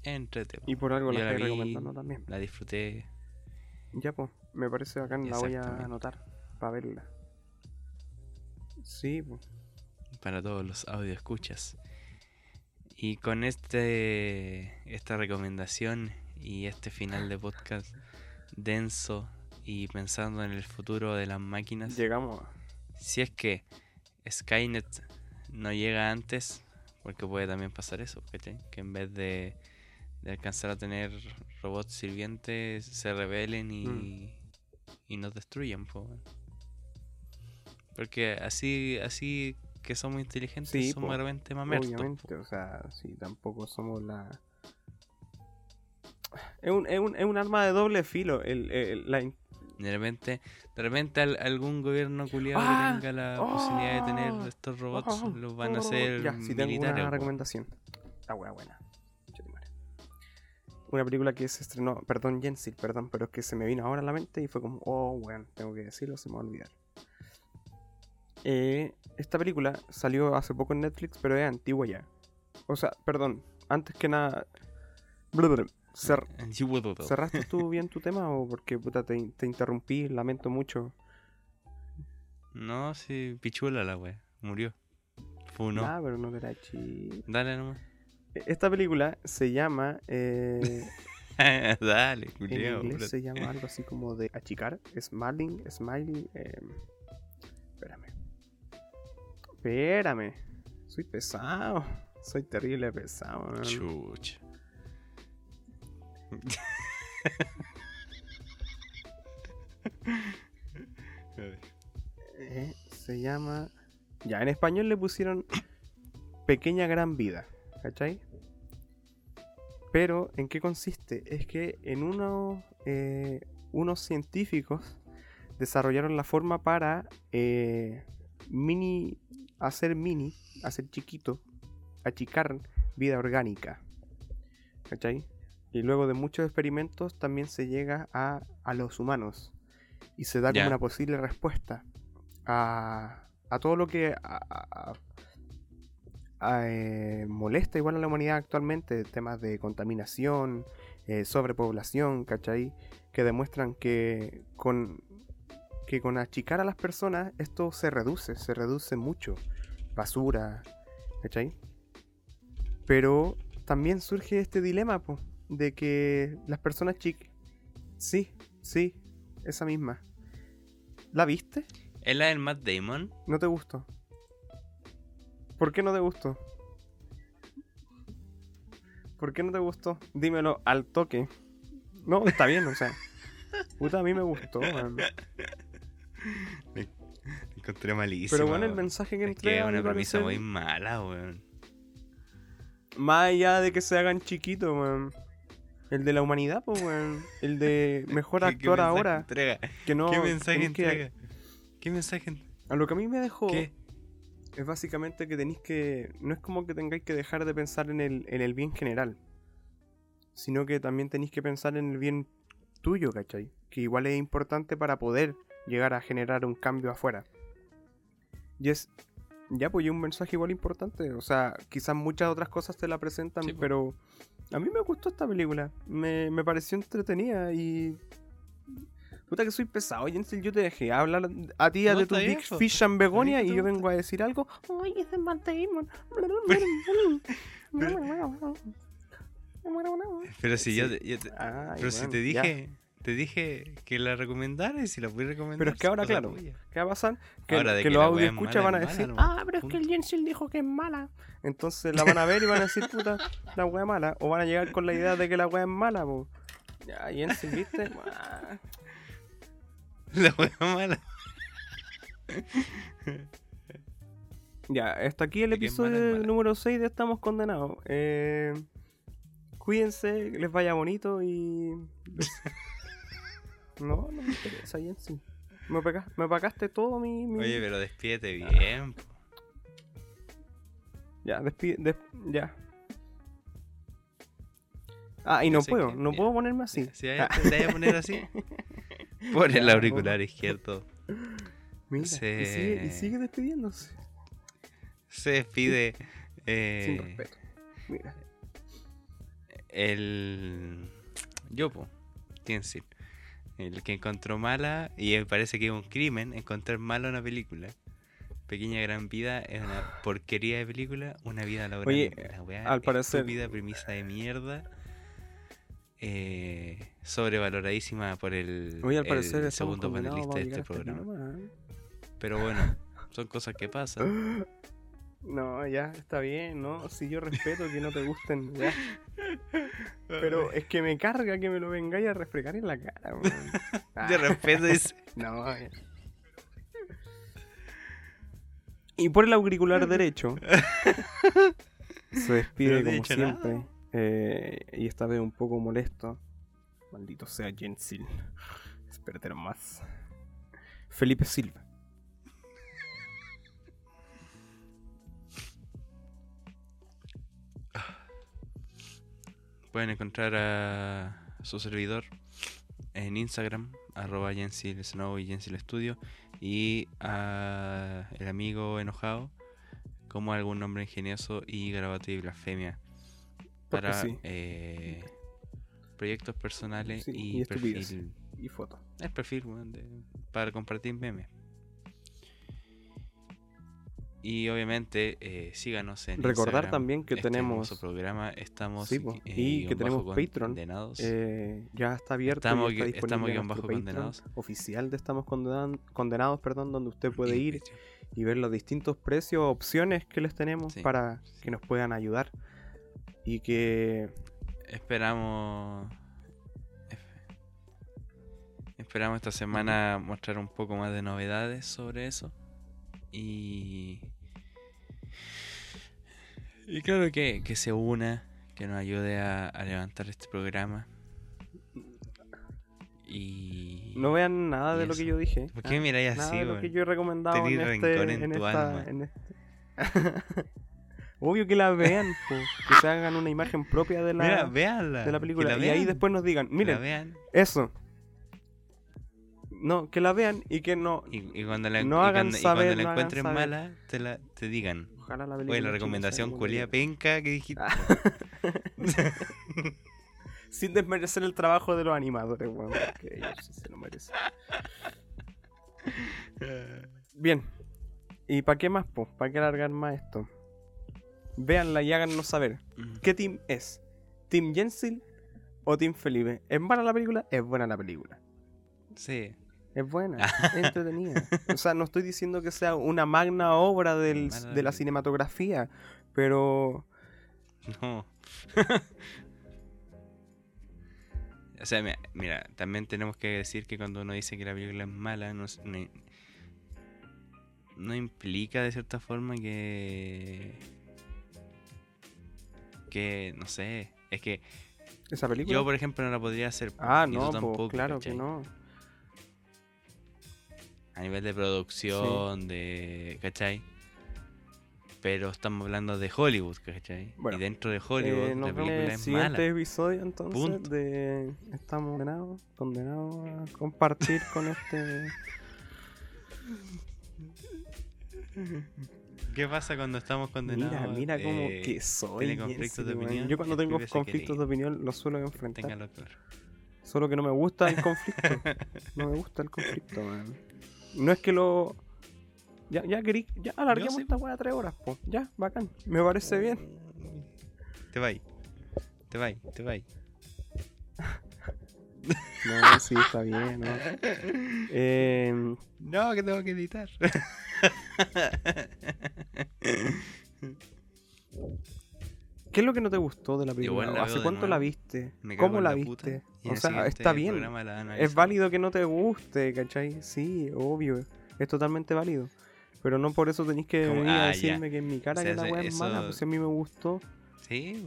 es entrete, po. Y por algo la la estoy vi- recomendando también. La disfruté. Ya, pues. Me parece bacán. La voy a anotar para verla. Sí, pues. para todos los audio escuchas. Y con este esta recomendación y este final de podcast denso y pensando en el futuro de las máquinas, Llegamos si es que Skynet no llega antes, porque puede también pasar eso, ¿cachai? Que en vez de, de alcanzar a tener robots sirvientes, se rebelen y, Mm. y nos destruyan, po. Porque así, así que somos inteligentes, Sí, somos po, mamertos. po. Obviamente, o sea, sí, tampoco somos la. Es un, es un, es un arma de doble filo. El, el- la De repente, de repente al- algún gobierno culiado ¡Ah! que tenga la ¡Oh! posibilidad de tener estos robots, Oh, los van a oh, hacer Ya, tengo militares. una recomendación. La wea buena. Una película que se estrenó, perdón, Jensil, perdón, pero es que se me vino ahora a la mente y fue como, oh, weón, tengo que decirlo, se me va a olvidar. Eh, esta película salió hace poco en Netflix, pero es antigua ya. O sea, perdón, antes que nada. Cer- puedo. ¿Cerraste tú bien tu tema o porque puta te, te interrumpí? Lamento mucho. No, sí, pichula la wea. Murió. Funo. Ah, pero no te la chi- Dale nomás. Esta película se llama. eh, Dale, en inglés se llama algo así como de achicar. Smiling, smiley. eh, espérame. Espérame. Soy pesado. Soy terrible pesado. Chucha. Eh, se llama. Ya, en español le pusieron Pequeña Gran Vida. ¿Cachai? Pero, ¿en qué consiste? Es que en uno, eh, unos científicos desarrollaron la forma para eh, mini. hacer mini, hacer chiquito, achicar vida orgánica. ¿Cachai? Y luego de muchos experimentos también se llega a, a los humanos. Y se da como una posible respuesta a, a todo lo que a, eh, molesta igual a la humanidad actualmente, temas de contaminación, eh, sobrepoblación, ¿cachai? Que demuestran que con, que con achicar a las personas esto se reduce, se reduce mucho. Basura, ¿cachai? Pero también surge este dilema, po, de que las personas chicas... Sí, sí, esa misma. ¿La viste? ¿Es la del Matt Damon? ¿No te gustó? ¿Por qué no te gustó? ¿Por qué no te gustó? Dímelo al toque. No, está bien, o sea. Puta, a mí me gustó, man. La encontré malísima. Pero bueno, el weón. mensaje que Es que es mi una premisa muy mala, weón. Más allá de que se hagan chiquitos, man. El de la humanidad, pues, weón. El de mejor ¿Qué- qué actor mensaje ahora. Entrega? Que no. ¿Qué mensaje que- entrega? ¿Qué mensaje? en- A lo que a mí me dejó. ¿Qué? Es básicamente que tenéis que. No es como que tengáis que dejar de pensar en el, en el bien general. Sino que también tenéis que pensar en el bien tuyo, ¿cachai? Que igual es importante para poder llegar a generar un cambio afuera. Y es. Ya, pues y un mensaje igual importante. O sea, quizás muchas otras cosas te la presentan, Sí, po. pero. A mí me gustó esta película. Me, me pareció entretenida y. Puta que soy pesado, Jensen. Yo te dejé hablar a ti No, de tu Big. Fish and Begonia A y yo vengo a decir algo. Ay, ese es Matt Damon. Pero si yo, Sí. te- yo te- Ay, pero si te ya. dije, te dije que la recomendara y si la pude recomendar. Pero es que ahora, claro. ¿Qué va a pasar? Que, Ahora, de que que los audio escucha mala, van a mala decir, ah, pero es que el. Jensen dijo que es mala. Entonces la van a ver y van a decir, puta, la wea es mala. O van a llegar con la idea de que la wea es mala, po. Ya, Jensen, ¿viste? Ah. La wea mala. Ya, hasta aquí el mala, episodio mala. número 6 de Estamos Condenados. Eh, cuídense, que les vaya bonito y... no, no me interesa. Me, pega- me pagaste todo mi... mi- Oye, pero despídete bien. po. Ya, despide... des- ya. Ah, y no puedo, que- no ya. puedo ponerme así. Si Ah, te vayas a poner así, pon el auricular izquierdo. mira, se- y, sigue, y sigue despidiéndose. Se despide Sin eh, respeto. Mira. el. Yo, po. Tiensil. El que encontró mala, y me parece que es un crimen encontrar mala una película. Pequeña Gran Vida es una porquería de película, una vida laboral. Oye, weá al parecer- estúpida, premisa de mierda. Eh, sobrevaloradísima por el, al parecer segundo panelista de este aquí programa. ¿eh? Pero bueno, son cosas que pasan. No, ya, está bien, ¿no? Si yo respeto que no te gusten, ya. Pero es que me carga que me lo vengáis a refregar en la cara, weón. Ah, De respeto dice. No, ya. Y por el auricular derecho se despide no como siempre. nada. Eh, y esta vez un poco molesto. Maldito sea Jensil. Espérate más. Felipe Silva. Pueden encontrar a su servidor en Instagram, arroba Jensil Snow y Jensil Studio, y a el amigo enojado como algún nombre ingenioso y garabato y blasfemia para sí. eh, proyectos personales Sí, y, perfil. Y foto. El perfil de- para compartir memes. Y obviamente eh, síganos en Recordar Instagram, también que este tenemos- hermoso programa. Estamos Sí, eh, y que tenemos Patreon, condenados. Eh, ya está abierto Estamos y está gui- disponible estamos guion nuestro bajo Patreon condenados. oficial de Estamos Condenan- Condenados, perdón, donde usted puede ir y ver los distintos precios, opciones que les tenemos Sí, para que nos puedan ayudar y que Esperamos. esp- Esperamos esta semana mostrar un poco más de novedades sobre eso. Y. Y claro que, que se una, que nos ayude a, a levantar este programa. Y. no vean nada de lo que yo dije. ¿Por qué Ah, miráis Nada así, de lo que yo he recomendado en, este, en en tu esta- alma. en este- Obvio que la vean, po, que se hagan una imagen propia de la, Mira, véanla. de la que película. la y ahí después nos digan, que miren, vean. eso. No, que la vean y que no. Y, y cuando la, No y hagan cuando, y saber, cuando la no encuentren mala, te, la, te digan. Ojalá la película Oye, la recomendación culia que- penca que dijiste. Sin desmerecer el trabajo de los animadores, weón. porque ellos sí se lo merecen. Bien. ¿Y para qué más, po? ¿Para qué alargar más esto? Véanla y háganos saber. Mm. ¿Qué team es? ¿Team Jensil o Team Felipe? ¿Es buena la película? Es buena la película. Sí. Es buena, es entretenida. O sea, no estoy diciendo que sea una magna obra del- Mala de la cinematografía, pero No. o sea, mira, mira, también tenemos que decir que cuando uno dice que la película es mala, no, no, no implica de cierta forma que. Que, no sé, es que esa película... yo, por ejemplo, no la podría hacer. ah, no, po, claro que no. A nivel de producción, de. ¿cachai? Pero estamos hablando de Hollywood, ¿cachai? Bueno, y dentro de Hollywood Eh, la película el es siguiente mala. episodio entonces Punto. de estamos condenados, condenados a compartir con este ¿Qué pasa cuando estamos condenados? mira mira cómo eh, que soy tiene conflictos de opinión, yo cuando tengo conflictos de opinión los suelo enfrentar Téngalo claro. solo que no me gusta el conflicto no me gusta el conflicto man. no es que lo ya ya querí ya alarguemos esta weá tres horas po. ya bacán me parece bien Te vais. Te vais, te vais. no sí está bien ¿no? Eh, No, que tengo que editar. ¿Qué es lo que no te gustó de la película? La ¿Hace cuánto la viste? ¿Cómo la, viste? O sea, está bien. Es válido que no te guste, ¿cachai? Sí, obvio. Es totalmente válido. Pero no por eso tenéis que venir a ah, decirme que en mi cara O sea, que la eso- weá es mala. Pues si a mí me gustó. Sí.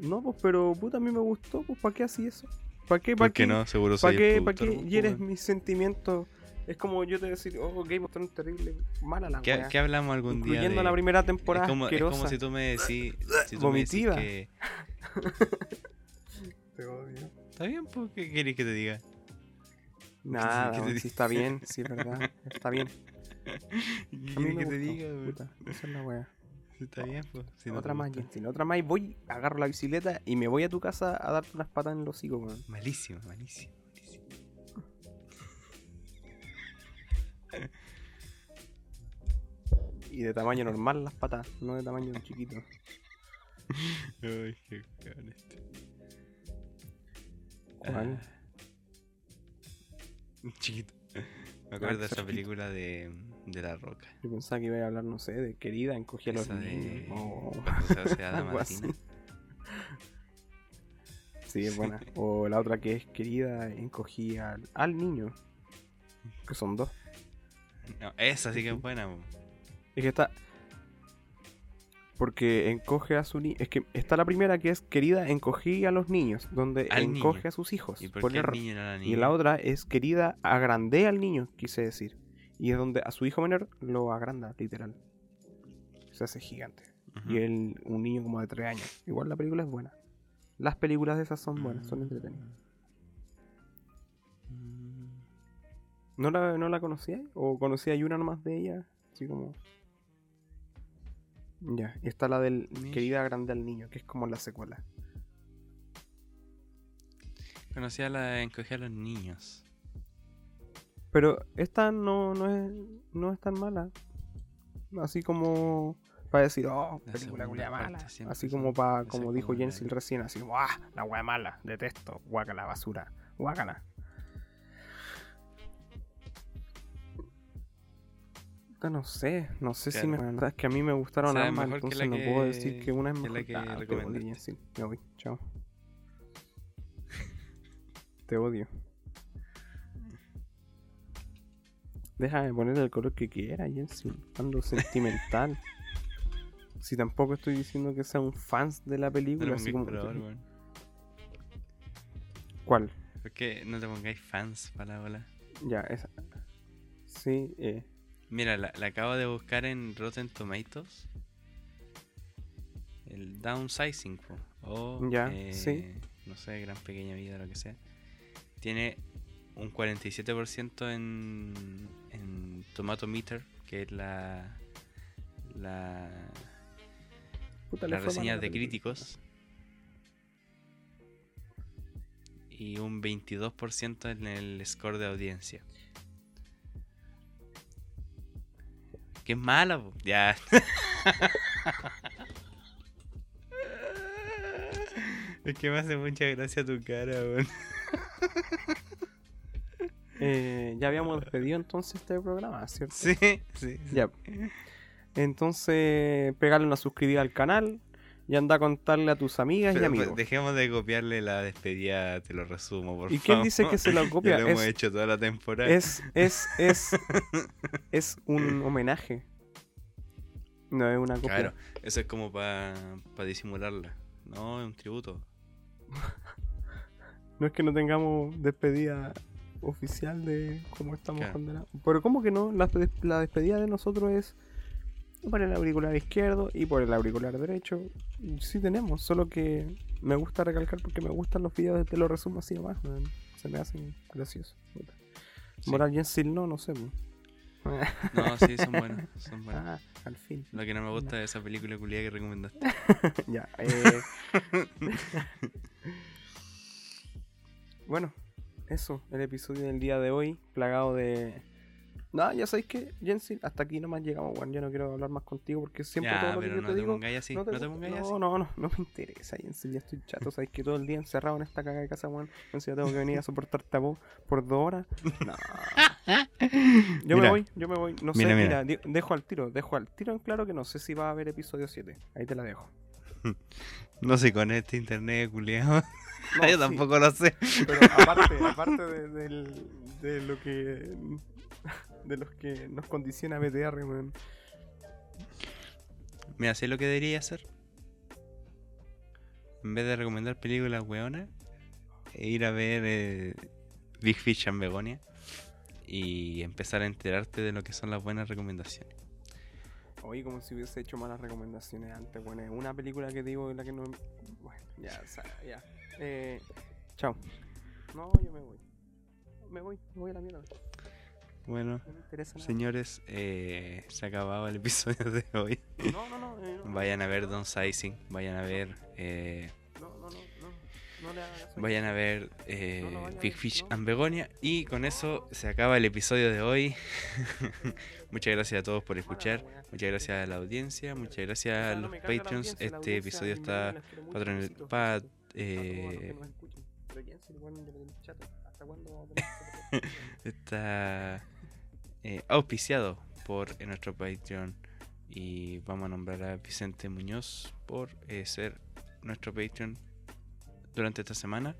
No, pues pero puta, a mí me gustó. Pues ¿para qué así eso? ¿Para qué? ¿Para ¿Por qué no? Seguro ¿Para qué? ¿Para qué hieres mis sentimientos? Es como yo te decir, oh, Game of Thrones terrible, mala la ¿Qué, qué hablamos algún día Incluyendo la primera temporada es como, es como si tú me decís... Si tú me decís Vomitiva. que... Te odio. Está bien, pues, ¿qué querés que te diga? Nada, ¿qué te sí está bien, sí es verdad, está bien. ¿Qué que te diga, puta, esa es la wea. Está bien, pues. si no otra más. Jensen, otra más y voy, agarro la bicicleta y me voy a tu casa a darte unas patas en el hocico, weón. Malísimo, malísimo, Y de tamaño normal las patas, no de tamaño chiquito. Ay, qué este. ¿Cuál? Ah. Chiquito. Me acuerdo de esa chiquito. película de, de La Roca. Yo pensaba que iba a hablar, no sé, de querida, encogí a los de- niños. o cuando se. Sí, es buena. O la otra que es querida, encogí al, al niño. Que son dos. No, esa sí que es buena. Es que está. Porque encoge a su niño. Es que está la primera que es querida, encogí a los niños. Donde Al encoge niño. a sus hijos. ¿Y por por qué el error. niño no la niña? Y la otra es querida, agrandé al niño, quise decir. Y es donde a su hijo menor lo agranda, literal. Se hace gigante. Y él, un niño como de 3 años. Igual la película es buena. Las películas de esas son buenas, Mm. son entretenidas. ¿No la, no la conocías? ¿O conocía una nomás de ella? Así como. Ya, y está la del Mish. Querida Grande al Niño, que es como la secuela. Conocí a la de encoger a los niños. Pero esta no, no, es, no es tan mala. Así como para decir, oh, La película culia mala. Así como para, esa como dijo la- Jensil recién, así como, ah, la wea mala, detesto, guácala, basura, guácala. Puta, No sé, no sé si me. La verdad es que a mí me gustaron ambas, mejor que entonces no puedo decir que una es que la mejor. que Ah, te odio. Jensil, me voy, chao. Te odio. Déjame poner el color que quiera, Jensil. Ando sentimental. si tampoco estoy diciendo que sea un fans de la No película, lo así como. weón. ¿Cuál? ¿Por qué no te pongáis fans para la bola? Ya, esa. Sí, eh. Mira, la, la acabo de buscar en Rotten Tomatoes. El downsizing, o Ya, eh, sí. no sé, gran pequeña vida, lo que sea. Tiene un 47% en, en Tomato Meter, que es la la, Puta, la de película. críticos. Y un 22% en el score de audiencia. Que es mala, po. ya. es que me hace mucha gracia tu cara, weón. Eh, ya habíamos despedido entonces este programa, ¿cierto? Sí, sí. sí. Ya. Entonces, pegarle una suscribida al canal y anda a contarle a tus amigas y Pero, pues, amigos. dejemos de copiarle la despedida, te lo resumo, por ¿Y favor. quién dice que se lo copia? Lo hemos Es- hecho toda la temporada. Es, es, es, es un homenaje. No es una copia. Claro, eso es como para disimularla. No, es un tributo. No es que no tengamos despedida oficial de cómo estamos Claro. condenados. Pero ¿cómo que no? La, la despedida de nosotros es por el auricular izquierdo y por el auricular derecho. Sí tenemos, solo que me gusta recalcar porque me gustan los videos de te lo resumo así nomás. man. Se me hacen graciosos. Sí. Moral Jensil no, no sé. No, sí, son buenos. Son buenos. Ah, al fin. Lo que no me gusta de esa película culiada que recomendaste. ya. eh. bueno, eso, el episodio del día de hoy, plagado de... Nada, ya sabéis que, Jensi, hasta aquí nomás llegamos, Juan. Ya no quiero hablar más contigo porque siempre Ya, todo lo que yo no te te digo... así. No te, gusta- pongáis no, así. no, no, no me interesa, Jensi, ya estoy chato. Sabéis que todo el día encerrado en esta caga de casa, Juan. Entonces yo tengo que venir a soportarte a vos por dos horas. No. Yo me voy, yo me voy. No sé, Mira, dejo al tiro, dejo al tiro en claro que no sé si va a haber episodio 7. Ahí te la dejo. No sé con este internet culiado. No, Yo sí. tampoco lo sé. Pero aparte, aparte de lo que. De los que nos condiciona BTR, weón. Mira, sé lo que debería hacer. En vez de recomendar películas weonas, e ir a ver eh, Big Fish and Begonia y empezar a enterarte de lo que son las buenas recomendaciones. Oye, como si hubiese hecho malas recomendaciones antes, bueno, es una película que digo en la que no. Bueno, ya, ya. Eh, chao. No, yo me voy. Me voy, me voy a la mierda. Bueno, señores, eh, se ha acabado el episodio de hoy. No, no, no. eh, Vayan a ver Don Sizing, vayan a ver, eh, vayan a ver eh, vayan a Big ver, Fish no. and Begonia. Y con eso se acaba el episodio de hoy. muchas gracias a todos por escuchar. Muchas gracias a la audiencia, muchas gracias a los Patreons. Este episodio está patron- pa- eh, está eh, auspiciado por nuestro Patreon y vamos a nombrar a Vicente Muñoz por eh, ser nuestro Patreon durante esta semana.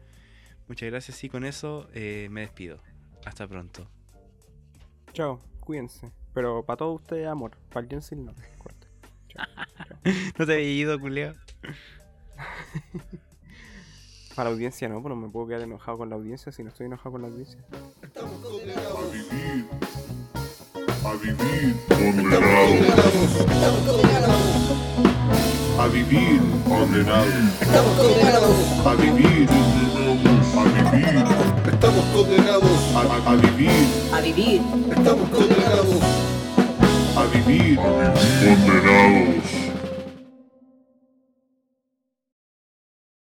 Muchas gracias y con eso eh, me despido. Hasta pronto. Chao, cuídense. Pero para todos ustedes, amor. Para el Jensen no. Corte. Chao. No te había ido, culiao. Para la audiencia no, pero no me puedo quedar enojado con la audiencia si no estoy enojado con la audiencia. Estamos A vivir. Condenados. condenados. A vivir condenados. Estamos condenados. A vivir condenados. A vivir. Estamos condenados. A, a- a vivir. A vivir. Estamos condenados. A vivir condenados.